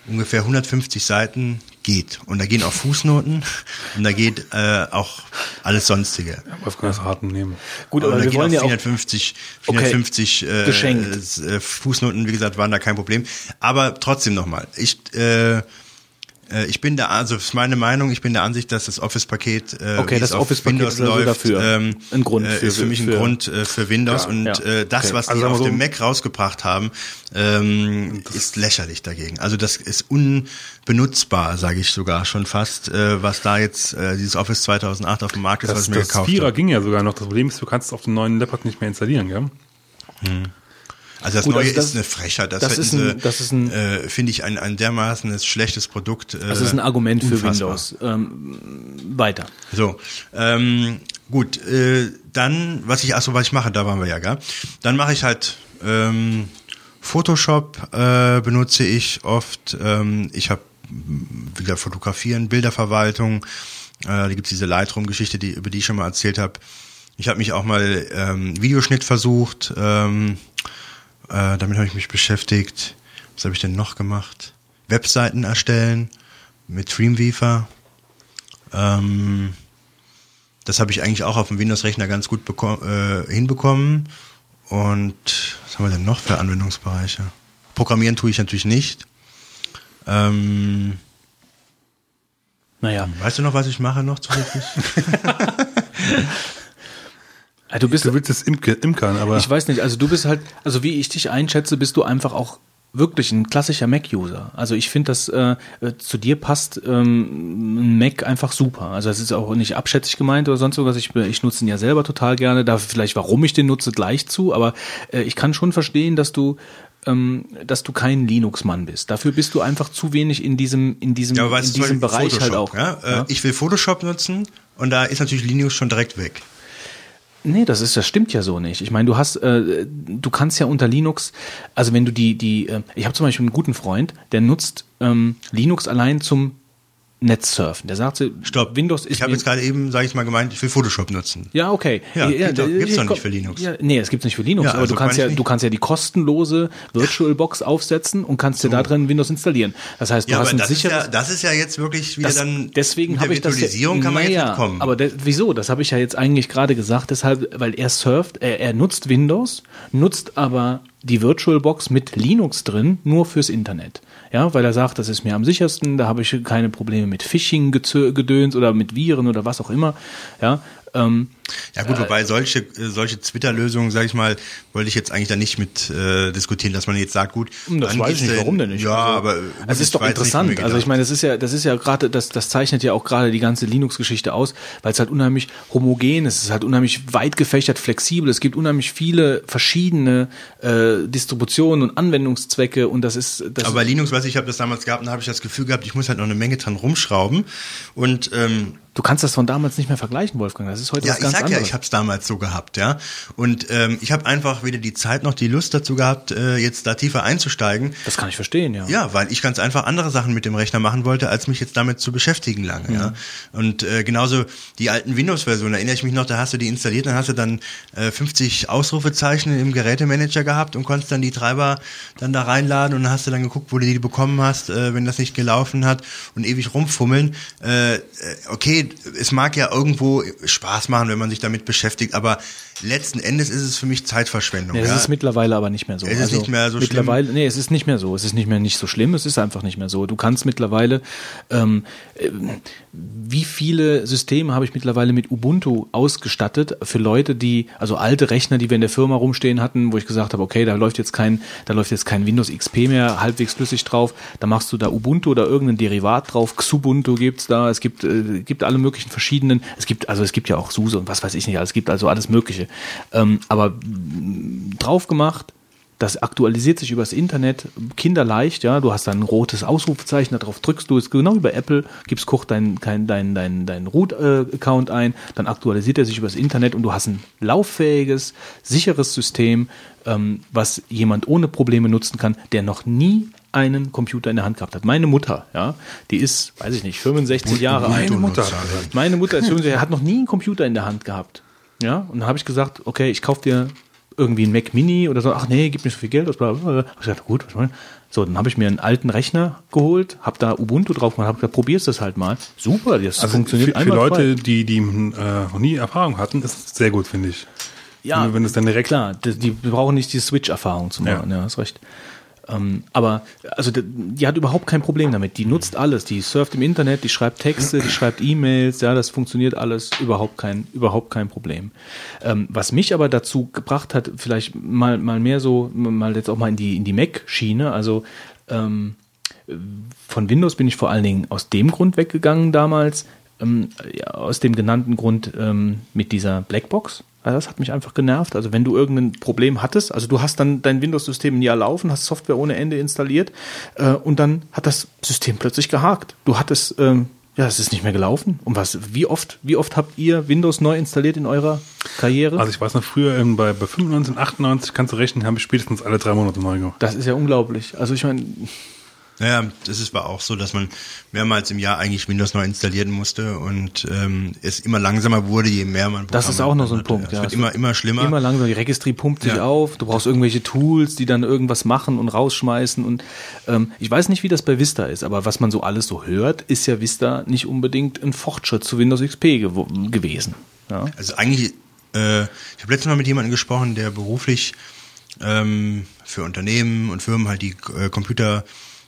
ungefähr 150 Seiten geht. Und da gehen auch Fußnoten und da geht äh, auch alles Sonstige. Wolfgang das Raten nehmen. Gut, Aber aber wir wollen ja auch 450, Okay. 450 äh, Geschenkt. äh, Fußnoten, wie gesagt, waren da kein Problem. Aber trotzdem nochmal, ich äh, ich bin da, also ist meine Meinung, ich bin der Ansicht, dass das Office-Paket, äh, Okay, das Office-Paket Windows also läuft, dafür ähm, ein Grund äh, für- ist für mich ein für- Grund äh, für Windows Ja, und ja. äh, das, Okay. was Also die auf so- dem Mac rausgebracht haben, ähm, ist lächerlich dagegen. Also das ist unbenutzbar, sage ich sogar schon fast, äh, was da jetzt äh, dieses Office 2008 auf dem Markt ist, was Das, ich mir das gekauft Vierer habe. ging ja sogar noch. Das Problem ist, du kannst es auf dem neuen Laptop nicht mehr installieren, gell? Also das Gut, Neue also das- ist eine Frechheit. Das, das ist ein- sie, das ist ein- äh, finde ich, ein, ein dermaßen schlechtes Produkt. Äh, das ist ein Argument für unfassbar. Windows. Ähm, weiter. So, ähm, gut, äh, dann, was ich, achso, was ich mache, da waren wir ja, gell? Dann mache ich halt ähm, Photoshop äh, benutze ich oft. Ähm, ich habe wieder Fotografieren, Bilderverwaltung. Äh, da gibt's diese Lightroom-Geschichte, die, über die ich schon mal erzählt habe. Ich habe mich auch mal ähm, Videoschnitt versucht. Ähm, äh, damit habe ich mich beschäftigt. Was habe ich denn noch gemacht? Webseiten erstellen mit Dreamweaver. Ähm, das habe ich eigentlich auch auf dem Windows-Rechner ganz gut äh, hinbekommen. Und was haben wir denn noch für Anwendungsbereiche? Programmieren tue ich natürlich nicht. Ähm, Naja, weißt du noch, was ich mache noch zusätzlich? [laughs] [laughs] du bist Du willst es Imke, Imkern, aber Ich weiß nicht, also du bist halt, also wie ich dich einschätze, bist du einfach auch wirklich ein klassischer Mac-User. Also ich finde, dass äh, zu dir passt ähm, ein Mac einfach super. Also das ist auch nicht abschätzig gemeint oder sonst irgendwas. Ich, ich nutze ihn ja selber total gerne. Da vielleicht, warum ich den nutze, gleich zu. Aber äh, ich kann schon verstehen, dass du ähm, dass du kein Linux-Mann bist. Dafür bist du einfach zu wenig in diesem in diesem Ja, in diesem Bereich halt Photoshop, auch. Ja? Äh, Ich will Photoshop nutzen und da ist natürlich Linux schon direkt weg. Nee, das ist, das stimmt ja so nicht. Ich meine, du hast, äh, du kannst ja unter Linux, also wenn du die, die, äh, ich habe zum Beispiel einen guten Freund, der nutzt ähm, Linux allein zum Netzsurfen. Der sagt, so, Stopp. Windows ist Ich habe jetzt gerade eben, sage ich mal, gemeint, ich will Photoshop nutzen. ja, okay. Ja, gibt's doch- äh, gibt's doch ich- nicht für Linux. Ja, nee, es gibt's nicht für Linux, Ja, aber also du kannst ja, ich nicht. du kannst ja die kostenlose VirtualBox aufsetzen und kannst dir da drin Windows installieren. Das heißt, du Ja, hast ein das ist, sicheres ja, das ist ja jetzt wirklich wieder das, dann deswegen habe ich das Virtualisierung kann man jetzt kommen. Aber de, wieso? Das habe ich ja jetzt eigentlich gerade gesagt, deshalb, weil er surft, er, er nutzt Windows, nutzt aber die VirtualBox mit Linux drin, nur fürs Internet. Ja, weil er sagt, das ist mir am sichersten, da habe ich keine Probleme mit Phishing-Gedöns oder mit Viren oder was auch immer. Ja, Ähm, Ja gut, wobei solche äh, solche Twitter-Lösungen, sage ich mal, wollte ich jetzt eigentlich da nicht mit äh, diskutieren, dass man jetzt sagt, gut, Das dann weiß ich nicht, warum denn nicht? Ja, also, aber gut, es das ist doch nicht interessant. Also ich meine, das ist ja, das ist ja gerade, das, das zeichnet ja auch gerade die ganze Linux-Geschichte aus, weil es halt unheimlich homogen ist, es ist halt unheimlich weit gefächert, flexibel. Es gibt unheimlich viele verschiedene äh, Distributionen und Anwendungszwecke und das ist das Aber bei Linux, weiß ich, ich habe das damals gehabt, und habe ich das Gefühl gehabt, ich muss halt noch eine Menge dran rumschrauben und ähm, Du kannst das von damals nicht mehr vergleichen, Wolfgang. Das ist heute Ja, was ich ganz sag anderes. ja, ich habe es damals so gehabt, ja. Und ähm, ich habe einfach weder die Zeit noch die Lust dazu gehabt, äh, jetzt da tiefer einzusteigen. das kann ich verstehen, ja. Ja, weil ich ganz einfach andere Sachen mit dem Rechner machen wollte, als mich jetzt damit zu beschäftigen lange, ja. Und äh, genauso die alten Windows-Versionen, erinnere ich mich noch, da hast du die installiert, dann hast du dann äh, 50 Ausrufezeichen im Gerätemanager gehabt und konntest dann die Treiber dann da reinladen und dann hast du dann geguckt, wo du die bekommen hast, äh, wenn das nicht gelaufen hat und ewig rumfummeln. Äh, äh, okay, es mag ja irgendwo Spaß machen, wenn man sich damit beschäftigt, aber letzten Endes ist es für mich Zeitverschwendung. Nee, das ja. ist mittlerweile aber nicht mehr so. Es ist nicht mehr so schlimm. mittlerweile, Nee, es ist nicht mehr so. Es ist nicht mehr nicht so schlimm. Es ist einfach nicht mehr so. Du kannst mittlerweile, ähm, äh, wie viele Systeme habe ich mittlerweile mit Ubuntu ausgestattet für Leute, die, also alte Rechner, die wir in der Firma rumstehen hatten, wo ich gesagt habe, okay, da läuft jetzt kein, da läuft jetzt kein Windows XP mehr halbwegs flüssig drauf. Da machst du da Ubuntu oder irgendein Derivat drauf. Xubuntu gibt's da. Es gibt, äh, gibt alle möglichen verschiedenen. Es gibt, also es gibt ja auch SUSE und was weiß ich nicht. Es gibt also alles Mögliche. Ähm, aber drauf gemacht, das aktualisiert sich übers Internet, kinderleicht, ja. Du hast dann ein rotes Ausrufezeichen, darauf drückst du, ist genau wie bei Apple, gibst kurz deinen dein, dein, dein, dein Root-Account ein, dann aktualisiert er sich übers Internet und du hast ein lauffähiges, sicheres System, ähm, was jemand ohne Probleme nutzen kann, der noch nie einen Computer in der Hand gehabt hat. Meine Mutter, ja, die ist, weiß ich nicht, 65 Jahre alt. Meine Mutter. Meine Mutter ist 65, hat noch nie einen Computer in der Hand gehabt. Ja, und dann habe ich gesagt, okay, ich kaufe dir irgendwie ein Mac Mini oder so. Ach nee, gib mir so viel Geld. aus, bla, bla, bla. Ich gesagt, gut, was wollen? So, dann habe ich mir einen alten Rechner geholt, habe da Ubuntu drauf gemacht, habe gesagt, probier's das halt mal. Super, das Also funktioniert für, für einwandfrei. Leute, die, die äh, noch nie Erfahrung hatten, ist es sehr gut, finde ich. Ja, Wenn wenn es dann direkt- Klar, die, die brauchen nicht die Switch-Erfahrung zu machen, ja, hast recht. Ähm, aber also die, die hat überhaupt kein Problem damit. Die nutzt alles. Die surft im Internet, die schreibt Texte, die schreibt E-Mails, ja, das funktioniert alles überhaupt kein überhaupt kein Problem. Ähm, was mich aber dazu gebracht hat, vielleicht mal mal mehr so mal jetzt auch mal in die in die Mac-Schiene. Also ähm, von Windows bin ich vor allen Dingen aus dem Grund weggegangen damals, ähm, ja, aus dem genannten Grund ähm, mit dieser Blackbox. Also das hat mich einfach genervt. Also wenn du irgendein Problem hattest, also du hast dann dein Windows-System ein Jahr laufen, hast Software ohne Ende installiert äh, und dann hat das System plötzlich gehakt. Du hattest, ähm, ja, es ist nicht mehr gelaufen. Und was, wie oft, wie oft habt ihr Windows neu installiert in eurer Karriere? Also ich weiß noch, früher ähm, bei, bei 95, 98 kannst du rechnen, habe ich spätestens alle drei Monate neu gemacht. das ist ja unglaublich. Also ich meine, Naja, das ist war auch so, dass man mehrmals im Jahr eigentlich Windows neu installieren musste und ähm, es immer langsamer wurde, je mehr man Das ist auch noch so ein hatte. Punkt, Es ja. wird Es immer, wird immer schlimmer. Immer langsam, die Registry pumpt sich Ja. auf, du brauchst irgendwelche Tools, die dann irgendwas machen und rausschmeißen und ähm, ich weiß nicht, wie das bei Vista ist, aber was man so alles so hört, ist ja Vista nicht unbedingt ein Fortschritt zu Windows XP gewo- gewesen. Ja. Also eigentlich, äh, ich habe letztes Mal mit jemandem gesprochen, der beruflich ähm, für Unternehmen und Firmen halt die äh, Computer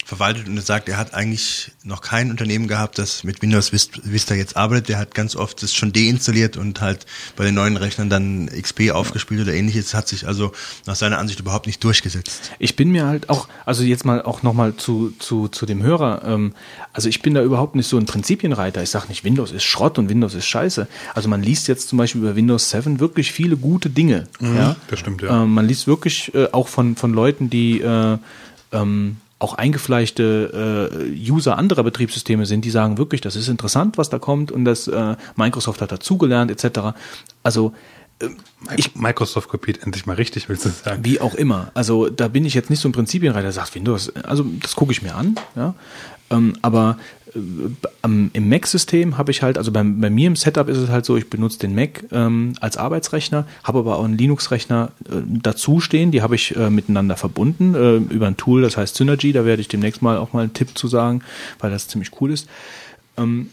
verwaltet und er sagt, er hat eigentlich noch kein Unternehmen gehabt, das mit Windows Vist- Vista jetzt arbeitet. Der hat ganz oft das schon deinstalliert und halt bei den neuen Rechnern dann XP aufgespielt oder ähnliches. Hat sich also nach seiner Ansicht überhaupt nicht durchgesetzt. Ich bin mir halt auch, also jetzt mal auch nochmal zu, zu, zu dem Hörer, ähm, also ich bin da überhaupt nicht so ein Prinzipienreiter. Ich sage nicht, Windows ist Schrott und Windows ist scheiße. Also man liest jetzt zum Beispiel über Windows 7 wirklich viele gute Dinge. ja? das stimmt, ja. Ähm, man liest wirklich äh, auch von, von Leuten, die äh, ähm, auch eingefleischte äh, User anderer Betriebssysteme sind, die sagen wirklich, das ist interessant, was da kommt und das äh, Microsoft hat dazugelernt etc. Also Ich, Microsoft kopiert endlich mal richtig, willst du sagen? wie auch immer. Also da bin ich jetzt nicht so ein Prinzipienreiter, der sagt Windows. Also das gucke ich mir an, ja. Ähm, aber äh, im Mac-System habe ich halt, also beim, bei mir im Setup ist es halt so, ich benutze den Mac ähm, als Arbeitsrechner, habe aber auch einen Linux-Rechner äh, dazu stehen, die habe ich äh, miteinander verbunden äh, über ein Tool, das heißt Synergy, da werde ich demnächst mal auch mal einen Tipp zu sagen, weil das ziemlich cool ist. Ähm,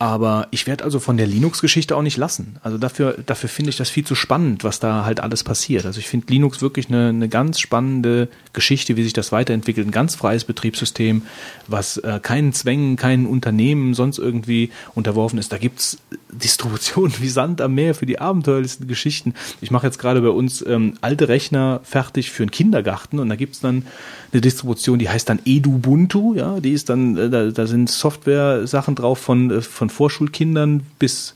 Aber ich werde also von der Linux-Geschichte auch nicht lassen. Also dafür, dafür finde ich das viel zu spannend, was da halt alles passiert. Also ich finde Linux wirklich eine, eine ganz spannende Geschichte, wie sich das weiterentwickelt. Ein ganz freies Betriebssystem, was äh, keinen Zwängen, keinen Unternehmen sonst irgendwie unterworfen ist. Da gibt's Distributionen wie Sand am Meer für die abenteuerlichsten Geschichten. Ich mache jetzt gerade bei uns ähm, alte Rechner fertig für einen Kindergarten und da gibt's dann eine Distribution, die heißt dann Edubuntu, ja, die ist dann, äh, da, da sind Software-Sachen drauf von, äh, von Vorschulkindern bis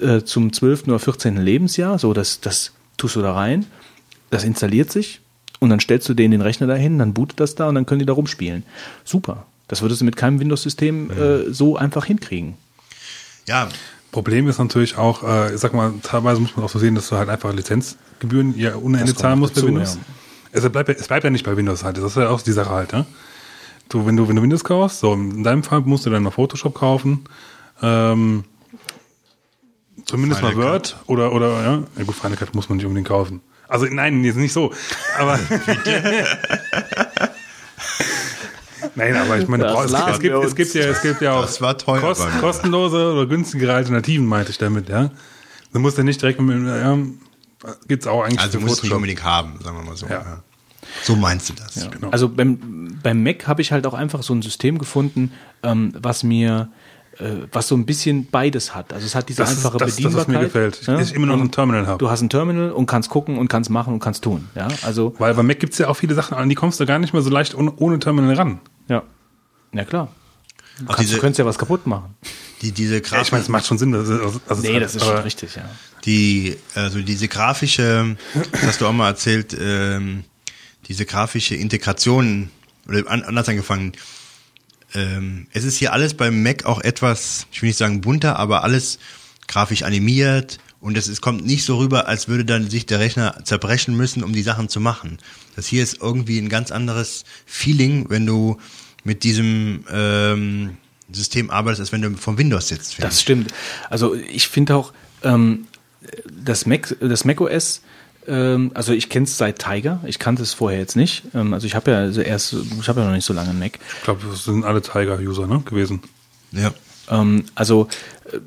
äh, zum 12. oder 14. Lebensjahr, so, das, das tust du da rein, das installiert sich und dann stellst du denen den Rechner dahin, dann bootet das da und dann können die da rumspielen. Super. Das würdest du mit keinem Windows-System äh, so einfach hinkriegen. Ja, Problem ist natürlich auch, äh, ich sag mal, teilweise muss man auch so sehen, dass du halt einfach Lizenzgebühren ja ohne Ende kommt zahlen musst bei Windows. ja. Es bleibt, ja- es bleibt ja nicht bei Windows halt. Das ist ja auch die Sache halt, ne? Du, wenn du, wenn du Windows kaufst, so in deinem Fall musst du dann mal Photoshop kaufen, ähm, zumindest Final mal Word oder, oder, ja, ja gut, Final Cut muss man nicht unbedingt kaufen. Also nein, jetzt nicht so. Aber [laughs] Nein, aber ich meine, Das es, gibt, es gibt ja, es gibt ja auch Das war teuer kost, kostenlose oder günstigere Alternativen, meinte ich damit, ja. Du musst ja nicht direkt mit, ja, gibt's auch eigentlich also musst du nicht Photoshop. unbedingt haben, sagen wir mal so. Ja. Ja. So meinst du das. Genau. Also beim, beim Mac habe ich halt auch einfach so ein System gefunden, ähm, was mir äh, was so ein bisschen beides hat. Also es hat diese Das ist- einfache das- das, was mir Bedienbarkeit. gefällt. Ich- dass ich immer noch ein Terminal habe. Du hast ein Terminal und kannst gucken und kannst machen und kannst tun. Ja, also Weil bei Mac gibt's ja auch viele Sachen, an die kommst du gar nicht mehr so leicht ohne, ohne Terminal ran. ja, ja klar. Du, kannst, diese, du könntest ja was kaputt machen. Die, diese Ja, Grafik, ich meine, es macht schon Sinn. Das ist, also, also Nee, es- das ist schon richtig, ja. die, also diese grafische, das hast du auch mal erzählt, ähm, diese grafische Integration, oder an, anders angefangen, ähm, es ist hier alles beim Mac auch etwas, ich will nicht sagen bunter, aber alles grafisch animiert und es ist, kommt nicht so rüber, als würde dann sich der Rechner zerbrechen müssen, um die Sachen zu machen. Das hier ist irgendwie ein ganz anderes Feeling, wenn du mit diesem ähm, System arbeitest, als wenn du vom Windows sitzt. Das ich. stimmt. Also ich finde auch ähm, das Mac, das Mac OS, ähm, also ich kenne es seit Tiger. Ich kannte es vorher jetzt nicht. Ähm, also ich habe ja also erst, ich habe ja noch nicht so lange einen Mac. Ich glaube, das sind alle Tiger-User ne, gewesen. Ja. Ähm, also äh,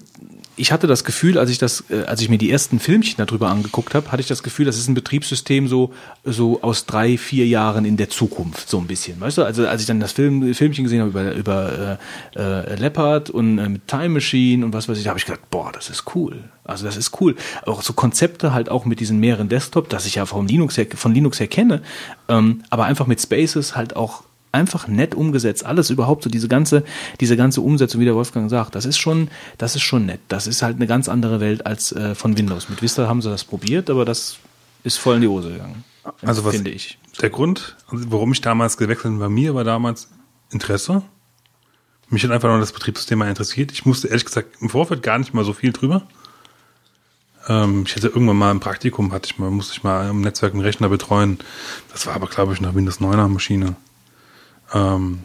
ich hatte das Gefühl, als ich das, äh, als ich mir die ersten Filmchen darüber angeguckt habe, hatte ich das Gefühl, das ist ein Betriebssystem so so aus drei, vier Jahren in der Zukunft so ein bisschen, weißt du? Also als ich dann das Film, Filmchen gesehen habe über über äh, äh, Leopard und äh, mit Time Machine und was weiß ich, da habe ich gedacht, boah, das ist cool. Also das ist cool. Auch so Konzepte halt auch mit diesen mehreren Desktop, das ich ja vom Linux her, von Linux her kenne, ähm, aber einfach mit Spaces halt auch einfach nett umgesetzt. Alles überhaupt so diese ganze, diese ganze Umsetzung, wie der Wolfgang sagt, das ist schon, das ist schon nett. Das ist halt eine ganz andere Welt als äh, von Windows. Mit Vista haben sie das probiert, aber das ist voll in die Hose gegangen. Also was, finde ich. Der Grund, warum ich damals gewechselt bin, bei mir war damals Interesse. Mich hat einfach nur das Betriebssystem mal interessiert. Ich musste ehrlich gesagt im Vorfeld gar nicht mal so viel drüber. Ähm, ich hatte irgendwann mal im Praktikum, hatte ich mal, musste ich mal im Netzwerk einen Rechner betreuen. Das war aber, glaube ich, noch Windows 9er Maschine. Ähm,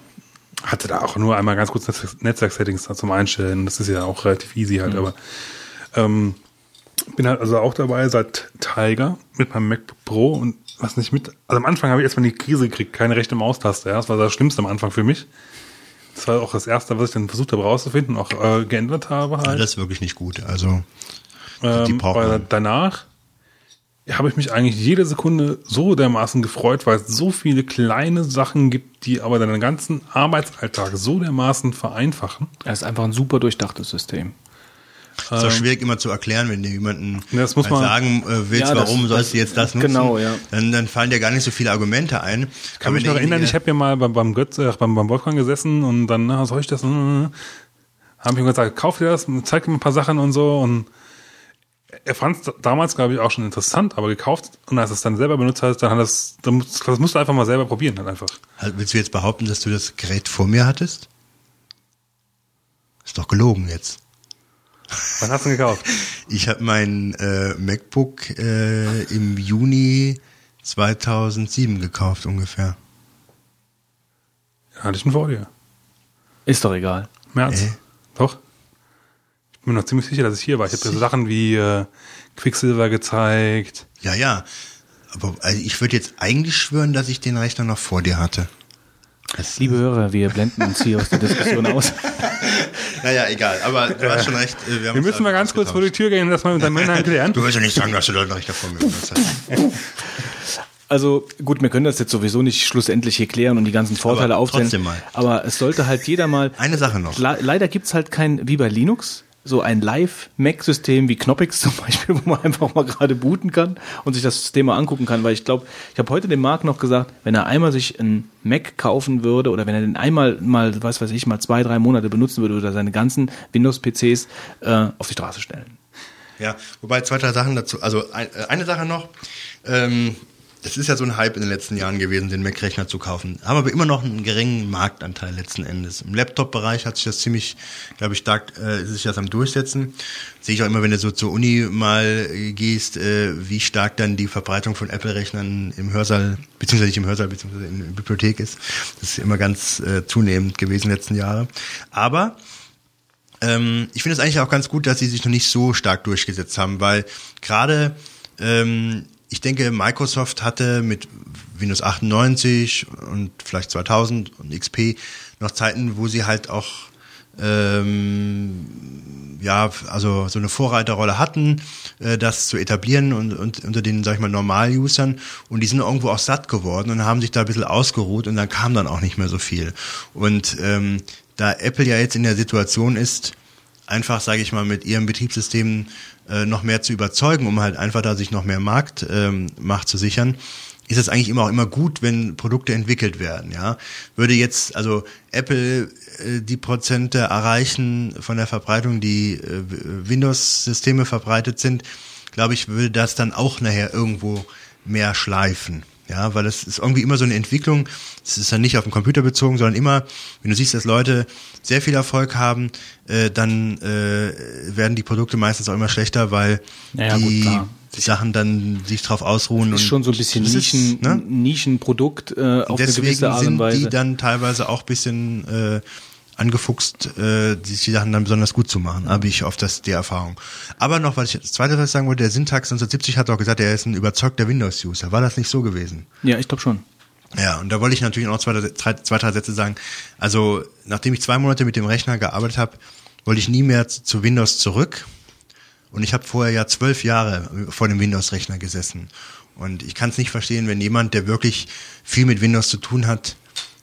hatte da auch nur einmal ganz kurz Netzwerk- Netzwerk-Settings zum Einstellen. Das ist ja auch relativ easy halt, aber ähm, bin halt also auch dabei seit Tiger mit meinem MacBook Pro und was nicht mit. Also am Anfang habe ich erstmal die Krise gekriegt, keine rechte Maustaste. Ja, das war das Schlimmste am Anfang für mich. Das war auch das Erste, was ich dann versucht habe rauszufinden, auch äh, geändert habe Ja, halt. das ist wirklich nicht gut. Also die Ähm, braucht weil danach habe ich mich eigentlich jede Sekunde so dermaßen gefreut, weil es so viele kleine Sachen gibt, die aber deinen ganzen Arbeitsalltag so dermaßen vereinfachen. Das ist einfach ein super durchdachtes System. ist auch schwierig immer zu erklären, wenn dir jemanden das muss man- sagen äh, willst, Ja, das- warum sollst das- du jetzt das nutzen. genau, ja. Dann, dann fallen dir gar nicht so viele Argumente ein. Ich kann mich noch erinnern, ich habe ja mal beim, beim Götz, äh, beim, beim Wolfgang gesessen und dann, na, soll ich das? Äh, Haben ich ihm gesagt, kauf dir das, zeig mir ein paar Sachen und so und er fand es damals, glaube ich, auch schon interessant, aber gekauft und als es dann selber benutzt hat, dann hat das, dann muss- das musst du einfach mal selber probieren, halt einfach. Halt, Willst du jetzt behaupten, dass du das Gerät vor mir hattest? Ist doch gelogen jetzt. Wann hast du ihn gekauft? [laughs] Ich habe mein äh, MacBook äh, im Juni 2007 gekauft ungefähr. Hatte ich ihn vor dir. Ist doch egal. März. Äh. Doch. Ich bin mir noch ziemlich sicher, dass ich hier war. Ich habe dir so Sachen wie äh, Quicksilver gezeigt. Ja, ja. Aber also ich würde jetzt eigentlich schwören, dass ich den Rechner noch vor dir hatte. Liebe Hörer, wir blenden uns hier aus der Diskussion [laughs] aus. Naja, egal, aber du hast schon recht. äh, Wir, haben Wir müssen mal ganz kurz vor die. Tür gehen und das mal mit den Männern klären. Du willst ja nicht sagen, dass du Leute nicht davon benutzt hast. Also gut, wir können das jetzt sowieso nicht schlussendlich hier klären und die ganzen Vorteile Aber aufzählen. mal. Aber es sollte halt jeder mal. Eine Sache noch. Le leider gibt's halt kein, wie bei Linux, so ein Live-Mac-System wie Knoppix [laughs] zum Beispiel, wo man einfach mal gerade booten kann und sich das System mal angucken kann. Weil ich glaube, ich habe heute dem Marc noch gesagt, wenn er einmal sich einen Mac kaufen würde oder wenn er den einmal mal, was weiß ich, mal zwei, drei Monate benutzen würde oder seine ganzen Windows-PCs äh, auf die Straße stellen. Ja, wobei zwei, drei Sachen dazu. Also ein, äh, eine Sache noch. Ähm, das ist ja so ein Hype in den letzten Jahren gewesen, den Mac-Rechner zu kaufen. Haben aber immer noch einen geringen Marktanteil letzten Endes. Im Laptop-Bereich hat sich das ziemlich, glaube ich, stark, äh, sich das am durchsetzen. Sehe ich auch immer, wenn du so zur Uni mal äh, gehst, äh, wie stark dann die Verbreitung von Apple-Rechnern im Hörsaal, beziehungsweise nicht im Hörsaal, beziehungsweise in der Bibliothek ist. Das ist immer ganz äh, zunehmend gewesen in den letzten Jahre. Aber ähm, ich finde es eigentlich auch ganz gut, dass sie sich noch nicht so stark durchgesetzt haben, weil gerade ähm, ich denke, Microsoft hatte mit Windows 98 und vielleicht 2000 und XP noch Zeiten, wo sie halt auch ähm, ja, also so eine Vorreiterrolle hatten, äh, das zu etablieren und, und unter den, sag ich mal, Normal-Usern und die sind irgendwo auch satt geworden und haben sich da ein bisschen ausgeruht und dann kam dann auch nicht mehr so viel. Und ähm, da Apple ja jetzt in der Situation ist, einfach, sage ich mal, mit ihrem Betriebssystem äh, noch mehr zu überzeugen, um halt einfach da sich noch mehr Markt ähm, zu sichern, ist es eigentlich immer auch immer gut, wenn Produkte entwickelt werden. Ja, würde jetzt also Apple äh, die Prozente erreichen von der Verbreitung, die äh, Windows-Systeme verbreitet sind, glaube ich, würde das dann auch nachher irgendwo mehr schleifen. Ja, weil es ist irgendwie immer so eine Entwicklung. Es ist dann nicht auf den Computer bezogen, sondern immer, wenn du siehst, dass Leute sehr viel Erfolg haben, äh, dann äh, werden die Produkte meistens auch immer schlechter, weil Ja, ja, gut, die, die Sachen dann sich drauf ausruhen. Ist und schon so ein bisschen das ist, Nischen, ne? Nischenprodukt äh, auf eine Deswegen gewisse Art und sind Weise. die dann teilweise auch bisschen äh, angefuchst, äh, die, die Sachen dann besonders gut zu machen. Habe ich oft das die Erfahrung. Aber noch, was ich das zweite, was sagen wollte, der Syntax 1970 hat auch gesagt, er ist ein überzeugter Windows-User. War das nicht so gewesen? ja, ich glaube schon. Ja, und da wollte ich natürlich noch zwei, drei, zwei, drei Sätze sagen. Also, nachdem ich zwei Monate mit dem Rechner gearbeitet habe, wollte ich nie mehr zu, zu Windows zurück. Und ich habe vorher ja zwölf Jahre vor dem Windows-Rechner gesessen. Und ich kann es nicht verstehen, wenn jemand, der wirklich viel mit Windows zu tun hat,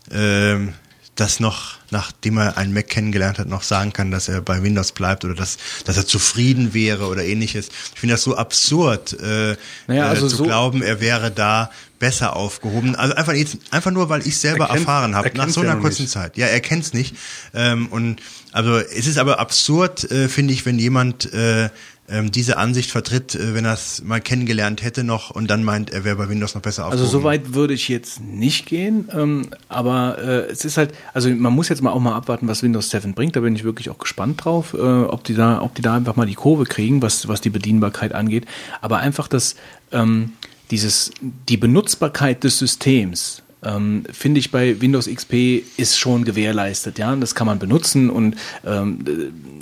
ähm, das noch, nachdem er einen Mac kennengelernt hat, noch sagen kann, dass er bei Windows bleibt oder dass, dass er zufrieden wäre oder ähnliches. Ich finde das so absurd, äh, Naja, also äh, zu so- glauben, er wäre da besser aufgehoben. Also einfach jetzt, einfach nur, weil ich selber Er kennt's- erfahren habe, nach so einer kurzen nicht. Zeit. Ja, er kennt's nicht. Ähm, und also es ist aber absurd, äh, finde ich, wenn jemand äh, ähm, diese Ansicht vertritt, äh, wenn er es mal kennengelernt hätte noch und dann meint, er wäre bei Windows noch besser aufgehoben. Also so weit würde ich jetzt nicht gehen, ähm, aber äh, es ist halt, also man muss jetzt mal auch mal abwarten, was Windows 7 bringt. Da bin ich wirklich auch gespannt drauf, äh, ob die da, ob die da einfach mal die Kurve kriegen, was was die Bedienbarkeit angeht. Aber einfach das, ähm, dieses, die Benutzbarkeit des Systems. Ähm, finde ich bei Windows XP ist schon gewährleistet, ja, und das kann man benutzen und ähm,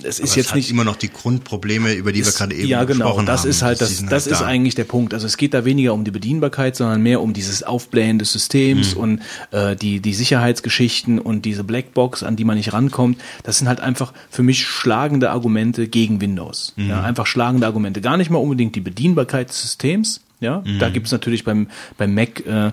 es Aber ist es jetzt hat nicht immer noch die Grundprobleme, über die wir ist- gerade eben ja, genau. gesprochen Das haben. ist halt das, sind das halt ist da. eigentlich der Punkt. Also es geht da weniger um die Bedienbarkeit, sondern mehr um dieses Aufblähen des Systems Mhm. und äh, die die Sicherheitsgeschichten und diese Blackbox, an die man nicht rankommt. Das sind halt einfach für mich schlagende Argumente gegen Windows. Mhm. Ja, einfach schlagende Argumente. Gar nicht mal unbedingt die Bedienbarkeit des Systems. Ja, Mhm. da gibt es natürlich beim beim Mac äh, äh,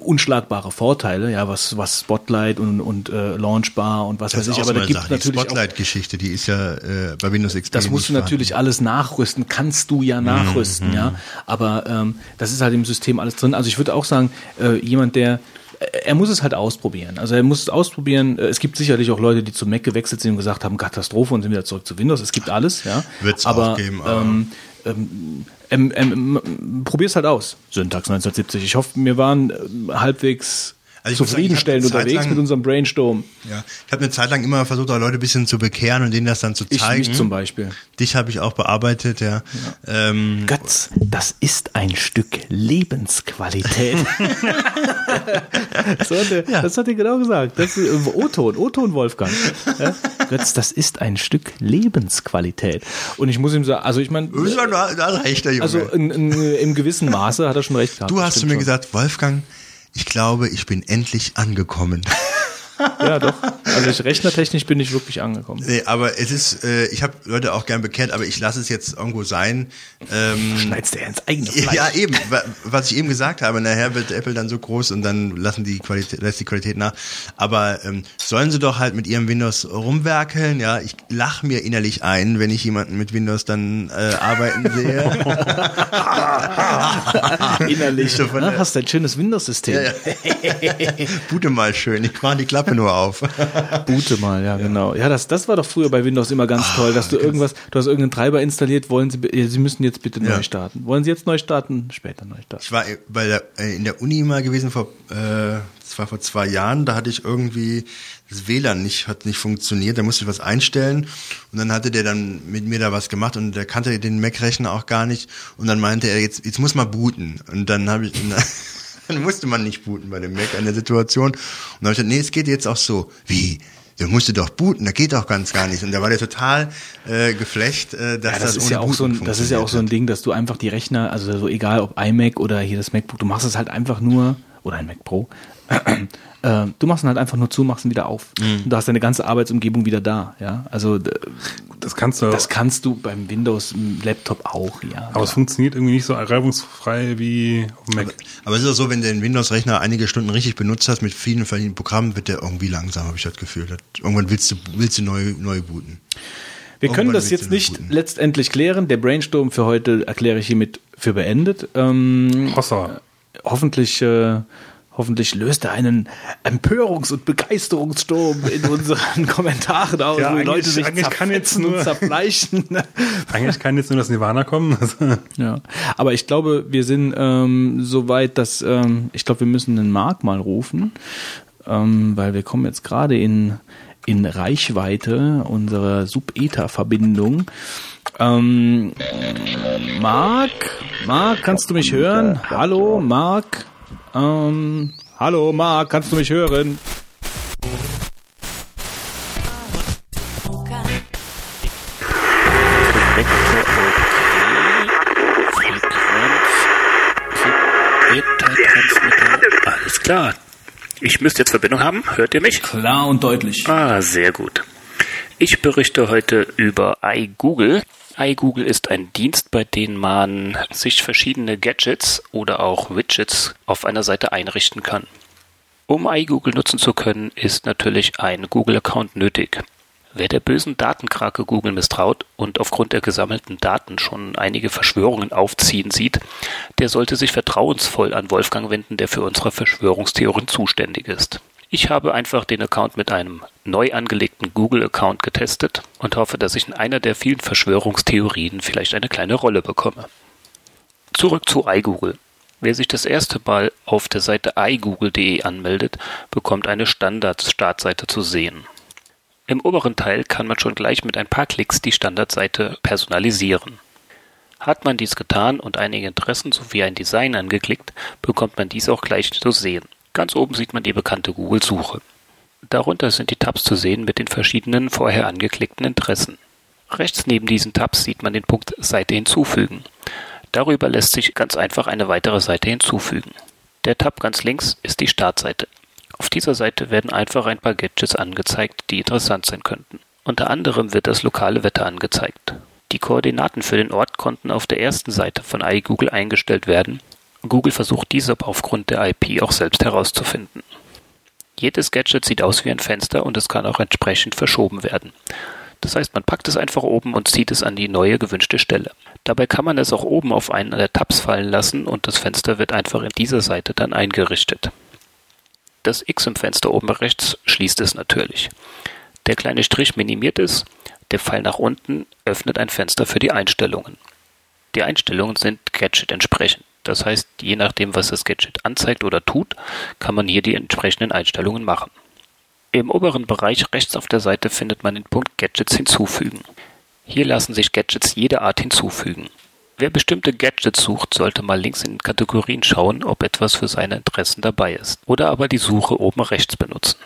unschlagbare Vorteile, ja, was was Spotlight und und äh, Launchbar und was Das weiß ich, aber da gibt es Sache. Die natürlich auch Spotlight-Geschichte, die ist ja äh, bei Windows XP das musst du natürlich alles nachrüsten, kannst du ja nachrüsten, ja. Aber ähm, das ist halt im System alles drin. Also ich würde auch sagen, äh, jemand, der äh, er muss es halt ausprobieren. Also er muss es ausprobieren. Es gibt sicherlich auch Leute, die zum Mac gewechselt sind und gesagt haben, Katastrophe und sind wieder zurück zu Windows. Es gibt alles, ja. Wird's aber, auch geben, aber- ähm, ähm, ähm, ähm, probier's halt aus. Syntax 1970. Ich hoffe, wir waren äh, halbwegs Also ich sagen, ich zufriedenstellend Zeit unterwegs lang- mit unserem Brainstorm. Ja, ich habe eine Zeit lang immer versucht, auch Leute ein bisschen zu bekehren und denen das dann zu Ich zeigen. mich zum Beispiel. Dich habe ich auch bearbeitet, ja. Ähm, Götz, das ist ein Stück Lebensqualität. [laughs] so hat er, Das hat er genau gesagt. Das ist, äh, O-Ton, O-Ton Wolfgang. Ja? Götz, das ist ein Stück Lebensqualität. Und ich muss ihm sagen, also ich meine, ja, da, da reicht der Junge. also in, in, im gewissen Maße hat er schon recht gehabt. du das hast zu mir schon. gesagt, Wolfgang, ich glaube, ich bin endlich angekommen. [laughs] Ja, doch. Also ich rechnertechnisch bin ich wirklich angekommen. Nee, aber es ist, äh, ich habe Leute auch gern bekehrt, aber ich lasse es jetzt irgendwo sein. Ähm, Schneidest du ja ins eigene Fleisch. ja, eben, wa- was ich eben gesagt habe, nachher wird Apple dann so groß und dann lassen die Qualität, lässt die Qualität nach. Aber ähm, sollen sie doch halt mit ihrem Windows rumwerkeln, ja. Ich lach mir innerlich ein, wenn ich jemanden mit Windows dann äh, arbeiten [laughs] sehe. Innerlich. So von Ah, hast ein schönes Windows-System. Ja, ja. Boote mal schön, ich mach die Klappe nur auf. [laughs] Boote mal, ja, genau. Ja, das, das war doch früher bei Windows immer ganz toll, dass du irgendwas, du hast irgendeinen Treiber installiert, wollen Sie, äh, Sie müssen jetzt bitte Ja. neu starten. Wollen Sie jetzt neu starten? Später neu starten. Ich war bei der, äh, in der Uni mal gewesen vor, äh, das war vor zwei Jahren, da hatte ich irgendwie das WLAN nicht, hat nicht funktioniert, da musste ich was einstellen und dann hatte der dann mit mir da was gemacht und der kannte den Mac-Rechner auch gar nicht und dann meinte er, jetzt, jetzt muss mal booten und dann habe ich, dann musste man nicht booten bei dem Mac in der Situation und dann habe ich gesagt, nee, es geht jetzt auch so. Wie? Der musste doch booten, das geht doch ganz gar nicht. Und da war der total äh, geflecht, äh, dass Ja, das, das, ist ohne ja auch so ein, das ist ja auch so ein Ding, dass du einfach die Rechner, also so egal ob iMac oder hier das MacBook, du machst es halt einfach nur, oder ein Mac Pro, [clears throat] äh, du machst ihn halt einfach nur zu, machst ihn wieder auf. Mhm. Und du hast deine ganze Arbeitsumgebung wieder da, ja. Also d- Das kannst du, das kannst du beim Windows-Laptop auch, ja. aber es funktioniert irgendwie nicht so reibungsfrei wie auf dem Mac. Aber es ist auch so, wenn du den Windows-Rechner einige Stunden richtig benutzt hast mit vielen verschiedenen Programmen, wird der irgendwie langsam, habe ich das Gefühl. Das, irgendwann willst du, willst du neu, neu booten. Wir können Irgendwann das jetzt nicht guten. letztendlich klären. Der Brainstorm für heute erkläre ich hiermit für beendet. Ähm, Hossa. hoffentlich, äh, hoffentlich löst er einen Empörungs- und Begeisterungssturm in unseren [laughs] Kommentaren aus, Ja, wo die Leute eigentlich- sich kann jetzt nur- zerfleischen. [laughs] Eigentlich kann jetzt nur das Nirvana kommen. [laughs] ja, aber ich glaube, wir sind ähm, so weit, dass ähm, ich glaube, wir müssen den Marc mal rufen, ähm, weil wir kommen jetzt gerade in in Reichweite unserer Sub-Ether-Verbindung. Ähm, Marc, Marc, kannst du mich hören? Hallo, Marc. Ähm, hallo, Marc, kannst du mich hören? Alles klar. Ich müsste jetzt Verbindung haben. Hört ihr mich? Klar und deutlich. Ah, sehr gut. Ich berichte heute über iGoogle. iGoogle ist ein Dienst, bei dem man sich verschiedene Gadgets oder auch Widgets auf einer Seite einrichten kann. Um iGoogle nutzen zu können, ist natürlich ein Google-Account nötig. Wer der bösen Datenkrake Google misstraut und aufgrund der gesammelten Daten schon einige Verschwörungen aufziehen sieht, der sollte sich vertrauensvoll an Wolfgang wenden, der für unsere Verschwörungstheorien zuständig ist. Ich habe einfach den Account mit einem neu angelegten Google-Account getestet und hoffe, dass ich in einer der vielen Verschwörungstheorien vielleicht eine kleine Rolle bekomme. Zurück zu iGoogle. Wer sich das erste Mal auf der Seite igoogle.de anmeldet, bekommt eine Standard-Startseite zu sehen. Im oberen Teil kann man schon gleich mit ein paar Klicks die Standardseite personalisieren. Hat man dies getan und einige Interessen sowie ein Design angeklickt, bekommt man dies auch gleich zu sehen. Ganz oben sieht man die bekannte Google-Suche. Darunter sind die Tabs zu sehen mit den verschiedenen vorher angeklickten Interessen. Rechts neben diesen Tabs sieht man den Punkt Seite hinzufügen. Darüber lässt sich ganz einfach eine weitere Seite hinzufügen. Der Tab ganz links ist die Startseite. Auf dieser Seite werden einfach ein paar Gadgets angezeigt, die interessant sein könnten. Unter anderem wird das lokale Wetter angezeigt. Die Koordinaten für den Ort konnten auf der ersten Seite von iGoogle eingestellt werden. Google versucht diese aufgrund der IP auch selbst herauszufinden. Jedes Gadget sieht aus wie ein Fenster und es kann auch entsprechend verschoben werden. Das heißt, man packt es einfach oben und zieht es an die neue gewünschte Stelle. Dabei kann man es auch oben auf einen der Tabs fallen lassen und das Fenster wird einfach in dieser Seite dann eingerichtet. Das X im Fenster oben rechts schließt es natürlich. Der kleine Strich minimiert es, der Pfeil nach unten öffnet ein Fenster für die Einstellungen. Die Einstellungen sind Gadget entsprechend. Das heißt, je nachdem, was das Gadget anzeigt oder tut, kann man hier die entsprechenden Einstellungen machen. Im oberen Bereich rechts auf der Seite findet man den Punkt Gadgets hinzufügen. Hier lassen sich Gadgets jeder Art hinzufügen. Wer bestimmte Gadgets sucht, sollte mal links in den Kategorien schauen, ob etwas für seine Interessen dabei ist. Oder aber die Suche oben rechts benutzen.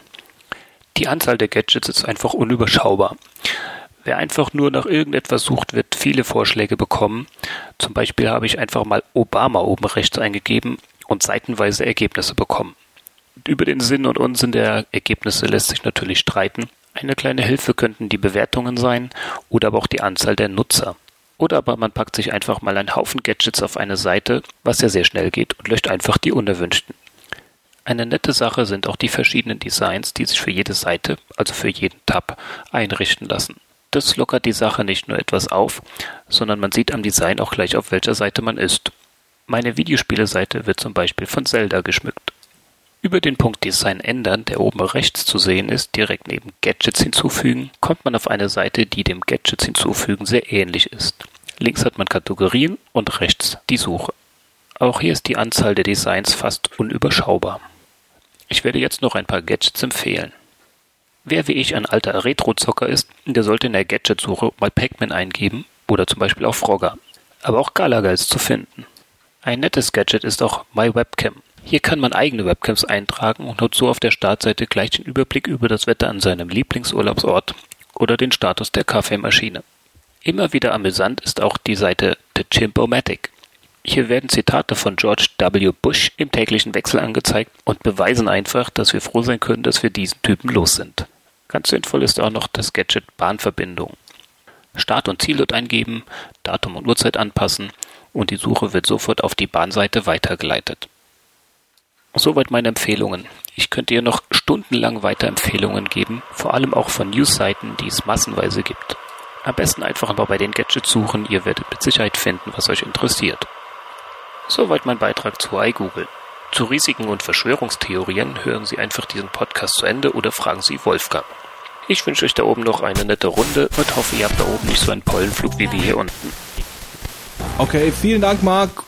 Die Anzahl der Gadgets ist einfach unüberschaubar. Wer einfach nur nach irgendetwas sucht, wird viele Vorschläge bekommen. Zum Beispiel habe ich einfach mal Obama oben rechts eingegeben und seitenweise Ergebnisse bekommen. Über den Sinn und Unsinn der Ergebnisse lässt sich natürlich streiten. Eine kleine Hilfe könnten die Bewertungen sein oder aber auch die Anzahl der Nutzer. Oder aber man packt sich einfach mal einen Haufen Gadgets auf eine Seite, was ja sehr schnell geht, und löscht einfach die unerwünschten. Eine nette Sache sind auch die verschiedenen Designs, die sich für jede Seite, also für jeden Tab, einrichten lassen. Das lockert die Sache nicht nur etwas auf, sondern man sieht am Design auch gleich, auf welcher Seite man ist. Meine Videospiele-Seite wird zum Beispiel von Zelda geschmückt. Über den Punkt Design ändern, der oben rechts zu sehen ist, direkt neben Gadgets hinzufügen, kommt man auf eine Seite, die dem Gadgets hinzufügen sehr ähnlich ist. Links hat man Kategorien und rechts die Suche. Auch hier ist die Anzahl der Designs fast unüberschaubar. Ich werde jetzt noch ein paar Gadgets empfehlen. Wer wie ich ein alter Retro-Zocker ist, der sollte in der Gadget-Suche mal Pac-Man eingeben oder zum Beispiel auch Frogger. Aber auch Galaga ist zu finden. Ein nettes Gadget ist auch My Webcam. Hier kann man eigene Webcams eintragen und hat so auf der Startseite gleich den Überblick über das Wetter an seinem Lieblingsurlaubsort oder den Status der Kaffeemaschine. Immer wieder amüsant ist auch die Seite The Chimpomatic. Hier werden Zitate von George W. Bush im täglichen Wechsel angezeigt und beweisen einfach, dass wir froh sein können, dass wir diesen Typen los sind. Ganz sinnvoll ist auch noch das Gadget Bahnverbindung. Start und Ziel dort eingeben, Datum und Uhrzeit anpassen und die Suche wird sofort auf die Bahnseite weitergeleitet. Soweit meine Empfehlungen. Ich könnte hier noch stundenlang weiter Empfehlungen geben, vor allem auch von Newsseiten, die es massenweise gibt. Am besten einfach mal bei den Gadgets suchen, ihr werdet mit Sicherheit finden, was euch interessiert. Soweit mein Beitrag zu iGoogle. Zu Risiken und Verschwörungstheorien hören Sie einfach diesen Podcast zu Ende oder fragen Sie Wolfgang. Ich wünsche euch da oben noch eine nette Runde und hoffe, ihr habt da oben nicht so einen Pollenflug wie wir hier unten. Okay, vielen Dank, Marc.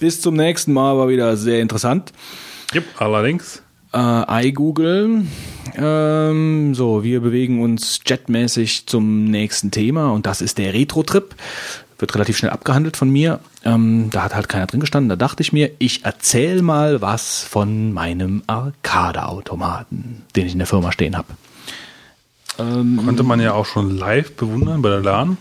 Bis zum nächsten Mal, war wieder sehr interessant. Yep, allerdings. Äh, iGoogle. Ähm, so, wir bewegen uns jetmäßig zum nächsten Thema und das ist der Retro-Trip. Wird relativ schnell abgehandelt von mir. Ähm, da hat halt keiner drin gestanden. Da dachte ich mir, ich erzähl mal was von meinem Arcade-Automaten, den ich in der Firma stehen habe. Ähm, Konnte man ja auch schon live bewundern bei der LAN.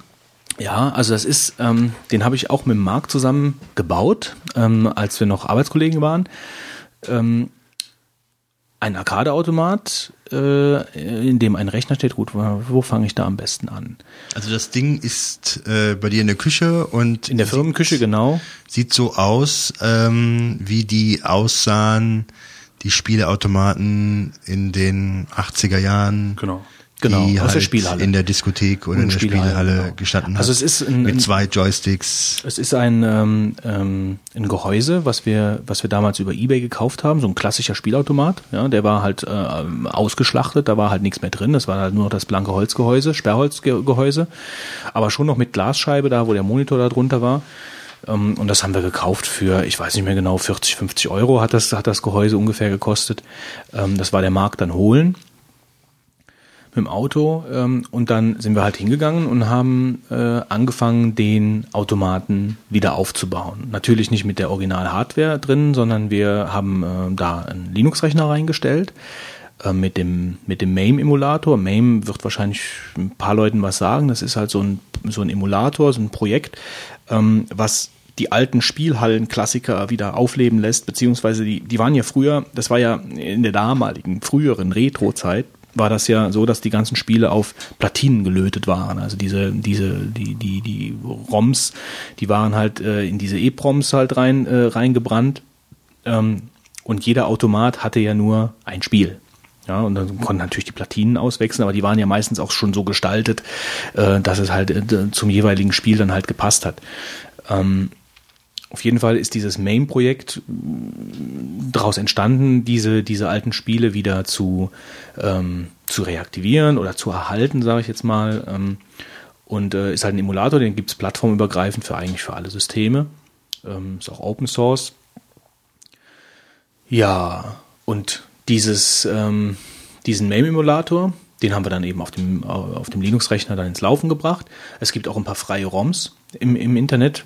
Ja, also das ist, ähm, den habe ich auch mit Marc zusammen gebaut, ähm, als wir noch Arbeitskollegen waren ähm, ein Arcade-Automat, äh, in dem ein Rechner steht. Gut, wo, wo fange ich da am besten an? Also das Ding ist äh, bei dir in der Küche und in der Firmenküche sieht, genau. Sieht so aus, ähm, wie die aussahen, die Spieleautomaten in den 80er Jahren. Genau genau, die aus halt der Spielhalle. in der Diskothek oder in der Spielhalle, Spielhalle genau. gestanden hat. Also es ist ein, mit zwei Joysticks. Es ist ein, ähm, ähm, ein Gehäuse, was wir, was wir damals über Ebay gekauft haben, so ein klassischer Spielautomat. Ja, der war halt äh, ausgeschlachtet, da war halt nichts mehr drin. Das war halt nur noch das blanke Holzgehäuse, Sperrholzgehäuse, aber schon noch mit Glasscheibe da, wo der Monitor da drunter war. Ähm, und das haben wir gekauft für, ich weiß nicht mehr genau, 40, 50 Euro hat das, hat das Gehäuse ungefähr gekostet. Ähm, das war der Markt dann holen mit dem Auto ähm, und dann sind wir halt hingegangen und haben äh, angefangen, den Automaten wieder aufzubauen. Natürlich nicht mit der Original-Hardware drin, sondern wir haben äh, da einen Linux-Rechner reingestellt äh, mit dem mit dem MAME-Emulator. MAME wird wahrscheinlich ein paar Leuten was sagen. Das ist halt so ein so ein Emulator, so ein Projekt, ähm, was die alten Spielhallen-Klassiker wieder aufleben lässt, beziehungsweise die, die waren ja früher, das war ja in der damaligen, früheren Retro-Zeit, war das ja so, dass die ganzen Spiele auf Platinen gelötet waren. Also diese, diese, die, die, die ROMs, die waren halt äh, in diese EPROMs halt rein, äh, reingebrannt. Ähm, und jeder Automat hatte ja nur ein Spiel. Ja, und dann konnten natürlich die Platinen auswechseln, aber die waren ja meistens auch schon so gestaltet, äh, dass es halt äh, zum jeweiligen Spiel dann halt gepasst hat. Ähm, auf jeden Fall ist dieses MAME-Projekt daraus entstanden, diese, diese alten Spiele wieder zu, ähm, zu reaktivieren oder zu erhalten, sage ich jetzt mal. Ähm, und äh, ist halt ein Emulator, den gibt's plattformübergreifend für eigentlich für alle Systeme. Ähm, ist auch Open Source. Ja, und dieses, ähm, diesen MAME-Emulator, den haben wir dann eben auf dem, auf dem Linux-Rechner dann ins Laufen gebracht. Es gibt auch ein paar freie ROMs im, im Internet.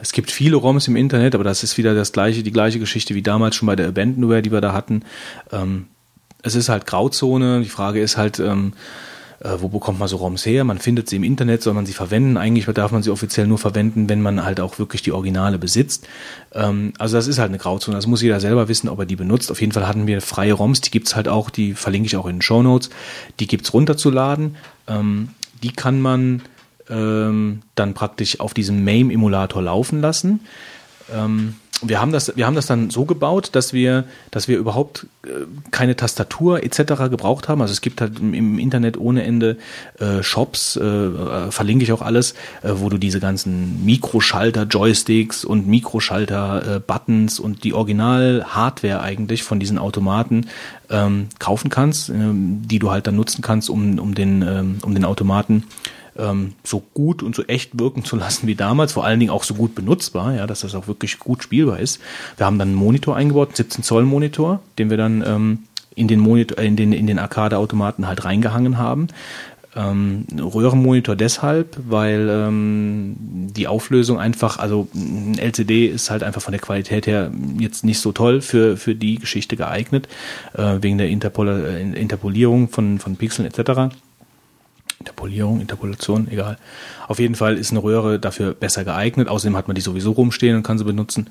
Es gibt viele ROMs im Internet, aber das ist wieder das gleiche, die gleiche Geschichte wie damals schon bei der Abandonware, die wir da hatten. Ähm, es ist halt Grauzone. Die Frage ist halt, ähm, äh, wo bekommt man so ROMs her? Man findet sie im Internet, soll man sie verwenden? Eigentlich darf man sie offiziell nur verwenden, wenn man halt auch wirklich die Originale besitzt. Ähm, also das ist halt eine Grauzone. Das muss jeder selber wissen, ob er die benutzt. Auf jeden Fall hatten wir freie ROMs, die gibt's halt auch, die verlinke ich auch in den Show Notes. Die gibt's runterzuladen. Ähm, die kann man ähm, dann praktisch auf diesem MAME-Emulator laufen lassen. Ähm, wir haben das, wir haben das dann so gebaut, dass wir, dass wir überhaupt äh, keine Tastatur etc. gebraucht haben. Also es gibt halt im, Internet ohne Ende äh, Shops, äh, äh, verlinke ich auch alles, äh, wo du diese ganzen Mikroschalter, Joysticks und Mikroschalter, äh, Buttons und die Original-Hardware eigentlich von diesen Automaten ähm, kaufen kannst, äh, die du halt dann nutzen kannst, um, um den, ähm, um den Automaten ähm, so gut und so echt wirken zu lassen wie damals, vor allen Dingen auch so gut benutzbar, ja, dass das auch wirklich gut spielbar ist. Wir haben dann einen Monitor eingebaut, einen 17 Zoll Monitor, den wir dann ähm, in den Monitor, in den, in den Arcade-Automaten halt reingehangen haben. Ähm, Röhrenmonitor deshalb, weil ähm, die Auflösung einfach, also ein LCD ist halt einfach von der Qualität her jetzt nicht so toll für, für die Geschichte geeignet, äh, wegen der Interpol äh, Interpolierung von, von Pixeln etc. Interpolierung, Interpolation, egal. Auf jeden Fall ist eine Röhre dafür besser geeignet. Außerdem hat man die sowieso rumstehen und kann sie benutzen.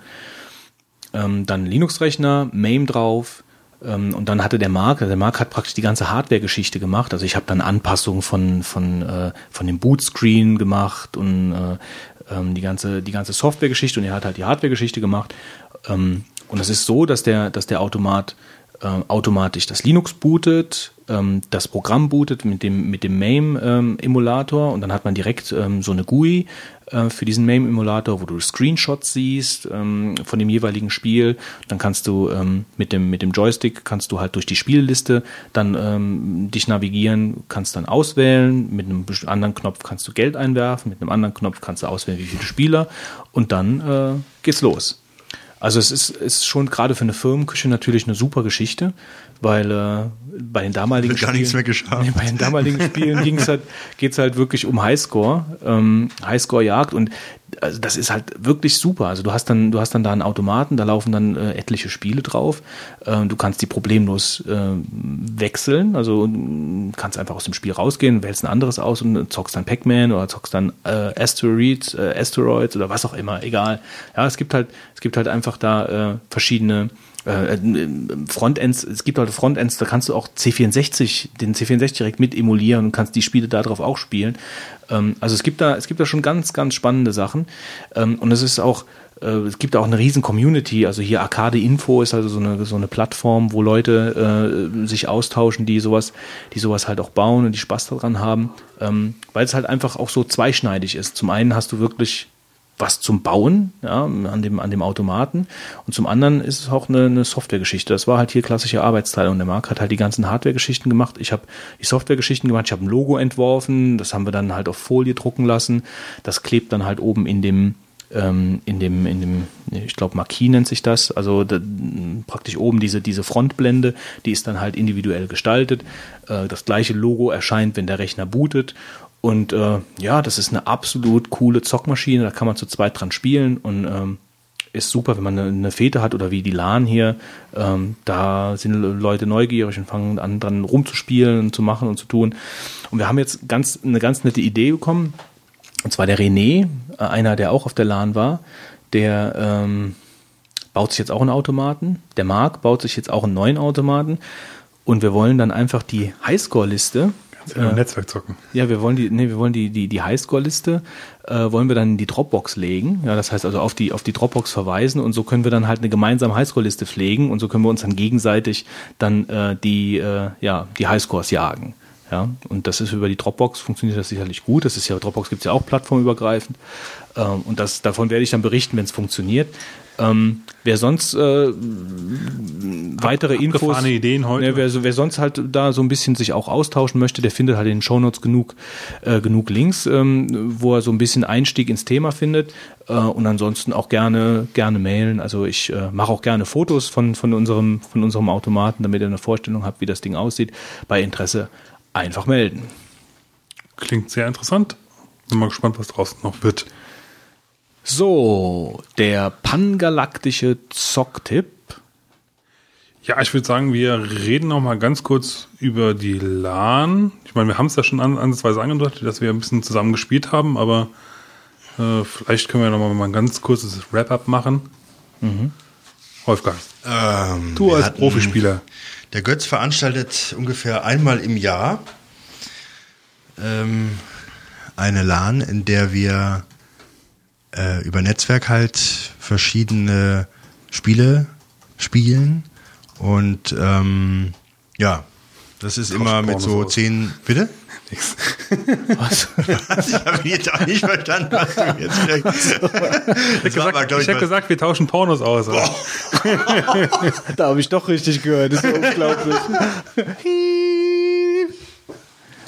Ähm, dann Linux-Rechner, MAME drauf. Ähm, und dann hatte der Mark, der Mark hat praktisch die ganze Hardware-Geschichte gemacht. Also ich habe dann Anpassungen von, von, äh, von dem Bootscreen gemacht und äh, ähm, die ganze, die ganze Software-Geschichte und er hat halt die Hardware-Geschichte gemacht. Ähm, und es ist so, dass der, dass der Automat automatisch das Linux bootet, ähm, das Programm bootet mit dem, mit dem MAME-Emulator ähm, und dann hat man direkt ähm, so eine GUI äh, für diesen MAME-Emulator, wo du Screenshots siehst ähm, von dem jeweiligen Spiel. Dann kannst du ähm, mit, dem, mit dem Joystick kannst du halt durch die Spielliste dann ähm, dich navigieren, kannst dann auswählen, mit einem anderen Knopf kannst du Geld einwerfen, mit einem anderen Knopf kannst du auswählen, wie viele Spieler und dann äh, geht's los. Also es ist, ist schon gerade für eine Firmenküche natürlich eine super Geschichte, weil äh, bei den damaligen Wird gar Spielen, nichts mehr geschafft. Nee, bei den damaligen Spielen ging's halt, geht's halt wirklich um Highscore, ähm, Highscore-Jagd und also das ist halt wirklich super. Also du hast dann, du hast dann da einen Automaten, da laufen dann äh, etliche Spiele drauf. Äh, du kannst die problemlos äh, wechseln, also äh, kannst einfach aus dem Spiel rausgehen, wählst ein anderes aus und zockst dann Pac-Man oder zockst dann äh, Asteroids, äh, Asteroids oder was auch immer, egal. Ja, es gibt halt, es gibt halt einfach da äh, verschiedene äh, Frontends, es gibt halt Frontends, da kannst du auch C64, den C64 direkt mit emulieren und kannst die Spiele darauf auch spielen. Ähm, also es gibt da, es gibt da schon ganz, ganz spannende Sachen. Ähm, und es ist auch, äh, es gibt auch eine riesen Community, also hier Arcade Info ist also so eine, so eine Plattform, wo Leute äh, sich austauschen, die sowas, die sowas halt auch bauen und die Spaß daran haben, ähm, weil es halt einfach auch so zweischneidig ist. Zum einen hast du wirklich was zum Bauen ja, an, dem, an dem Automaten. Und zum anderen ist es auch eine, eine Softwaregeschichte. Das war halt hier klassische Arbeitsteilung. Der Marc hat halt die ganzen Hardware-Geschichten gemacht. Ich habe die Software-Geschichten gemacht. Ich habe ein Logo entworfen. Das haben wir dann halt auf Folie drucken lassen. Das klebt dann halt oben in dem, ähm, in dem, in dem, ich glaube, Marquis nennt sich das. Also da, praktisch oben diese, diese Frontblende, die ist dann halt individuell gestaltet. Äh, das gleiche Logo erscheint, wenn der Rechner bootet. Und äh, ja, das ist eine absolut coole Zockmaschine, da kann man zu zweit dran spielen und ähm, ist super, wenn man eine, eine Fete hat oder wie die LAN hier, ähm, da sind Leute neugierig und fangen an, dran rumzuspielen und zu machen und zu tun. Und wir haben jetzt ganz, eine ganz nette Idee bekommen. Und zwar der René, äh, einer, der auch auf der LAN war, der ähm, baut sich jetzt auch einen Automaten. Der Marc baut sich jetzt auch einen neuen Automaten. Und wir wollen dann einfach die Highscore-Liste Im Netzwerk zocken. Ja, wir wollen die, nee, wir wollen die, die, die Highscore-Liste, äh, wollen wir dann in die Dropbox legen. Ja, das heißt also auf die, auf die Dropbox verweisen und so können wir dann halt eine gemeinsame Highscore-Liste pflegen und so können wir uns dann gegenseitig dann äh, die, äh, ja, die Highscores jagen. Ja, und das ist über die Dropbox, funktioniert das sicherlich gut. Das ist ja, Dropbox gibt es ja auch plattformübergreifend. Ähm, und das, davon werde ich dann berichten, wenn es funktioniert. Ähm, wer sonst äh, weitere Infos, Ideen heute. Ne, wer, wer sonst halt da so ein bisschen sich auch austauschen möchte, der findet halt in den Shownotes genug äh, genug Links, ähm, wo er so ein bisschen Einstieg ins Thema findet äh, und ansonsten auch gerne gerne mailen. Also ich äh, mache auch gerne Fotos von von unserem von unserem Automaten, damit ihr eine Vorstellung habt, wie das Ding aussieht. Bei Interesse einfach melden. Klingt sehr interessant. Bin mal gespannt, was draußen noch wird. So, der pangalaktische Zocktipp. Ja, ich würde sagen, wir reden noch mal ganz kurz über die LAN. Ich meine, wir haben es ja schon an, ansatzweise angedeutet, dass wir ein bisschen zusammen gespielt haben, aber äh, vielleicht können wir noch mal ein ganz kurzes Wrap-up machen. Wolfgang, Ähm, du als hatten- Profispieler. Der Götz veranstaltet ungefähr einmal im Jahr ähm, eine LAN, in der wir äh, über Netzwerk halt verschiedene Spiele spielen. Und ähm, ja, das ist immer mit so aus. zehn. Bitte? Was? Was? Ich habe jetzt auch nicht verstanden, was du jetzt vielleicht. Aber, glaub ich habe gesagt, wir tauschen Pornos aus. Da habe ich doch richtig gehört. Das ist [laughs] ja [laughs]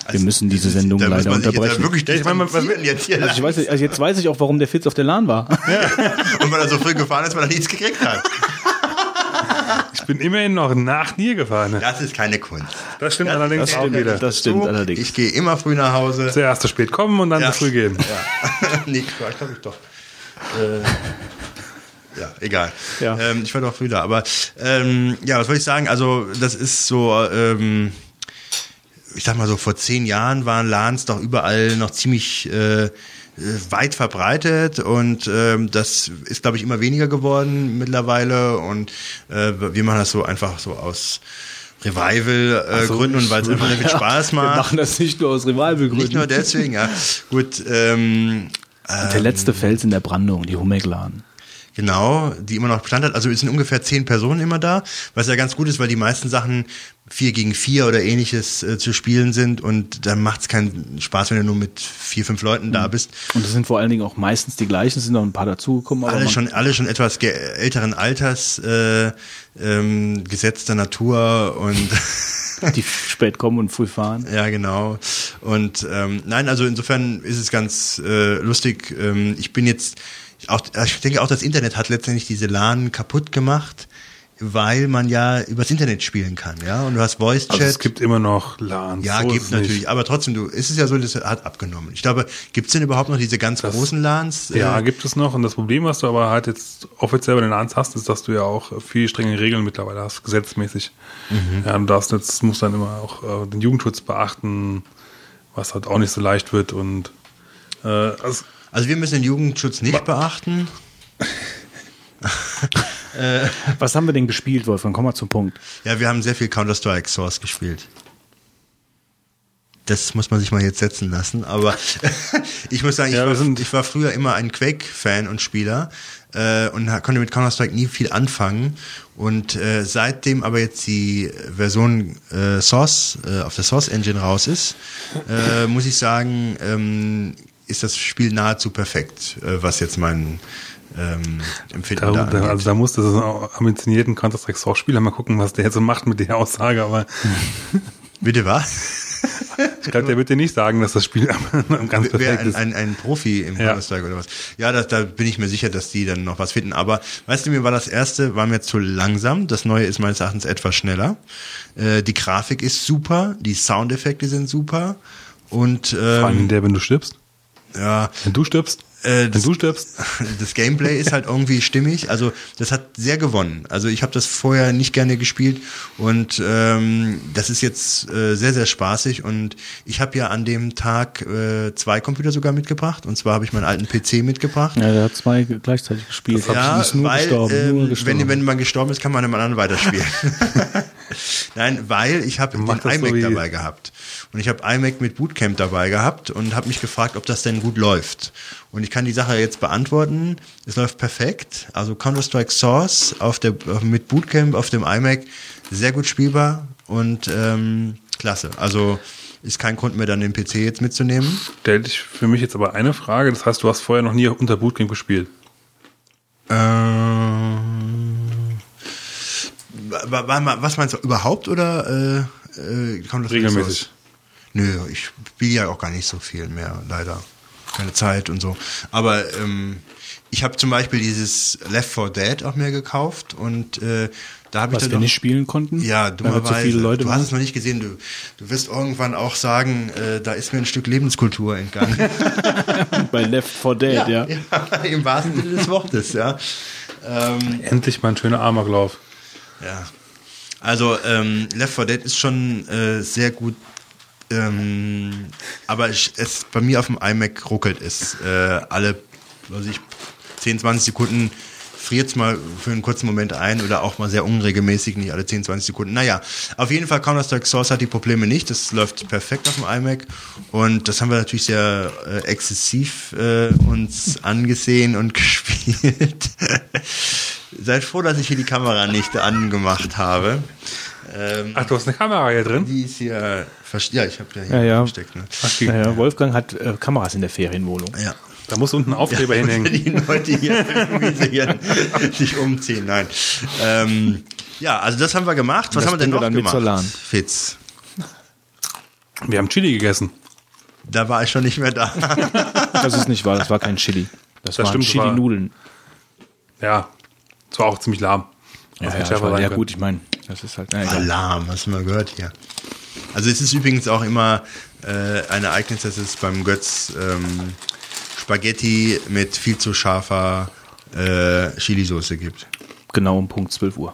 unglaublich. Wir müssen diese Sendung da leider jetzt unterbrechen. wirklich Ja, ich meine, was- distanzieren jetzt hier. Also, ich weiß, also jetzt weiß ich auch, warum der Fitz auf der LAN war. [laughs] Und weil er so früh gefahren ist, weil er nichts gekriegt hat. Ich bin immerhin noch nach dir gefahren. Das ist keine Kunst. Das stimmt allerdings auch wieder. Das stimmt So, allerdings. Ich gehe immer früh nach Hause. Zuerst zu spät kommen und dann Ja. zu früh gehen. [laughs] nee, ich glaube ich doch. Äh, ja, egal. Ja. Ähm, ich war doch früh da. Aber ähm, ja, was wollte ich sagen? Also, das ist so, ähm, ich sag mal so, vor zehn Jahren waren LANs doch überall noch ziemlich äh, äh, weit verbreitet und ähm, das ist, glaube ich, immer weniger geworden mittlerweile und äh, wir machen das so einfach so aus Revival-Gründen äh, Gründen und weil es einfach [laughs] sehr viel Spaß Wir macht. machen das nicht nur aus Rivalbegründen. Nicht nur deswegen, ja. Gut, ähm, Der letzte Fels in der Brandung, die Humeglan. Genau, die immer noch Bestand hat. Also es sind ungefähr zehn Personen immer da, was ja ganz gut ist, weil die meisten Sachen vier gegen vier oder ähnliches äh, zu spielen sind und dann macht es keinen Spaß, wenn du nur mit vier, fünf Leuten Mhm. da bist. Und es sind vor allen Dingen auch meistens die gleichen, es sind noch ein paar dazugekommen. aber Alle schon, alle schon etwas älteren Alters, äh, ähm, gesetzter Natur und [laughs] die spät kommen und früh fahren. Ja, genau. Und ähm, nein, also insofern ist es ganz äh, lustig. Ähm, ich bin jetzt auch, ich denke auch, das Internet hat letztendlich diese LAN kaputt gemacht, weil man ja übers Internet spielen kann, ja. Und du hast Voice Chat. Also es gibt immer noch LAN. ja, so gibt es natürlich, nicht. aber trotzdem, du, ist es ja so, das hat abgenommen. Ich glaube, gibt's denn überhaupt noch diese ganz großen LANs? Ja, Äh, gibt es noch. Und das Problem, was du aber halt jetzt offiziell bei den LANs hast, ist, dass du ja auch viel strenge Regeln mittlerweile hast, gesetzmäßig. Mhm. Ja, du darfst jetzt, musst dann immer auch äh, den Jugendschutz beachten, was halt auch nicht so leicht wird. Und äh, also, also wir müssen den Jugendschutz nicht beachten. [laughs] Was haben wir denn gespielt, Wolfgang? Komm mal zum Punkt. Ja, wir haben sehr viel Counter-Strike Source gespielt. Das muss man sich mal jetzt setzen lassen. Aber [laughs] ich muss sagen, ich, Ja, war, ich war früher immer ein Quake-Fan und Spieler äh, und konnte mit Counter-Strike nie viel anfangen. Und äh, seitdem aber jetzt die Version äh, Source äh, auf der Source Engine raus ist, äh, muss ich sagen, ähm, ist das Spiel nahezu perfekt, äh, was jetzt mein ähm, Empfinden da, da, also da musst du so einen ambitionierten Counter-Strike Source-Spieler mal gucken, was der jetzt so macht mit der Aussage. Aber [laughs] Bitte was? ich glaube, der wird dir nicht sagen, dass das Spiel ganz perfekt ein, ist. ein, ein Profi im Ja. Counter-Strike oder was. Ja, das, da bin ich mir sicher, dass die dann noch was finden. Aber weißt du, mir war das erste, war mir zu langsam. Das neue ist meines Erachtens etwas schneller. Äh, die Grafik ist super, die Soundeffekte sind super. Und Vor allem in ähm, der, wenn du stirbst. Ja, Wenn du stirbst, Äh, wenn das- du stirbst, [laughs] das Gameplay ist halt irgendwie stimmig. Also das hat sehr gewonnen. Also ich habe das vorher nicht gerne gespielt und ähm, das ist jetzt äh, sehr, sehr spaßig. Und ich habe ja an dem Tag äh, zwei Computer sogar mitgebracht. Und zwar habe ich meinen alten PC mitgebracht. Ja, der hat zwei gleichzeitig gespielt. Ja, ist nur weil gestorben, nur ähm, gestorben. wenn, wenn man gestorben ist, kann man einem anderen weiterspielen. [laughs] [laughs] Nein, weil ich habe den so iMac wie- dabei gehabt. Und ich habe iMac mit Bootcamp dabei gehabt und habe mich gefragt, ob das denn gut läuft. Und ich kann die Sache jetzt beantworten. Es läuft perfekt. Also Counter-Strike Source auf der, mit Bootcamp auf dem iMac sehr gut spielbar und ähm, klasse. Also ist kein Grund mehr, dann den PC jetzt mitzunehmen. stellt sich für mich jetzt aber eine Frage. Das heißt, du hast vorher noch nie unter Bootcamp gespielt. Ähm, wa- wa- wa- was meinst du, überhaupt oder äh, äh, Regelmäßig. Nö, ich spiele ja auch gar nicht so viel mehr, leider. Keine Zeit und so. Aber ähm, ich habe zum Beispiel dieses Left 4 Dead auch mir gekauft und äh, da habe ich was wir nicht spielen konnten. ja, dummerweise. Leute du hast es noch nicht gesehen. Du, du wirst irgendwann auch sagen, äh, da ist mir ein Stück Lebenskultur entgangen. [laughs] Bei Left 4 Dead, ja. ja, [laughs] im wahrsten Sinne des Wortes, ja. Ähm, Endlich mal ein schöner Amoklauf. Ja. Also ähm, Left 4 Dead ist schon äh, sehr gut, ähm, aber ich, es bei mir auf dem iMac ruckelt es äh, alle, weiß ich, 10, 20 Sekunden friert es mal für einen kurzen Moment ein oder auch mal sehr unregelmäßig, nicht alle 10, 20 Sekunden. Naja, auf jeden Fall Counter-Strike Source hat die Probleme nicht. Das läuft perfekt auf dem iMac und das haben wir natürlich sehr äh, exzessiv äh, uns angesehen und [laughs] gespielt. Seid froh, dass ich hier die Kamera nicht angemacht habe. Ähm, Ach, du hast eine Kamera hier drin? die ist hier versteckt. Ja, ich habe ja hier Ja, ja. versteckt. Ne? Ach, Naja, Wolfgang hat äh, Kameras in der Ferienwohnung. Ja. Da muss unten ein Aufkleber [laughs] hinhängen. Die Leute hier hier sich umziehen. Nein. Ähm, ja, also das haben wir gemacht. Was Das haben wir denn wir noch dann mit gemacht? zur LAN. Fitz. Wir haben Chili gegessen. Da war ich schon nicht mehr da. [laughs] Das ist nicht wahr, das war kein Chili. Das, Das waren stimmt, das war- Chili-Nudeln. Ja, es war auch ziemlich lahm. Ja, Das ja, war, ja gut, ich meine, das ist halt. Egal. Alarm, hast du mal gehört hier. Also es ist übrigens auch immer äh, ein Ereignis, dass es beim Götz ähm, Spaghetti mit viel zu scharfer äh, Chilisauce gibt. Genau um Punkt 12 Uhr.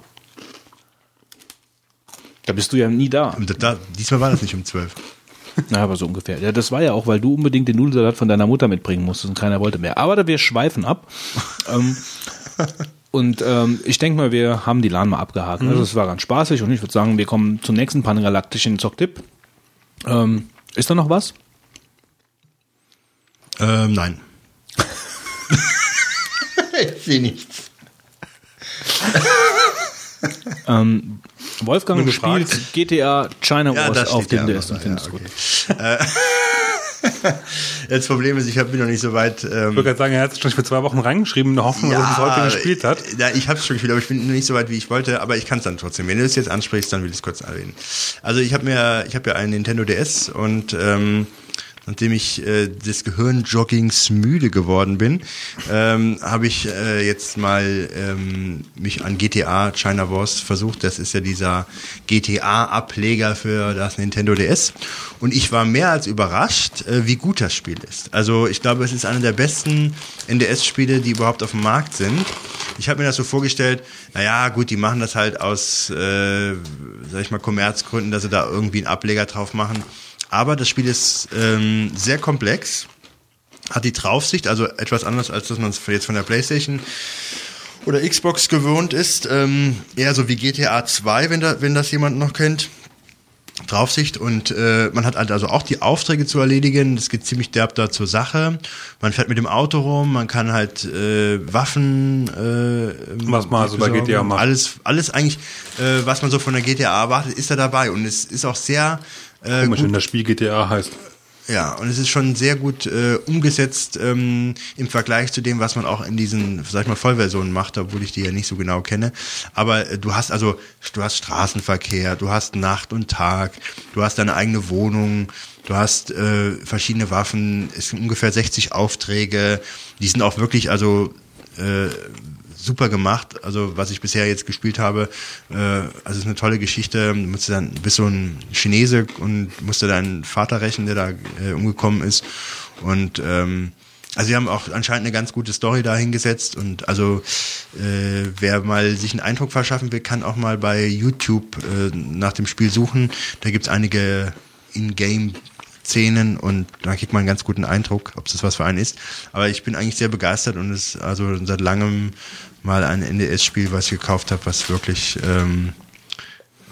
Da bist du ja nie da. Und da, diesmal war das nicht um 12. [laughs] Na, aber so ungefähr. Ja, das war ja auch, weil du unbedingt den Nudelsalat von deiner Mutter mitbringen musstest und keiner wollte mehr. Aber da wir schweifen ab. [laughs] ähm, und ähm, ich denke mal, wir haben die LAN mal abgehakt. Also es war ganz spaßig und ich würde sagen, wir kommen zum nächsten pangalaktischen Zocktipp. Ähm, ist da noch was? Ähm, nein. [laughs] ich sehe nichts. Ähm, Wolfgang spielt. GTA China Ja, Wars auf dem ja DS und findest ja, gut. [laughs] [laughs] Das Problem ist, ich hab- bin noch nicht so weit. Ich Ähm, würde gerade sagen, er hat es schon für zwei Wochen reingeschrieben, in der Hoffnung, dass er es heute gespielt hat. Ja, ich habe es schon gespielt, aber ich bin noch nicht so weit, wie ich wollte. Aber ich kann es dann trotzdem. Wenn du es jetzt ansprichst, dann will ich es kurz erwähnen. Also ich habe mir, ich habe ja einen Nintendo DS und ähm, nachdem ich äh, des Gehirnjoggings müde geworden bin, ähm, habe ich äh, jetzt mal ähm, mich an GTA China Wars versucht. Das ist ja dieser GTA-Ableger für das Nintendo DS. Und ich war mehr als überrascht, äh, wie gut das Spiel ist. Also ich glaube, es ist einer der besten NDS-Spiele, die überhaupt auf dem Markt sind. Ich habe mir das so vorgestellt, naja, gut, die machen das halt aus, äh, sag ich mal, Kommerzgründen, dass sie da irgendwie einen Ableger drauf machen. Aber das Spiel ist ähm, sehr komplex, hat die Draufsicht, also etwas anders, als dass man es jetzt von der Playstation oder Xbox gewohnt ist. Ähm, eher so wie GTA 2, wenn, da, wenn das jemand noch kennt. Draufsicht und äh, man hat halt also auch die Aufträge zu erledigen. Das geht ziemlich derb da zur Sache. Man fährt mit dem Auto rum, man kann halt äh, Waffen, äh, Was man also bei. GTA macht. Alles, alles eigentlich, äh, was man so von der GTA erwartet, ist da dabei und es ist auch sehr äh, Komisch, wenn das Spiel GTA heißt. ja, und es ist schon sehr gut äh, umgesetzt ähm, im Vergleich zu dem, was man auch in diesen, sag ich mal, Vollversionen macht, obwohl ich die ja nicht so genau kenne. Aber äh, du hast also, du hast Straßenverkehr, du hast Nacht und Tag, du hast deine eigene Wohnung, du hast äh, verschiedene Waffen, es sind ungefähr 60 Aufträge, die sind auch wirklich, also äh, super gemacht. Also was ich bisher jetzt gespielt habe, äh, also es ist eine tolle Geschichte. Du musst dann bist so ein Chinese und musste deinen Vater rächen, der da äh, umgekommen ist. Und ähm, also sie haben auch anscheinend eine ganz gute Story da hingesetzt und also äh, wer mal sich einen Eindruck verschaffen will, kann auch mal bei YouTube äh, nach dem Spiel suchen. Da gibt's einige In-Game Szenen und da kriegt man einen ganz guten Eindruck, ob das was für einen ist. Aber ich bin eigentlich sehr begeistert und es ist also seit langem mal ein NDS-Spiel, was ich gekauft habe, was wirklich ähm,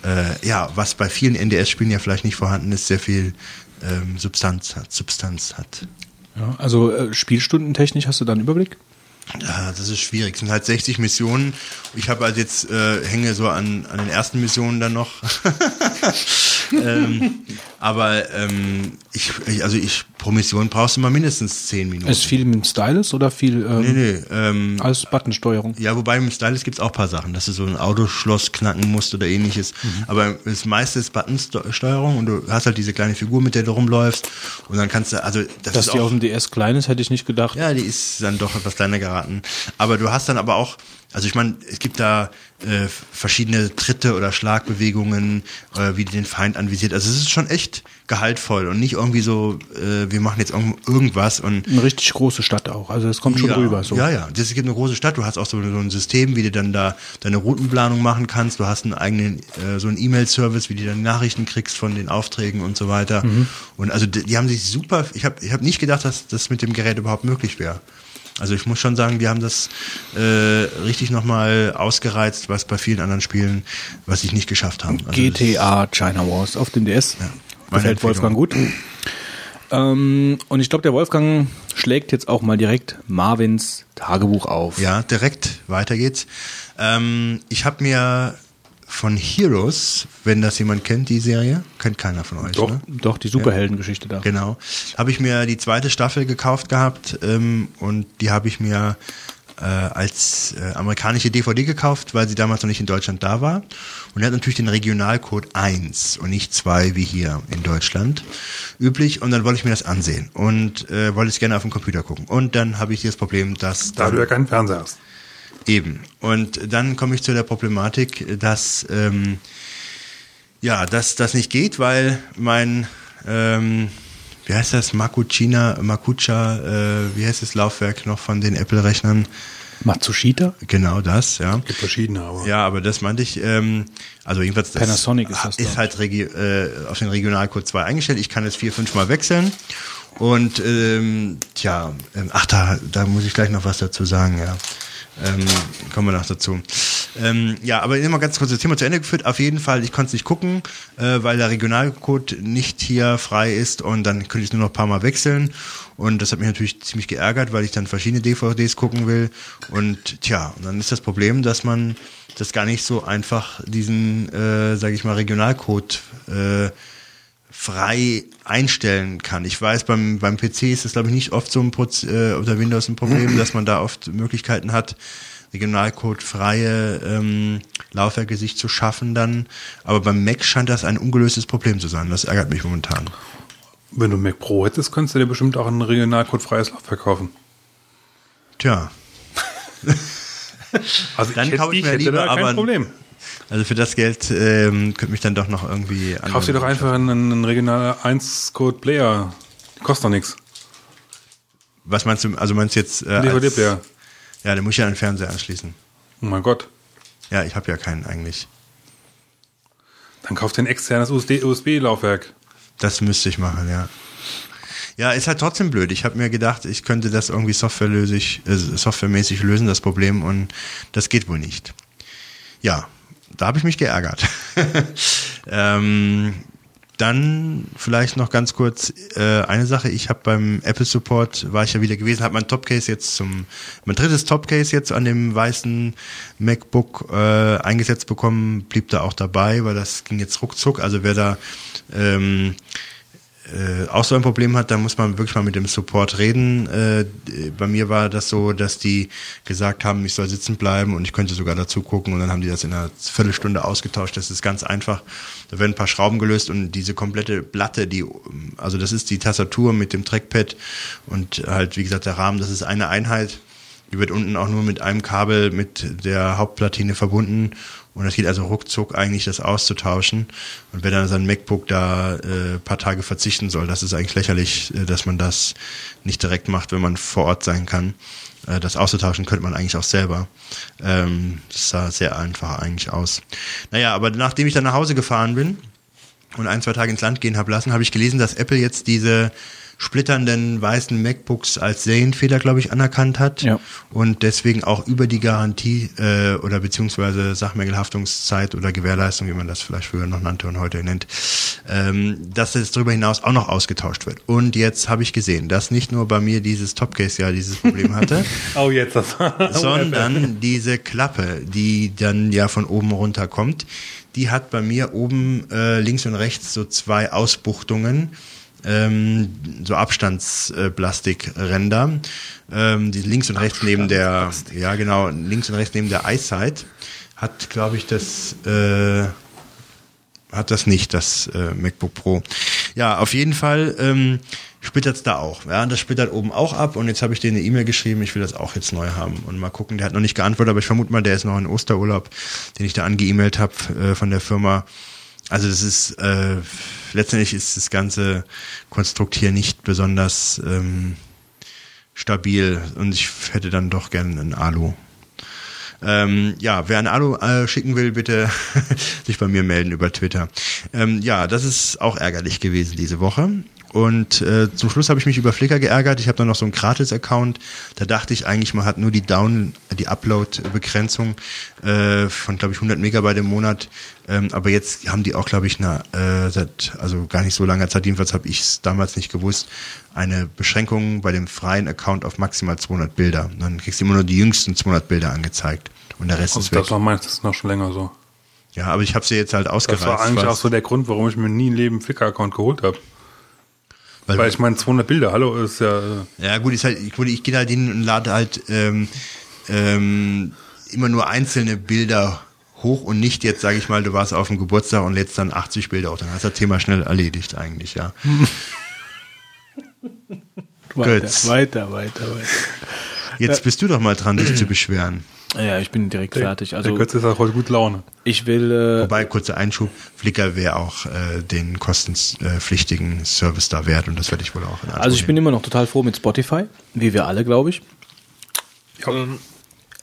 äh, ja, was bei vielen NDS-Spielen ja vielleicht nicht vorhanden ist, sehr viel ähm, Substanz hat, Substanz hat. Ja, also äh, spielstundentechnisch hast du da einen Überblick? Ja, das ist schwierig. Es sind halt 60 Missionen. Ich habe halt jetzt äh, hänge so an, an den ersten Missionen dann noch. [laughs] ähm, aber ähm, ich, ich, also ich pro Mission brauchst du mal mindestens 10 Minuten. Ist viel mit dem Stylus oder viel ähm, nee, nee. Ähm, als Buttonsteuerung? ja, wobei im Stylus gibt's auch ein paar Sachen, dass du so ein Autoschloss knacken musst oder ähnliches. Aber das meiste ist Buttonsteuerung und du hast halt diese kleine Figur, mit der du rumläufst. Und dann kannst du, also das Dass ist die auch, auf dem DS klein ist, hätte ich nicht gedacht. ja, die ist dann doch etwas kleiner starten. Aber du hast dann aber auch, also ich meine, es gibt da äh, verschiedene Tritte oder Schlagbewegungen, äh, wie die den Feind anvisiert. Also es ist schon echt gehaltvoll und nicht irgendwie so, äh, wir machen jetzt irgend- irgendwas und Eine richtig große Stadt auch. Also es kommt schon ja, rüber. So. Ja, ja. Das gibt eine große Stadt. Du hast auch so, so ein System, wie du dann da deine Routenplanung machen kannst. Du hast einen eigenen, äh, so einen E-Mail-Service, wie du dann Nachrichten kriegst von den Aufträgen und so weiter. Mhm. Und also die, die haben sich super, ich habe ich hab nicht gedacht, dass das mit dem Gerät überhaupt möglich wäre. Also ich muss schon sagen, die haben das äh, richtig nochmal ausgereizt, was bei vielen anderen Spielen, was ich nicht geschafft habe. Also GTA China Wars auf dem DS. meine Gefällt. Wolfgang gut. Ähm, und ich glaube, der Wolfgang schlägt jetzt auch mal direkt Marvins Tagebuch auf. Ja, direkt, weiter geht's. Ähm, ich habe mir von Heroes, wenn das jemand kennt, die Serie, kennt keiner von euch. Doch. Ne? Doch, die Superheldengeschichte da. Genau. Habe ich mir die zweite Staffel gekauft gehabt ähm, und die habe ich mir äh, als äh, amerikanische DVD gekauft, weil sie damals noch nicht in Deutschland da war. Und er hat natürlich den Regionalcode 1 und nicht 2 wie hier in Deutschland üblich. Und dann wollte ich mir das ansehen und äh, wollte es gerne auf dem Computer gucken. Und dann habe ich hier das Problem, dass Da du ja keinen Fernseher hast. Eben. Und dann komme ich zu der Problematik, dass ähm, ja, dass das nicht geht, weil mein ähm, wie heißt das Makuchina, Makucha, äh, wie heißt das Laufwerk noch von den Apple-Rechnern? Matsushita? Genau das, ja. Gibt verschiedene, aber. Ja, aber das meinte ich, ähm, also jedenfalls das Panasonic ist das ist halt Regi äh, auf den Regionalcode 2 eingestellt. Ich kann es vier, fünf Mal wechseln. Und ähm, tja, ähm, ach, da, da muss ich gleich noch was dazu sagen, ja. Ähm, kommen wir noch dazu. Ähm, ja, aber immer ganz kurz das Thema zu Ende geführt. Auf jeden Fall, ich konnte es nicht gucken, äh, weil der Regionalcode nicht hier frei ist und dann könnte ich nur noch ein paar Mal wechseln. Und das hat mich natürlich ziemlich geärgert, weil ich dann verschiedene DVDs gucken will. Und tja, und dann ist das Problem, dass man das gar nicht so einfach diesen, äh, sage ich mal, Regionalcode äh, frei einstellen kann. Ich weiß, beim, beim PC ist es, glaube ich, nicht oft so ein Proz äh, oder Windows ein Problem, [clears throat] dass man da oft Möglichkeiten hat, Regionalcode freie ähm, Laufwerke sich zu schaffen dann. Aber beim Mac scheint das ein ungelöstes Problem zu sein. Das ärgert mich momentan. Wenn du Mac Pro hättest, könntest du dir bestimmt auch ein regionalcodefreies Laufwerk kaufen. Tja, [laughs] Also Dann hätte- kaufe ich mir hätte lieber da kein Problem. Also für das Geld ähm, könnte mich dann doch noch irgendwie Kauf dir doch einfach einen, einen regional 1-Code Player. Die kostet doch nichts. Was meinst du, also meinst du jetzt äh, DVD-Player. Ja, den muss ich ja an den Fernseher anschließen. Oh mein Gott. Ja, ich habe ja keinen eigentlich. Dann kauf dir ein externes USB-Laufwerk. Das müsste ich machen, ja. Ja, ist halt trotzdem blöd. Ich habe mir gedacht, ich könnte das irgendwie softwarelösig, äh, softwaremäßig lösen, das Problem, und das geht wohl nicht. Ja, da habe ich mich geärgert. [laughs] ähm, dann vielleicht noch ganz kurz äh, eine Sache. Ich habe beim Apple Support war ich ja wieder gewesen, habe mein Topcase jetzt zum mein drittes Topcase jetzt an dem weißen MacBook äh, eingesetzt bekommen, blieb da auch dabei, weil das ging jetzt ruckzuck. Also wer da ähm, äh, auch so ein Problem hat, dann muss man wirklich mal mit dem Support reden. Äh, bei mir war das so, dass die gesagt haben, ich soll sitzen bleiben und ich könnte sogar dazu gucken und dann haben die das in einer Viertelstunde ausgetauscht. Das ist ganz einfach. Da werden ein paar Schrauben gelöst und diese komplette Platte, die, also das ist die Tastatur mit dem Trackpad und halt, wie gesagt, der Rahmen, das ist eine Einheit. Die wird unten auch nur mit einem Kabel mit der Hauptplatine verbunden. Und das geht also ruckzuck eigentlich, das auszutauschen. Und wer dann sein MacBook da äh, paar Tage verzichten soll, das ist eigentlich lächerlich, äh, dass man das nicht direkt macht, wenn man vor Ort sein kann. Äh, das auszutauschen könnte man eigentlich auch selber. Ähm, das sah sehr einfach eigentlich aus. Naja, aber nachdem ich dann nach Hause gefahren bin und ein, zwei Tage ins Land gehen habe lassen, habe ich gelesen, dass Apple jetzt diese splitternden weißen MacBooks als Serienfehler, glaube ich, anerkannt hat Ja. und deswegen auch über die Garantie äh, oder beziehungsweise Sachmängelhaftungszeit oder Gewährleistung, wie man das vielleicht früher noch nannte und heute nennt, ähm, dass es darüber hinaus auch noch ausgetauscht wird. Und jetzt habe ich gesehen, dass nicht nur bei mir dieses Topcase ja dieses Problem hatte, [laughs] Oh, jetzt das. [laughs] sondern diese Klappe, die dann ja von oben runter kommt, die hat bei mir oben äh, links und rechts so zwei Ausbuchtungen, ähm, so Abstandsplastikränder, ähm, die links und rechts neben der, ja genau, links und rechts neben der Eyesight hat, glaube ich, das äh, hat das nicht, das äh, MacBook Pro. Ja, auf jeden Fall ähm, splittert's da auch. Ja, das splittert oben auch ab und jetzt habe ich denen eine E-Mail geschrieben, ich will das auch jetzt neu haben und mal gucken. Der hat noch nicht geantwortet, aber ich vermute mal, der ist noch in Osterurlaub, den ich da angeemailt habe äh, von der Firma. Also das ist äh, letztendlich ist das ganze Konstrukt hier nicht besonders ähm, stabil und ich hätte dann doch gerne einen Alu. Ähm, ja, wer ein Alu äh, schicken will, bitte [laughs] sich bei mir melden über Twitter. Ähm, ja, das ist auch ärgerlich gewesen diese Woche. Und äh, zum Schluss habe ich mich über Flickr geärgert. Ich habe dann noch so einen Gratis-Account. Da dachte ich eigentlich, man hat nur die Down, die Upload-Begrenzung äh, von, glaube ich, 100 Megabyte im Monat. Ähm, aber jetzt haben die auch, glaube ich, na, äh, seit also gar nicht so langer Zeit, jedenfalls habe ich es damals nicht gewusst, eine Beschränkung bei dem freien Account auf maximal 200 Bilder. Und dann kriegst du immer nur die jüngsten 200 Bilder angezeigt. Und der Rest Und ist weg. das war meistens noch schon länger so. Ja, aber ich habe sie jetzt halt Das ausgereizt. war eigentlich auch so der Grund, warum ich mir nie im Leben Flickr-Account geholt habe. Weil- Weil, ich meine, 200 Bilder, hallo, ist ja... äh, Ja, gut, ist halt, ich, ich gehe halt hin und lade halt ähm, ähm, immer nur einzelne Bilder hoch und nicht jetzt, sage ich mal, du warst auf dem Geburtstag und lädst dann 80 Bilder hoch. Dann hast du das Thema schnell erledigt eigentlich, ja. [laughs] Weiter, Gut. weiter, weiter, weiter. Jetzt bist du doch mal dran, dich [clears throat] zu beschweren. Ja, ich bin direkt fertig. der Also Götze ist auch heute gut Laune. ich will, äh, Wobei, kurzer Einschub, Flickr wäre auch äh, den kostenpflichtigen Service da wert und das werde ich wohl auch in Anspruch also ich bin immer noch total froh mit Spotify, wie wir alle, glaube ich.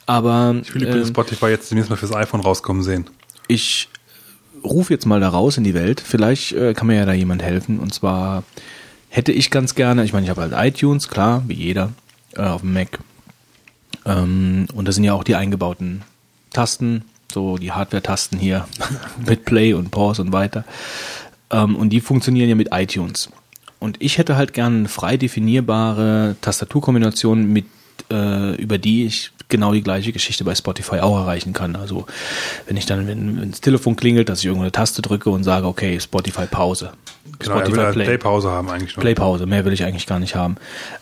Aber Ich will übrigens ähm, Spotify jetzt demnächst mal fürs iPhone rauskommen sehen. ich rufe jetzt mal da raus in die Welt. Vielleicht äh, kann mir ja da jemand helfen. Und zwar hätte ich ganz gerne, ich meine, ich habe halt iTunes, klar, wie jeder, äh, auf dem Mac. Ähm, und da sind ja auch die eingebauten Tasten, so die Hardware-Tasten hier [laughs] mit Play und Pause und weiter. Ähm, und die funktionieren ja mit iTunes. Und ich hätte halt gerne eine frei definierbare Tastaturkombination, mit, äh, über die ich genau die gleiche Geschichte bei Spotify auch erreichen kann. Also wenn ich dann, wenn, wenn das Telefon klingelt, dass ich irgendeine Taste drücke und sage, okay, Spotify Pause. Genau, er will halt Play-Pause haben eigentlich nur. Playpause, mehr will ich eigentlich gar nicht haben.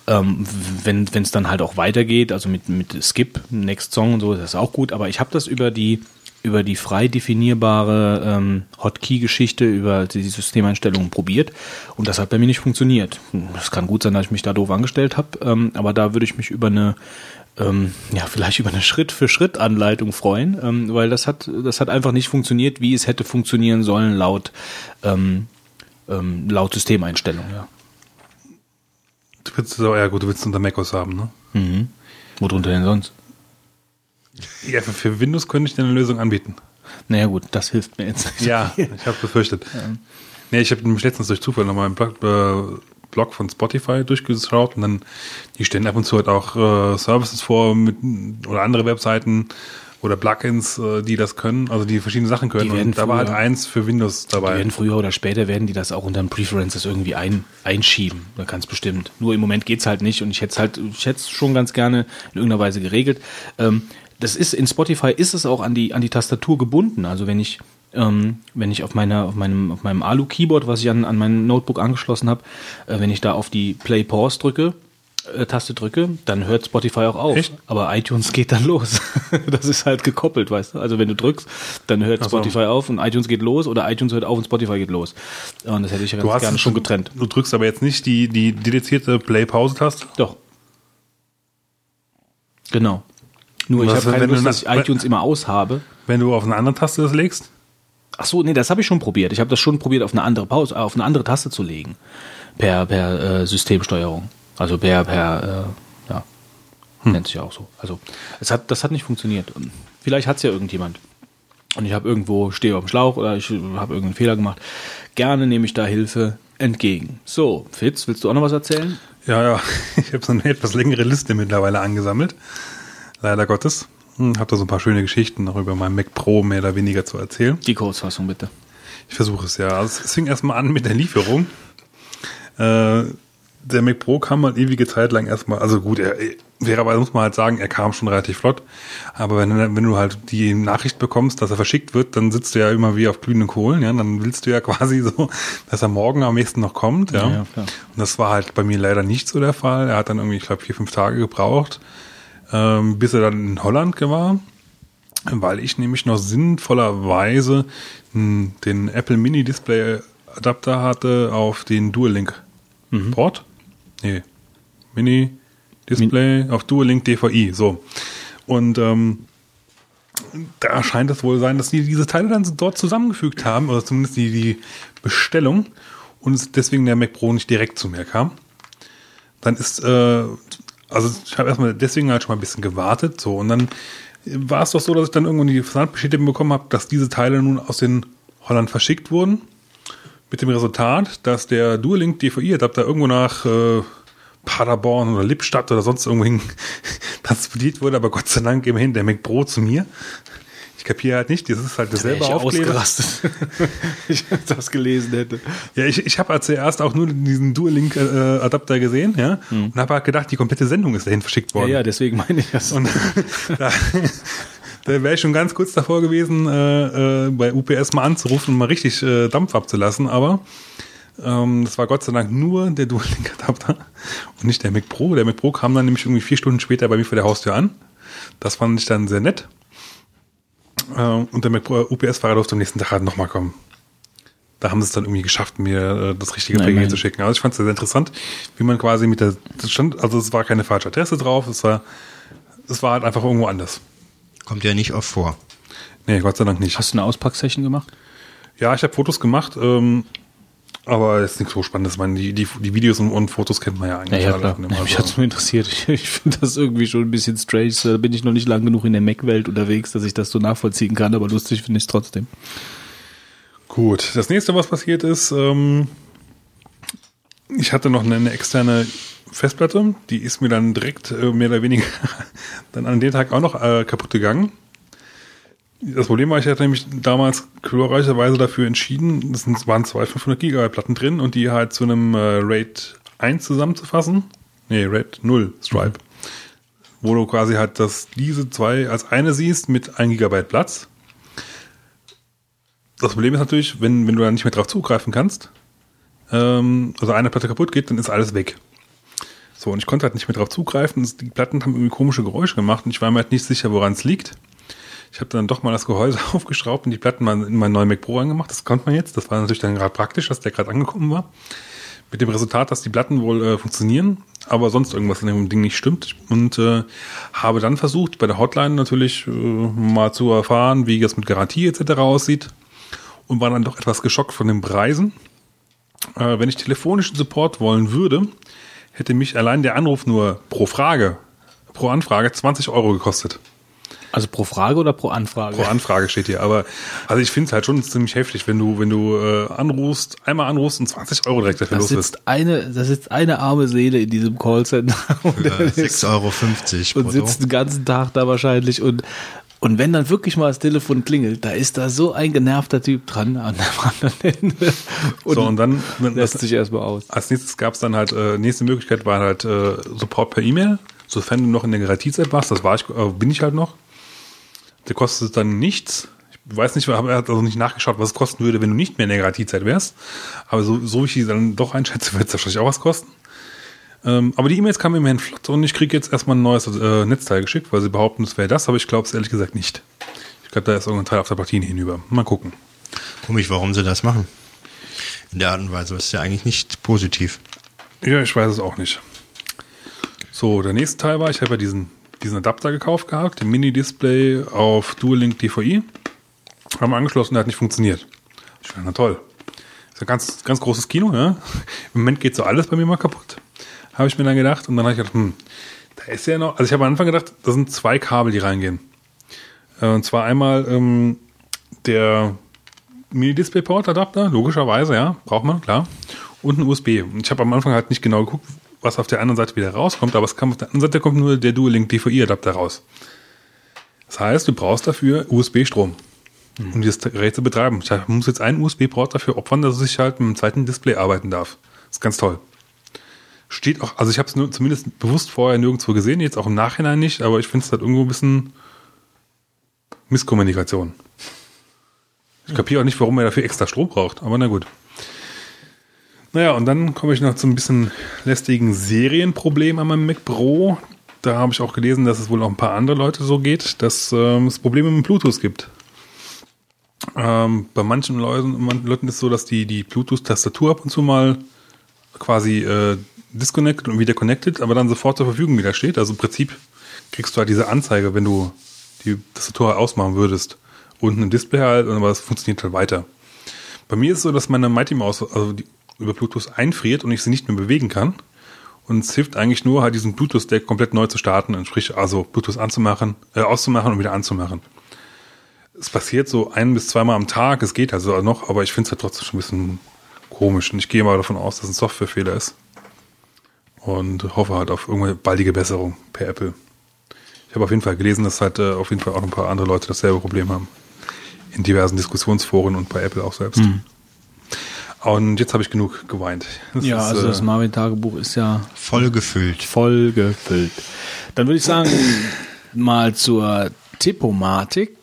Ähm, wenn es dann halt auch weitergeht, also mit, mit Skip, Next Song und so, ist das auch gut, aber ich habe das über die über die frei definierbare ähm, Hotkey-Geschichte, über die Systemeinstellungen probiert und das hat bei mir nicht funktioniert. Es kann gut sein, dass ich mich da doof angestellt habe, ähm, aber da würde ich mich über eine ähm, ja, vielleicht über eine Schritt-für-Schritt-Anleitung freuen, ähm, weil das hat, das hat einfach nicht funktioniert, wie es hätte funktionieren sollen laut, ähm, ähm, laut Systemeinstellung, ja. Du willst so, ja gut, du willst unter macOS haben, ne? Mhm. Worunter denn sonst? Ja, für, für Windows könnte ich dir eine Lösung anbieten. Naja gut, das hilft mir jetzt nicht. Ja, [laughs] ich habe befürchtet. Nee, ich habe nämlich letztens durch Zufall nochmal einen Blog, äh, Blog von Spotify durchgeschaut und dann, die stellen ab und zu halt auch äh, Services vor mit, oder andere Webseiten oder Plugins, äh, die das können, also die verschiedene Sachen können. Die Und da war halt eins für Windows Die dabei. werden früher oder später werden die das auch unter den Preferences irgendwie ein, einschieben. Da kann es bestimmt. Nur im Moment geht's halt nicht und ich hätte es halt, ich hätte es schon ganz gerne in irgendeiner Weise geregelt. Ähm, das ist in Spotify ist es auch an die an die Tastatur gebunden. Also wenn ich ähm, wenn ich auf meiner auf meinem auf meinem Alu Keyboard, was ich an an mein Notebook angeschlossen habe, äh, wenn ich da auf die Play Pause drücke, Taste drücke, dann hört Spotify auch auf. Echt? Aber iTunes geht dann los. [laughs] das ist halt gekoppelt, weißt du? Also wenn du drückst, dann hört so. Spotify auf und iTunes geht los oder iTunes hört auf und Spotify geht los. Und das hätte ich ja ganz gerne schon getrennt. Du drückst aber jetzt nicht die, die dedizierte Play-Pause-Taste. Doch. Genau. Nur ich Was, habe keine Lust, dass ich iTunes immer aus habe. Wenn du auf eine andere Taste das legst. Ach so, nee, das habe ich schon probiert. Ich habe das schon probiert, auf eine andere Pause, auf eine andere Taste zu legen. Per, per äh, Systemsteuerung. Also per, per, äh, ja, nennt sich ja auch so. Also es hat, das hat nicht funktioniert. Vielleicht hat's ja irgendjemand. Und ich habe irgendwo, stehe auf dem Schlauch oder ich habe irgendeinen Fehler gemacht. Gerne nehme ich da Hilfe entgegen. So, Fitz, willst du auch noch was erzählen? Ja, ja. [laughs] Ich habe so eine etwas längere Liste mittlerweile angesammelt. Leider Gottes. Hm, Hab da so ein paar schöne Geschichten noch über mein Mac Pro mehr oder weniger zu erzählen. Die Kurzfassung bitte. Ich versuche es ja. Also es fing erstmal an mit der Lieferung. Äh, der Mac Pro kam mal ewige Zeit lang erstmal, also gut, er, fairerweise muss man halt sagen, er kam schon relativ flott. Aber wenn, wenn du halt die Nachricht bekommst, dass er verschickt wird, dann sitzt du ja immer wie auf glühenden Kohlen, ja. Dann willst du ja [laughs] quasi so, dass er morgen am nächsten noch kommt, ja. Ja, ja. Und das war halt bei mir leider nicht so der Fall. Er hat dann irgendwie, ich glaube, vier, fünf Tage gebraucht, ähm, bis er dann in Holland war weil ich nämlich noch sinnvollerweise den Apple Mini Display Adapter hatte auf den Dual Link Port. Nee. Mini Display auf Dual Link DVI. So. Und ähm, da scheint es wohl sein, dass die diese Teile dann dort zusammengefügt haben, oder zumindest die, die Bestellung, und es deswegen der Mac Pro nicht direkt zu mir kam. Dann ist, äh, also ich habe erstmal deswegen halt schon mal ein bisschen gewartet, so, und dann war es doch so, dass ich dann irgendwann die Versandbestätigung bekommen habe, dass diese Teile nun aus den Holland verschickt wurden. Mit dem Resultat, dass der Dual-Link DVI-Adapter irgendwo nach äh, Paderborn oder Lippstadt oder sonst irgendwo hin [laughs] transportiert wurde, aber Gott sei Dank immerhin der Mac Pro zu mir. Ich kapiere halt nicht, das ist halt derselbe ich Aufkleber. ausgerastet, [laughs] ich das gelesen hätte. Ja, ich, ich habe zuerst auch nur diesen Dual-Link-Adapter gesehen, ja, und habe halt gedacht, die komplette Sendung ist dahin verschickt Ja, worden. ja, deswegen meine ich das. Und [laughs] da, da wäre ich schon ganz kurz davor gewesen, äh, äh, bei UPS mal anzurufen und mal richtig äh, Dampf abzulassen, aber ähm, das war Gott sei Dank nur der Dual-Link-Adapter [laughs] und nicht der Mac Pro. Der Mac Pro kam dann nämlich irgendwie vier Stunden später bei mir vor der Haustür an. Das fand ich dann sehr nett. Äh, und der Mac Pro, UPS-Fahrer durfte am nächsten Tag halt nochmal kommen. Da haben sie es dann irgendwie geschafft, mir äh, das richtige Paket zu schicken. Also ich fand es sehr interessant, wie man quasi mit der, das stand, also es war keine falsche Adresse drauf, es war, es war halt einfach irgendwo anders. Kommt ja nicht oft vor. Nee, Gott sei Dank nicht. Hast du eine Auspacksession gemacht? Ja, ich habe Fotos gemacht, ähm, aber ist nichts so Spannendes. Ich meine, die, die, die Videos und, und Fotos kennt man ja eigentlich Ja, ja klar. Mich Also, hat's nur interessiert. Ich, ich finde das irgendwie schon ein bisschen strange. Da bin ich noch nicht lang genug in der Mac-Welt unterwegs, dass ich das so nachvollziehen kann, aber lustig finde ich es trotzdem. Gut, das nächste, was passiert ist, ähm, ich hatte noch eine, eine externe Festplatte, die ist mir dann direkt äh, mehr oder weniger [laughs] dann an dem Tag auch noch äh, kaputt gegangen. Das Problem war, ich hatte nämlich damals glorreicherweise dafür entschieden, es waren zwei 500 Gigabyte Platten drin und die halt zu einem äh, RAID 1 zusammenzufassen. Nee, RAID 0 Stripe. Wo du quasi halt das, diese zwei als eine siehst mit 1 Gigabyte Platz. Das Problem ist natürlich, wenn, wenn du da nicht mehr drauf zugreifen kannst, ähm, also eine Platte kaputt geht, dann ist alles weg. So, und ich konnte halt nicht mehr drauf zugreifen. Die Platten haben irgendwie komische Geräusche gemacht und ich war mir halt nicht sicher, woran es liegt. Ich habe dann doch mal das Gehäuse [laughs] aufgeschraubt und die Platten mal in meinen neuen Mac Pro angemacht. Das konnte man jetzt. Das war natürlich dann gerade praktisch, dass der gerade angekommen war. Mit dem Resultat, dass die Platten wohl äh, funktionieren, aber sonst irgendwas in dem Ding nicht stimmt. Und äh, habe dann versucht, bei der Hotline natürlich äh, mal zu erfahren, wie das mit Garantie etc. aussieht. Und war dann doch etwas geschockt von den Preisen. Äh, wenn ich telefonischen Support wollen würde, hätte mich allein der Anruf nur pro Frage, pro Anfrage 20 Euro gekostet. Also pro Frage oder pro Anfrage? Pro Anfrage steht hier. Aber also ich finde es halt schon ziemlich heftig, wenn du, wenn du äh, anrufst, einmal anrufst und 20 Euro direkt dafür da los bist. sitzt eine, da sitzt eine arme Seele in diesem Callcenter [laughs] ist- 6,50 Euro und sitzt den ganzen Tag da wahrscheinlich und und wenn dann wirklich mal das Telefon klingelt, da ist da so ein genervter Typ dran an dem [laughs] anderen Ende und, So, und dann, wenn lässt das, sich erstmal aus. als nächstes gab es dann halt, äh, nächste Möglichkeit war halt äh, Support per E-Mail, sofern du noch in der Garantiezeit warst, das war ich, äh, bin ich halt noch. Der kostet dann nichts. Ich weiß nicht, er hat also nicht nachgeschaut, was es kosten würde, wenn du nicht mehr in der Garantiezeit wärst. Aber so, so wie ich die dann doch einschätze, [laughs] wird es wahrscheinlich auch was kosten. Ähm, aber die E-Mails kamen immerhin flott und ich kriege jetzt erstmal ein neues äh, Netzteil geschickt, weil sie behaupten, es wäre das, aber ich glaube es ehrlich gesagt nicht. Ich glaube, da ist irgendein Teil auf der Platine hinüber. Mal gucken. Komisch, warum sie das machen. In der Art und Weise. Ist ja eigentlich nicht positiv. Ja, ich weiß es auch nicht. So, der nächste Teil war, ich habe ja diesen, diesen Adapter gekauft gehabt, den Mini-Display auf Dual-Link DVI. Haben angeschlossen, der hat nicht funktioniert. Ich dachte, na toll. Ist ein ganz, ganz großes Kino, ja. Im Moment geht so alles bei mir mal kaputt. Habe ich mir dann gedacht. Und dann habe ich gedacht, hm, da ist ja noch, also ich habe am Anfang gedacht, da sind zwei Kabel, die reingehen. Äh, Und zwar einmal ähm, der Mini-Display-Port-Adapter, logischerweise, ja, braucht man, klar. Und ein USB. Und ich habe am Anfang halt nicht genau geguckt, was auf der anderen Seite wieder rauskommt, aber es kam auf der anderen Seite kommt nur der Dual-Link DVI-Adapter raus. Das heißt, du brauchst dafür USB-Strom, um dieses Gerät zu betreiben. Ich muss jetzt einen USB-Port dafür opfern, dass ich halt mit dem zweiten Display arbeiten darf. Das ist ganz toll. Steht auch, also ich habe es zumindest bewusst vorher nirgendwo gesehen, jetzt auch im Nachhinein nicht, aber ich finde es halt irgendwo ein bisschen Misskommunikation. Ich kapiere auch nicht, warum er dafür extra Strom braucht, aber na gut. Naja, und dann komme ich noch zu ein bisschen lästigen Serienproblem an meinem Mac Pro. Da habe ich auch gelesen, dass es wohl auch ein paar andere Leute so geht, dass ähm, es Probleme mit Bluetooth gibt. Ähm, bei manchen Leuten, Leuten ist es so, dass die, die Bluetooth-Tastatur ab und zu mal quasi äh, disconnected und wieder connected, aber dann sofort zur Verfügung wieder steht. Also im Prinzip kriegst du halt diese Anzeige, wenn du die Tastatur ausmachen würdest. Unten im Display halt, aber es funktioniert halt weiter. Bei mir ist es so, dass meine Mighty Mouse also die, über Bluetooth einfriert und ich sie nicht mehr bewegen kann. Und es hilft eigentlich nur, halt diesen Bluetooth-Deck komplett neu zu starten, sprich also Bluetooth anzumachen, äh, auszumachen und wieder anzumachen. Es passiert so ein bis zweimal am Tag, es geht also noch, aber ich finde es halt trotzdem schon ein bisschen komisch. Und ich gehe mal davon aus, dass es ein Softwarefehler ist. Und hoffe halt auf irgendeine baldige Besserung per Apple. Ich habe auf jeden Fall gelesen, dass halt äh, auf jeden Fall auch ein paar andere Leute dasselbe Problem haben. In diversen Diskussionsforen und bei Apple auch selbst. Mhm. Und jetzt habe ich genug geweint. Das ja, ist, also äh, das Marvin-Tagebuch ist ja Voll gefüllt. voll gefüllt. Dann würde ich sagen, [clears throat] mal zur Tippomatik.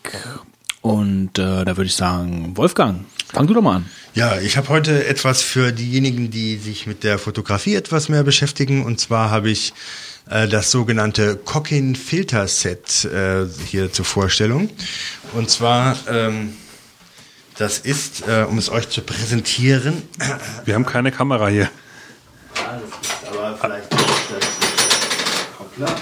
Und äh, da würde ich sagen, Wolfgang, fang du doch mal an. Ja, ich habe heute etwas für diejenigen, die sich mit der Fotografie etwas mehr beschäftigen. Und zwar habe ich äh, das sogenannte Cockin Filter Set äh, hier zur Vorstellung. Und zwar, ähm, das ist, äh, um es euch zu präsentieren, wir haben keine Kamera hier. aber vielleicht Hoppla.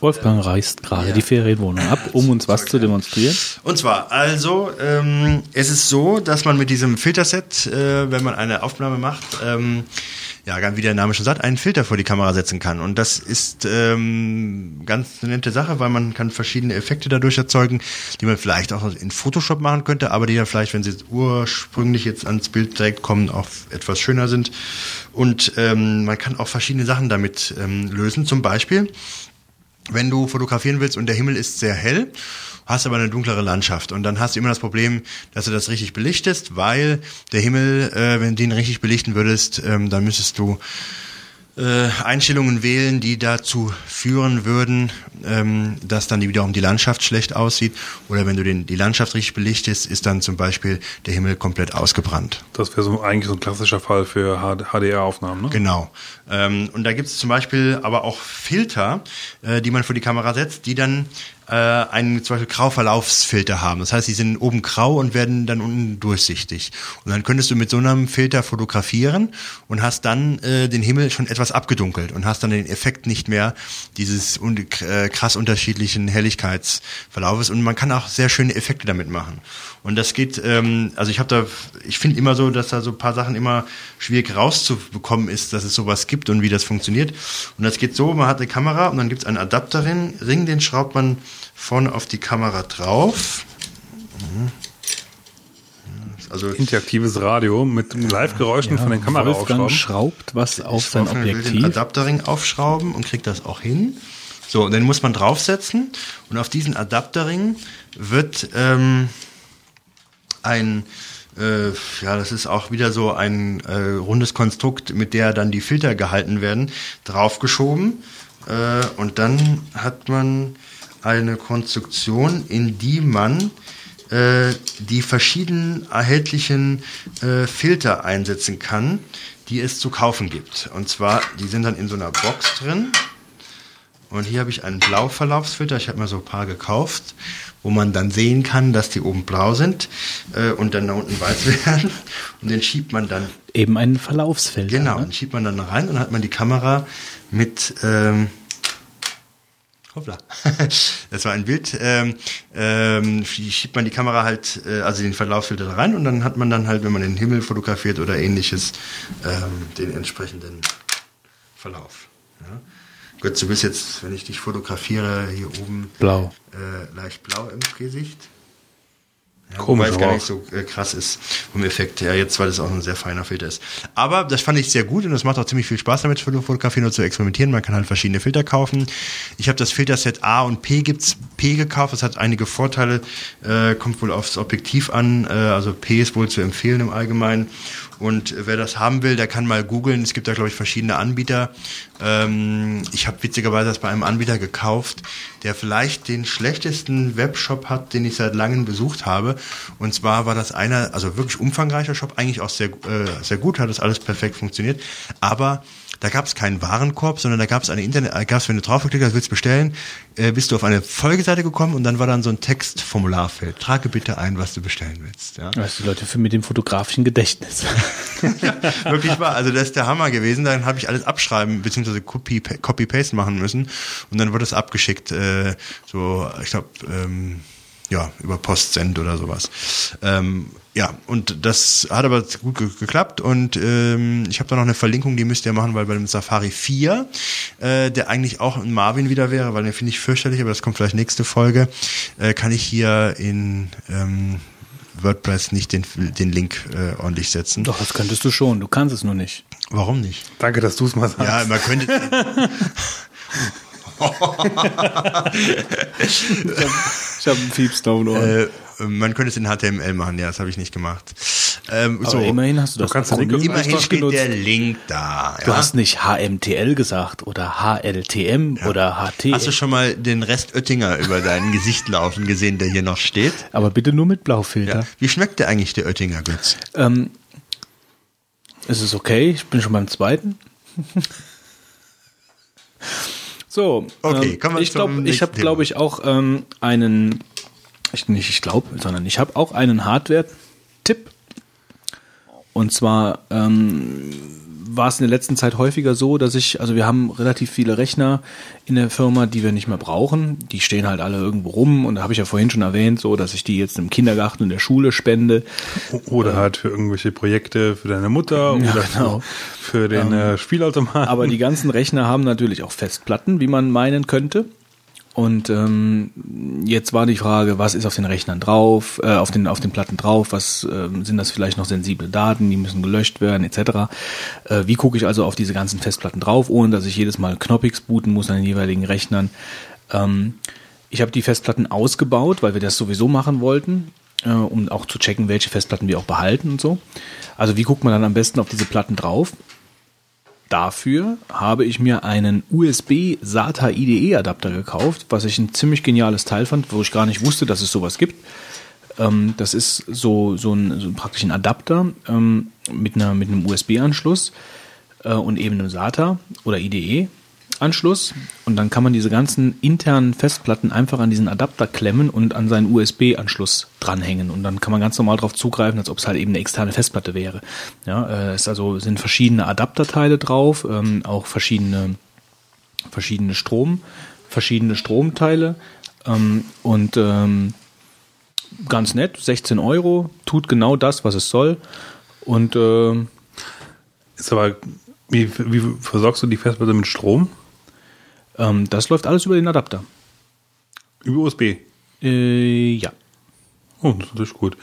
Wolfgang reißt gerade die Ferienwohnung ab, um uns was zu demonstrieren. Und zwar, also, ähm, es ist so, dass man mit diesem Filterset, äh, wenn man eine Aufnahme macht, ähm, ja, wie der Name schon sagt, einen Filter vor die Kamera setzen kann. Und das ist ähm, ganz eine nette Sache, weil man kann verschiedene Effekte dadurch erzeugen, die man vielleicht auch in Photoshop machen könnte, aber die dann vielleicht, wenn sie jetzt ursprünglich jetzt ans Bild direkt kommen, auch etwas schöner sind. Und ähm, man kann auch verschiedene Sachen damit ähm, lösen. Zum Beispiel, wenn du fotografieren willst und der Himmel ist sehr hell, hast aber eine dunklere Landschaft und dann hast du immer das Problem, dass du das richtig belichtest, weil der Himmel, äh, wenn du den richtig belichten würdest, ähm, dann müsstest du äh, Einstellungen wählen, die dazu führen würden, ähm, dass dann wiederum die Landschaft schlecht aussieht. Oder wenn du den, die Landschaft richtig belichtest, ist dann zum Beispiel der Himmel komplett ausgebrannt. Das wäre so eigentlich so ein klassischer Fall für HDR-Aufnahmen, ne? Genau. Ähm, und da gibt es zum Beispiel aber auch Filter, äh, die man vor die Kamera setzt, die dann äh, einen zum Beispiel Grauverlaufsfilter haben. Das heißt, die sind oben grau und werden dann unten durchsichtig. Und dann könntest du mit so einem Filter fotografieren und hast dann äh, den Himmel schon etwas abgedunkelt und hast dann den Effekt nicht mehr dieses un äh, krass unterschiedlichen Helligkeitsverlaufes. Und man kann auch sehr schöne Effekte damit machen. Und das geht, ähm, also ich habe da, ich finde immer so, dass da so ein paar Sachen immer schwierig rauszubekommen ist, dass es sowas gibt und wie das funktioniert. Und das geht so, man hat eine Kamera und dann gibt es einen Adapterring, Ring, den schraubt man vorne auf die Kamera drauf. Mhm. Also Interaktives Radio mit Live-Geräuschen von den Wolfgang Kameraaufschrauben. schraubt was auf sein Wolfgang will den Objektiv. Adapterring aufschrauben und kriegt das auch hin. So, und den muss man draufsetzen und auf diesen Adapterring wird ähm, ein, äh, ja, das ist auch wieder so ein äh, rundes Konstrukt, mit der dann die Filter gehalten werden, draufgeschoben. Äh, und dann hat man eine Konstruktion, in die man äh, die verschiedenen erhältlichen äh, Filter einsetzen kann, die es zu kaufen gibt. Und zwar, die sind dann in so einer Box drin. Und hier habe ich einen Blauverlaufsfilter. Ich habe mir so ein paar gekauft, wo man dann sehen kann, dass die oben blau sind äh, und dann da unten weiß [laughs] werden. Und den schiebt man dann, Eben ein Verlaufsfilter. genau, Ne? den schiebt man dann rein und dann hat man die Kamera mit, ähm, hoppla, [laughs] das war ein Bild, ähm, ähm, schiebt man die Kamera halt, äh, also den Verlaufsfilter da rein und dann hat man dann halt, wenn man den Himmel fotografiert oder ähnliches, ähm, den entsprechenden Verlauf. Ja. Gut, du bist jetzt, wenn ich dich fotografiere, hier oben Blau. äh, leicht blau im Gesicht. Ja, Komisch, wobei es gar nicht so äh, krass ist vom Effekt her, jetzt weil das auch ein sehr feiner Filter ist. Aber das fand ich sehr gut und es macht auch ziemlich viel Spaß damit zu fotografieren und zu experimentieren. Man kann halt verschiedene Filter kaufen. Ich habe das Filterset A und P gibt's P gekauft, das hat einige Vorteile, äh, kommt wohl aufs Objektiv an, äh, also P ist wohl zu empfehlen im Allgemeinen. Und wer das haben will, der kann mal googeln. Es gibt da, glaube ich, verschiedene Anbieter. Ähm, ich habe witzigerweise das bei einem Anbieter gekauft, der vielleicht den schlechtesten Webshop hat, den ich seit langem besucht habe. Und zwar war das einer, also wirklich umfangreicher Shop, eigentlich auch sehr, äh, sehr gut, hat das alles perfekt funktioniert. Aber da gab es keinen Warenkorb, sondern da gab es eine Internet, äh, gab es, wenn du draufgeklickt hast, willst bestellen, äh, bist du auf eine Folgeseite gekommen und dann war dann so ein Textformularfeld. Trage bitte ein, was du bestellen willst. Ja. Das die Leute für mit dem fotografischen Gedächtnis. [laughs] Wirklich wahr. Also das ist der Hammer gewesen. Dann habe ich alles abschreiben bzw. Copy, Copy-Paste machen müssen und dann wurde es abgeschickt. Äh, so, ich glaube, ähm, ja, über Postsend oder sowas. Ähm, ja, und das hat aber gut ge geklappt und ähm, ich habe da noch eine Verlinkung, die müsst ihr machen, weil bei dem Safari 4, äh, der eigentlich auch ein Marvin wieder wäre, weil den finde ich fürchterlich, aber das kommt vielleicht nächste Folge, äh, kann ich hier in ähm, WordPress nicht den, den Link äh, ordentlich setzen. Doch, das könntest du schon. Du kannst es nur nicht. Warum nicht? Danke, dass du es mal sagst. Ja, man könnte. [laughs] Ich habe einen Fiebstone äh, man könnte es in HTML machen, ja, das habe ich nicht gemacht. Ähm, Aber so, immerhin hast du das kannst Akronym immerhin einfach steht genutzt. der Link da. Du ja. hast nicht HMTL gesagt oder HLTM oder HT. Hast du schon mal den Rest Oettinger über dein [laughs] Gesicht laufen gesehen, der hier noch steht? Aber bitte nur mit Blaufilter. Ja. Wie schmeckt der eigentlich, der Oettinger Götz? Ähm, es ist okay, ich bin schon beim zweiten. [laughs] so, Okay, ähm, kommen wir ich glaube, ich habe, glaube ich, auch ähm, einen, ich, nicht ich glaube, sondern ich habe auch einen Hardware-Tipp. Und zwar ähm, war es in der letzten Zeit häufiger so, dass ich, also wir haben relativ viele Rechner in der Firma, die wir nicht mehr brauchen. Die stehen halt alle irgendwo rum und da habe ich ja vorhin schon erwähnt, so dass ich die jetzt im Kindergarten in der Schule spende. Oder halt für irgendwelche Projekte für deine Mutter Ja, oder genau. für den äh, Spielautomaten. Aber die ganzen Rechner haben natürlich auch Festplatten, wie man meinen könnte. Und ähm, jetzt war die Frage, was ist auf den Rechnern drauf, äh, auf den auf den Platten drauf, was ähm, sind das vielleicht noch sensible Daten, die müssen gelöscht werden etc. Äh, wie gucke ich also auf diese ganzen Festplatten drauf, ohne dass ich jedes Mal Knoppix booten muss an den jeweiligen Rechnern? Ähm, ich habe die Festplatten ausgebaut, weil wir das sowieso machen wollten, äh, um auch zu checken, welche Festplatten wir auch behalten und so. Also wie guckt man dann am besten auf diese Platten drauf? Dafür habe ich mir einen USB SATA IDE Adapter gekauft, was ich ein ziemlich geniales Teil fand, wo ich gar nicht wusste, dass es sowas gibt. Ähm, das ist so, so, ein, so praktisch ein Adapter ähm, mit, einer, mit einem USB-Anschluss äh, und eben einem SATA oder IDE-Anschluss. Und dann kann man diese ganzen internen Festplatten einfach an diesen Adapter klemmen und an seinen USB-Anschluss dranhängen. Und dann kann man ganz normal darauf zugreifen, als ob es halt eben eine externe Festplatte wäre. Ja, äh, es also sind verschiedene Adapterteile drauf, ähm, auch verschiedene, verschiedene Strom, verschiedene Stromteile ähm, und ähm, ganz nett, 16 Euro, tut genau das, was es soll. Und ähm, ist aber, wie, wie versorgst du die Festplatte mit Strom? Ähm, das läuft alles über den Adapter. Über USB. Äh, ja. Oh, das ist natürlich gut.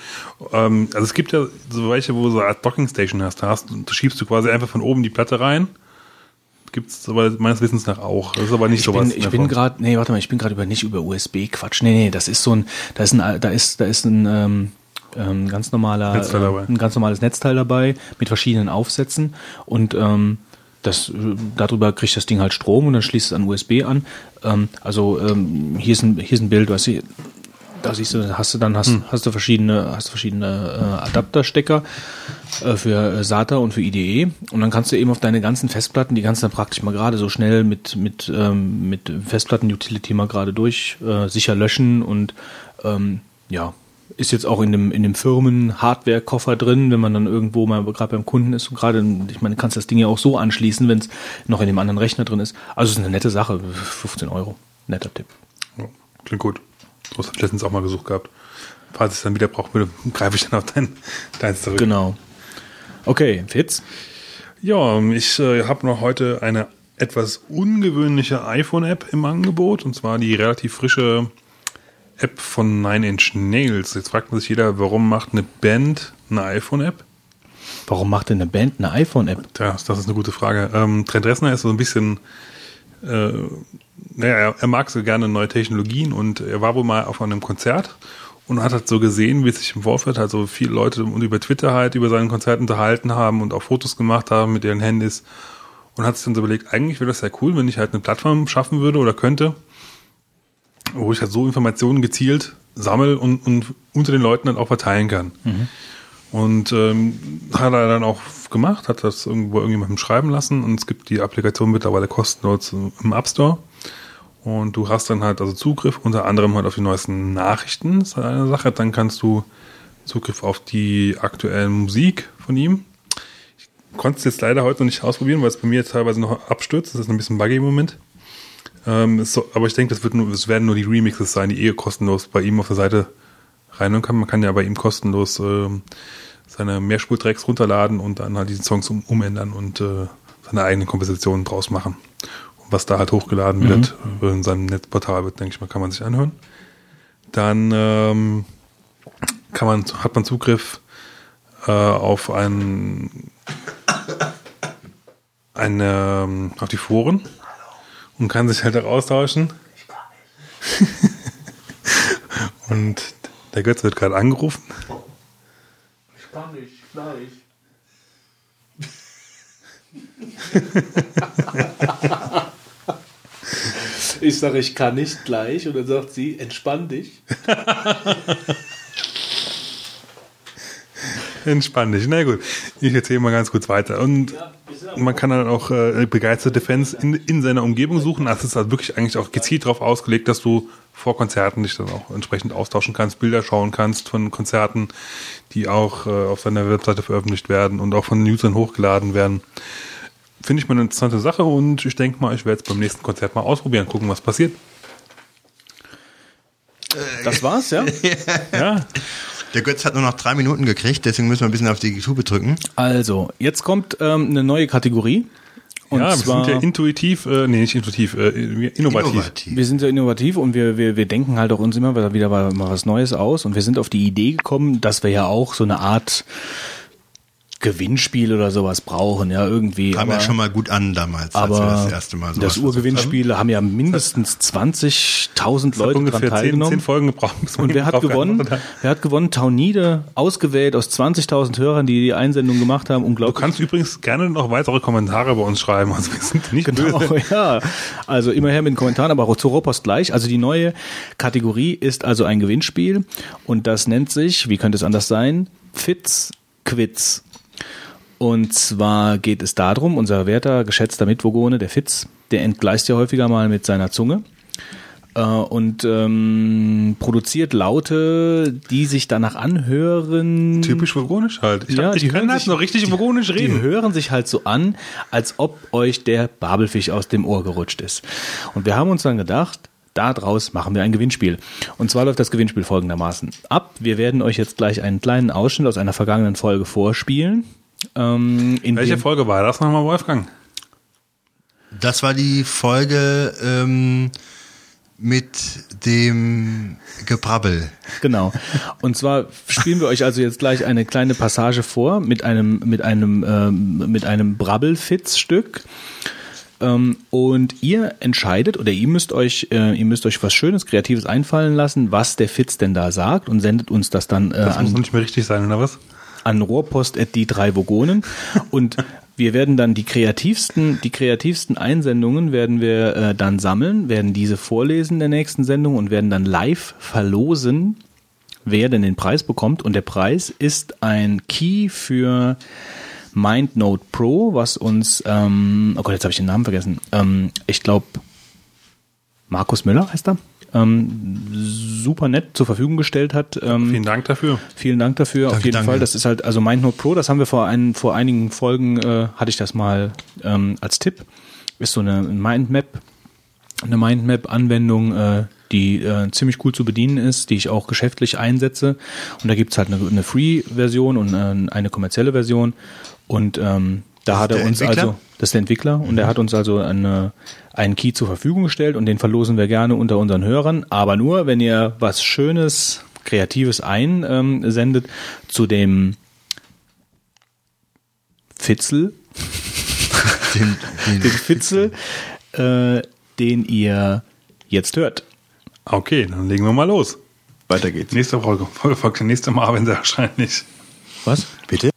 Ähm, also es gibt ja so welche, wo du so eine Art Dockingstation hast. Da, hast. da schiebst du quasi einfach von oben die Platte rein. Gibt es aber meines Wissens nach auch. Das ist aber nicht Ich sowas. bin, in ich bin gerade, nee, warte mal, ich bin gerade über nicht über USB Quatsch. Nee, nee, das ist so ein, da ist ein, da ist, da ist ein ähm, ähm, ganz normaler, äh, ein ganz normales Netzteil dabei mit verschiedenen Aufsätzen und ähm, das, darüber kriegt das Ding halt Strom und dann schließt es an USB an. Ähm, also ähm, hier ist ein, hier ist ein Bild, was du, da siehst du, hast du dann hast, hast du verschiedene, hast verschiedene äh, Adapterstecker äh, für äh, SATA und für IDE und dann kannst du eben auf deine ganzen Festplatten, die kannst du dann praktisch mal gerade so schnell mit mit ähm, mit Festplatten-Utility mal gerade durch äh, sicher löschen und ähm, ja ist jetzt auch in dem in dem Firmen Hardware Koffer drin, wenn man dann irgendwo mal gerade beim Kunden ist und gerade ich meine, du kannst das Ding ja auch so anschließen, wenn es noch in dem anderen Rechner drin ist. Also es ist eine nette Sache, 15 Euro, netter Tipp. Ja, klingt gut. Du hast letztens auch mal gesucht gehabt. Falls ich es dann wieder brauchen würde, [laughs] greife ich dann auf dein, deins zurück. Genau. Okay, Fitz. Ja, ich äh, habe noch heute eine etwas ungewöhnliche iPhone-App im Angebot und zwar die relativ frische App von Nine Inch Nails. Jetzt fragt man sich jeder, warum macht eine Band eine iPhone-App? Warum macht denn eine Band eine iPhone-App? Das, das ist eine gute Frage. Ähm, Trent Reznor ist so ein bisschen, äh, naja, er, er mag so gerne neue Technologien und er war wohl mal auf einem Konzert und hat halt so gesehen, wie sich im Vorfeld halt so viele Leute und über Twitter halt über seinen Konzert unterhalten haben und auch Fotos gemacht haben mit ihren Handys und hat sich dann so überlegt, eigentlich wäre das ja cool, wenn ich halt eine Plattform schaffen würde oder könnte, wo ich halt so Informationen gezielt sammel und, und unter den Leuten dann auch verteilen kann. Und ähm, hat er dann auch gemacht, hat das irgendwo irgendjemandem schreiben lassen und es gibt die Applikation mittlerweile kostenlos im App Store. Und du hast dann halt also Zugriff unter anderem halt auf die neuesten Nachrichten, das ist eine Sache. Dann kannst du Zugriff auf die aktuelle Musik von ihm. Ich konnte es jetzt leider heute noch nicht ausprobieren, weil es bei mir jetzt teilweise noch abstürzt. Das ist ein bisschen buggy im Moment. Ähm, so, aber ich denke, das, wird nur, das werden nur die Remixes sein, die eh kostenlos bei ihm auf der Seite reinhören kann. Man kann ja bei ihm kostenlos ähm, seine Mehrspurtracks runterladen und dann halt diese Songs um, umändern und äh, seine eigenen Kompositionen draus machen. Und was da halt hochgeladen wird äh, in seinem Netzportal wird, denke ich mal, kann man sich anhören. Dann ähm, kann man, hat man Zugriff äh, auf ein, eine, ähm, auf die Foren und kann sich halt auch austauschen. [laughs] und der Götz wird gerade angerufen. Ich kann nicht, gleich. Ich [laughs] sage, ich kann nicht gleich und dann sagt sie, entspann dich. [laughs] Entspann dich. Na gut, ich erzähle mal ganz kurz weiter. Und man kann dann auch äh, begeisterte Fans in, in seiner Umgebung suchen. Das ist halt wirklich eigentlich auch gezielt darauf ausgelegt, dass du vor Konzerten dich dann auch entsprechend austauschen kannst, Bilder schauen kannst von Konzerten, die auch äh, auf seiner Webseite veröffentlicht werden und auch von Usern hochgeladen werden. Finde ich mal eine interessante Sache und ich denke mal, ich werde es beim nächsten Konzert mal ausprobieren, gucken, was passiert. Das war's, ja? [laughs] Ja, Der Götz hat nur noch drei Minuten gekriegt, deswegen müssen wir ein bisschen auf die Tube drücken. Also, jetzt kommt ähm, eine neue Kategorie. Und ja wir sind ja intuitiv, äh, nee, nicht intuitiv, äh, innovativ. wir sind ja innovativ und wir, wir, wir denken halt auch uns immer wieder mal mal was Neues aus. Und wir sind auf die Idee gekommen, dass wir ja auch so eine Art Gewinnspiel oder sowas brauchen, ja, irgendwie. Kam ja schon mal gut an damals, aber als wir das erste Mal so das Urgewinnspiel haben ja mindestens 20.000 Leute dran ungefähr zehn, teilgenommen. zehn Folgen gebraucht. Und wer hat gewonnen? geantwortet. Wer hat gewonnen? Taunide, ausgewählt aus 20.000 Hörern, die die Einsendung gemacht haben. Du Unglaublich. kannst übrigens gerne noch weitere Kommentare bei uns schreiben. Also wir sind nicht Genau, böse. [laughs] ja. Also immer her mit den Kommentaren, aber auch zu Rohrpost gleich. Also die neue Kategorie ist also ein Gewinnspiel und das nennt sich, wie könnte es anders sein, Fitz Quiz. Und zwar geht es darum, unser werter, geschätzter Mitwogone, der Fitz, der entgleist ja häufiger mal mit seiner Zunge äh, und ähm, produziert Laute, die sich danach anhören. Typisch vogonisch halt. Ich, Ja, hab, ich die kann halt sich- noch richtig vogonisch Die reden. hören sich halt so an, als ob euch der Babelfisch aus dem Ohr gerutscht ist. Und wir haben uns dann gedacht, daraus machen wir ein Gewinnspiel. Und zwar läuft das Gewinnspiel folgendermaßen ab. Wir werden euch jetzt gleich einen kleinen Ausschnitt aus einer vergangenen Folge vorspielen. Ähm, in Welche Folge war das nochmal, Wolfgang? Das war die Folge ähm, mit dem Gebrabbel. Genau. Und zwar spielen wir euch also jetzt gleich eine kleine Passage vor mit einem mit einem ähm, mit einem Brabbelfitz-Stück. Ähm, und ihr entscheidet oder ihr müsst euch äh, ihr müsst euch was Schönes, Kreatives einfallen lassen, was der Fitz denn da sagt und sendet uns das dann äh, Das muss an noch nicht mehr richtig sein, oder was? An Rohrpost at die drei Vogonen und wir werden dann die kreativsten, die kreativsten Einsendungen werden wir äh, dann sammeln, werden diese vorlesen in der nächsten Sendung und werden dann live verlosen, wer denn den Preis bekommt. Und der Preis ist ein Key für MindNote Pro, was uns, ähm, oh Gott, jetzt habe ich den Namen vergessen. Ähm, ich glaube, Markus Müller heißt er. Ähm, super nett zur Verfügung gestellt hat. Ähm, Vielen Dank dafür. Vielen Dank dafür. Auf Danke, jeden danke. Fall. Das ist halt, also MindNote Pro, das haben wir vor, ein, vor einigen Folgen, äh, hatte ich das mal ähm, als Tipp. Ist so eine Mindmap, eine Mindmap-Anwendung, äh, die äh, ziemlich cool zu bedienen ist, die ich auch geschäftlich einsetze. Und da gibt's halt eine, eine Free-Version und äh, eine kommerzielle Version. Und ähm, da hat er uns Entwickler? also, das ist der Entwickler, und er hat uns also eine, einen Key zur Verfügung gestellt und den verlosen wir gerne unter unseren Hörern, aber nur, wenn ihr was Schönes, Kreatives einsendet zu dem Fitzel, [laughs] Den, den, [laughs] den Fitzel, äh, den ihr jetzt hört. Okay, dann legen wir mal los. Weiter geht's. Nächste Folge, Folge folgt nächste Mal, wenn sie erscheint nicht. Was? Bitte?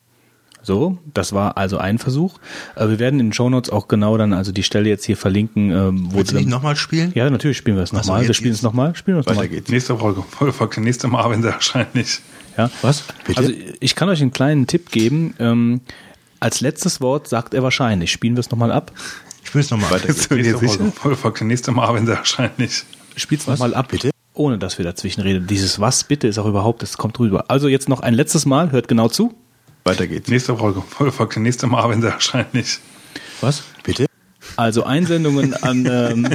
So, das war also ein Versuch. Äh, wir werden in den Shownotes auch genau dann also die Stelle jetzt hier verlinken, ähm, wo Willst du nicht nochmal spielen? Ja, natürlich spielen wir es nochmal. wir jetzt- spielen es nochmal. Spielen wir es nochmal. geht's. Nächste Folge, [laughs] Folge folgt nächste Mal, wenn sie erscheint nicht. Ja, was? Bitte? Also ich kann euch einen kleinen Tipp geben. Ähm, als letztes Wort sagt er wahrscheinlich. Spielen wir es nochmal ab? Ich will es nochmal. Weiter Folge folgt der nächste Mal, wenn sie erscheint nicht. Spiel's nochmal ab. Bitte? Ohne dass wir dazwischen reden. Dieses Was bitte ist auch überhaupt, das kommt rüber. Also jetzt noch ein letztes Mal, hört genau zu. Weiter geht's. Nächste Folge, Folge folgt der nächste Mal, wenn sie erscheint nicht. Was? Bitte? Also Einsendungen an ähm,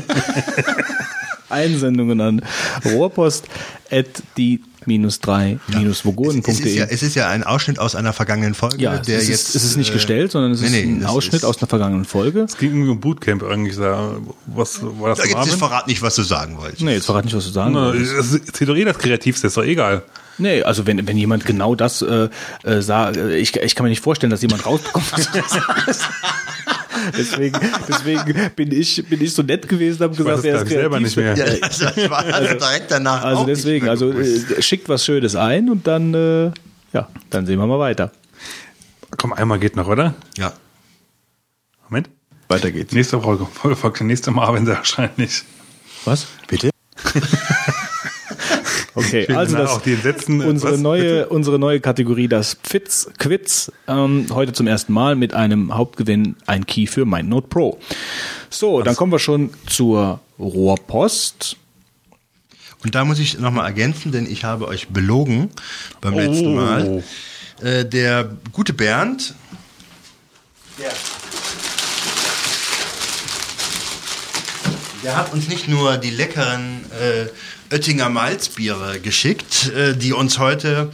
Einsendungen an Rohrpost at die minus drei minus Es ist, ja, vogonen.de. es ist ja ein Ausschnitt aus einer vergangenen Folge, Ja, der es, jetzt. ist, es ist nicht äh, gestellt, sondern es nee, ist nee, ein das Ausschnitt ist- aus einer vergangenen Folge. Es ging irgendwie um Bootcamp eigentlich da. Was war das? Ja, Jetzt Marvin? verrat nicht, was du sagen wolltest. Nee, jetzt verrat nicht, was du sagen Na, wolltest. es doch eh das Kreativste, ist doch egal. Nee, also wenn, wenn jemand genau das äh, äh, sagt, äh, ich, ich kann mir nicht vorstellen, dass jemand rausbekommt. was du sagst. [laughs] deswegen, deswegen bin ich, bin ich so nett gewesen, habe gesagt, es er ist nicht selber kreativ. nicht mehr. Ja, [laughs] das, das war also direkt danach. Also auch nicht deswegen, mehr also äh, schickt was Schönes ein und dann, äh, ja, dann sehen wir mal weiter. Komm, einmal geht noch, oder? ja, Moment. weiter geht's. Nächste Folge, Folge folgt der nächste Mal, wenn sie erscheint nicht. Was? Bitte? [laughs] Okay, also das, äh, [laughs] unsere was? neue, unsere neue Kategorie, das Pfitz Quiz, ähm, heute zum ersten Mal mit einem Hauptgewinn, ein Key für MindNote Pro. So, dann kommen wir schon zur Rohrpost. Und da muss ich nochmal ergänzen, denn ich habe euch belogen beim letzten Oh. Mal. Äh, der gute Bernd, der, der hat uns nicht nur die leckeren äh, Oettinger Malzbiere geschickt, äh, die uns heute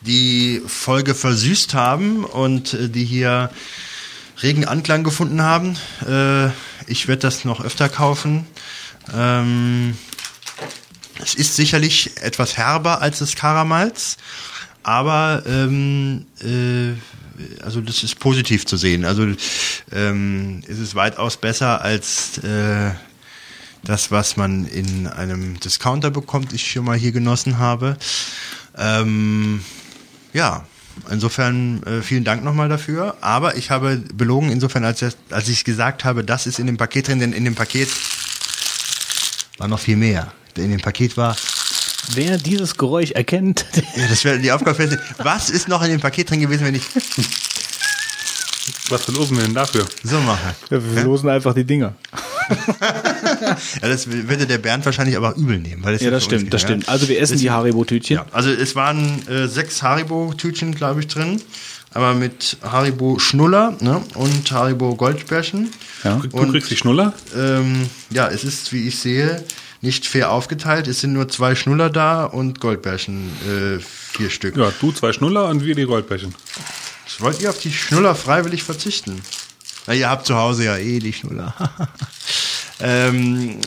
die Folge versüßt haben und äh, die hier regen Anklang gefunden haben. Äh, ich werde das noch öfter kaufen. Ähm, es ist sicherlich etwas herber als das Karamalz, aber ähm, äh, also das ist positiv zu sehen. Also ähm, es ist weitaus besser als äh, das, was man in einem Discounter bekommt, ich schon mal hier genossen habe. Ähm, ja, insofern äh, vielen Dank nochmal dafür. Aber ich habe belogen insofern, als, als ich gesagt habe, das ist in dem Paket drin, denn in dem Paket war noch viel mehr. In dem Paket war, Wer dieses Geräusch erkennt, [laughs] ja, das wäre die Aufgabe. für- Was ist noch in dem Paket drin gewesen, wenn ich Was verlosen wir denn dafür? so mache? wir losen einfach die Dinger. [laughs] Ja, das würde der Bernd wahrscheinlich aber übel nehmen. Weil das Ja, für das uns stimmt, geht, das ja. stimmt. Also wir essen die Haribo-Tütchen. Ja, also es waren äh, sechs Haribo-Tütchen, glaube ich, drin. Aber mit Haribo Schnuller ne? und Haribo Goldbärchen. Ja. Du Und- kriegst die Schnuller? Ähm, ja, es ist, wie ich sehe, nicht fair aufgeteilt. Es sind nur zwei Schnuller da und Goldbärchen äh, vier Stück. Ja, du zwei Schnuller und wir die Goldbärchen. Wollt ihr auf die Schnuller freiwillig verzichten? Na, ihr habt zu Hause ja eh die Schnuller. [laughs] ähm,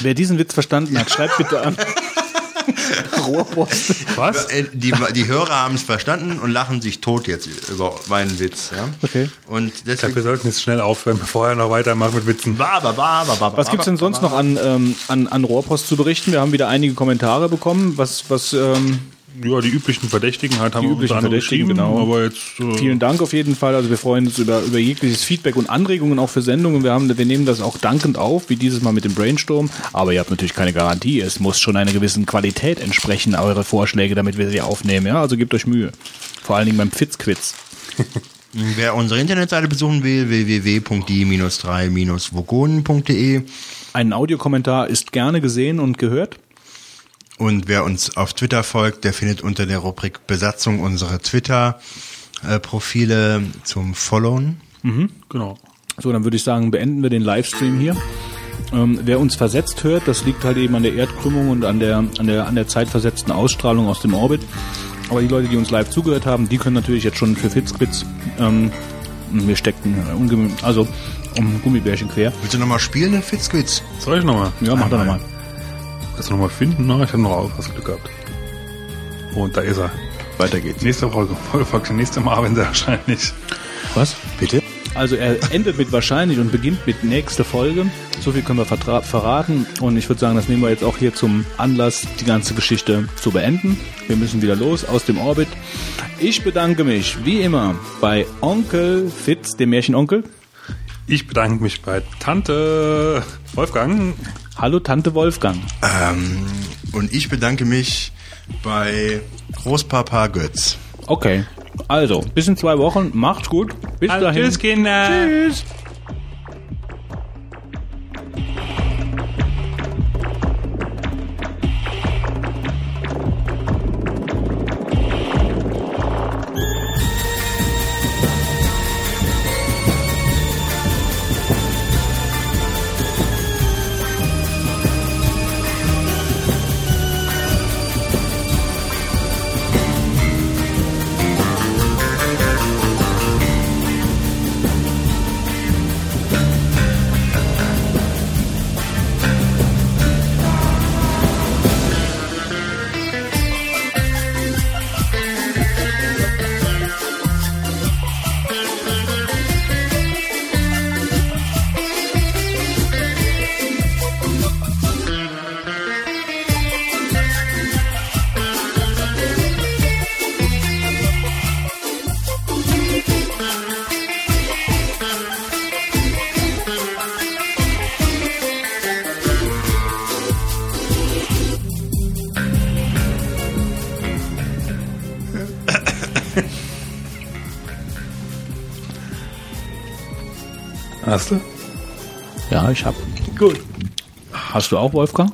Wer diesen Witz verstanden hat, schreibt bitte an. Rohrpost. Was? äh, die, die Hörer haben es verstanden und lachen sich tot jetzt über meinen Witz. Ja? Okay. Und Ich glaube, wir deswegen. sollten jetzt schnell aufhören, bevor er noch weitermacht mit Witzen. Was gibt's denn sonst noch an, ähm, an, an Rohrpost zu berichten? Wir haben wieder einige Kommentare bekommen. Was, was, ähm, Ja, die üblichen Verdächtigen halt haben Die üblichen Verdächtigen, genau. Aber jetzt, äh, vielen Dank auf jeden Fall. Also wir freuen uns über, über jegliches Feedback und Anregungen auch für Sendungen. Wir, haben, wir nehmen das auch dankend auf, wie dieses Mal mit dem Brainstorm. Aber ihr habt natürlich keine Garantie. Es muss schon einer gewissen Qualität entsprechen, eure Vorschläge, damit wir sie aufnehmen. Ja, also gebt euch Mühe. Vor allen Dingen beim Fitzquiz. [laughs] Wer unsere Internetseite besuchen will, www.die-3-vogonen.de Ein Audiokommentar ist gerne gesehen und gehört. Und wer uns auf Twitter folgt, der findet unter der Rubrik Besatzung unsere Twitter-Profile zum Followen. genau. So, dann würde ich sagen, beenden wir den Livestream hier. Ähm, wer uns versetzt hört, das liegt halt eben an der Erdkrümmung und an der, an der, an der zeitversetzten Ausstrahlung aus dem Orbit. Aber die Leute, die uns live zugehört haben, die können natürlich jetzt schon für Fitzquitz, ähm, wir steckten, äh, also um Gummibärchen quer. Willst du nochmal spielen, den Fitzquiz? Soll ich nochmal? Ja, mach doch nochmal. Das nochmal finden? Na, ich habe noch was Glück gehabt. Und da ist er. Weiter geht's. Nächste Folge. Folge nächste Mal, wenn sie erscheint nicht. Was? Bitte? Also er endet mit wahrscheinlich und beginnt mit nächste Folge. So viel können wir verraten. Und ich würde sagen, das nehmen wir jetzt auch hier zum Anlass, die ganze Geschichte zu beenden. Wir müssen wieder los aus dem Orbit. Ich bedanke mich, wie immer, bei Onkel Fitz, dem Märchenonkel. Ich bedanke mich bei Tante Wolfgang. Hallo Tante Wolfgang. Ähm, und ich bedanke mich bei Großpapa Götz. Okay, also bis in zwei Wochen. Macht's gut. Bis dahin. Tschüss, Kinder. Tschüss. Ich hab. Gut. Hast du auch, Wolfgang?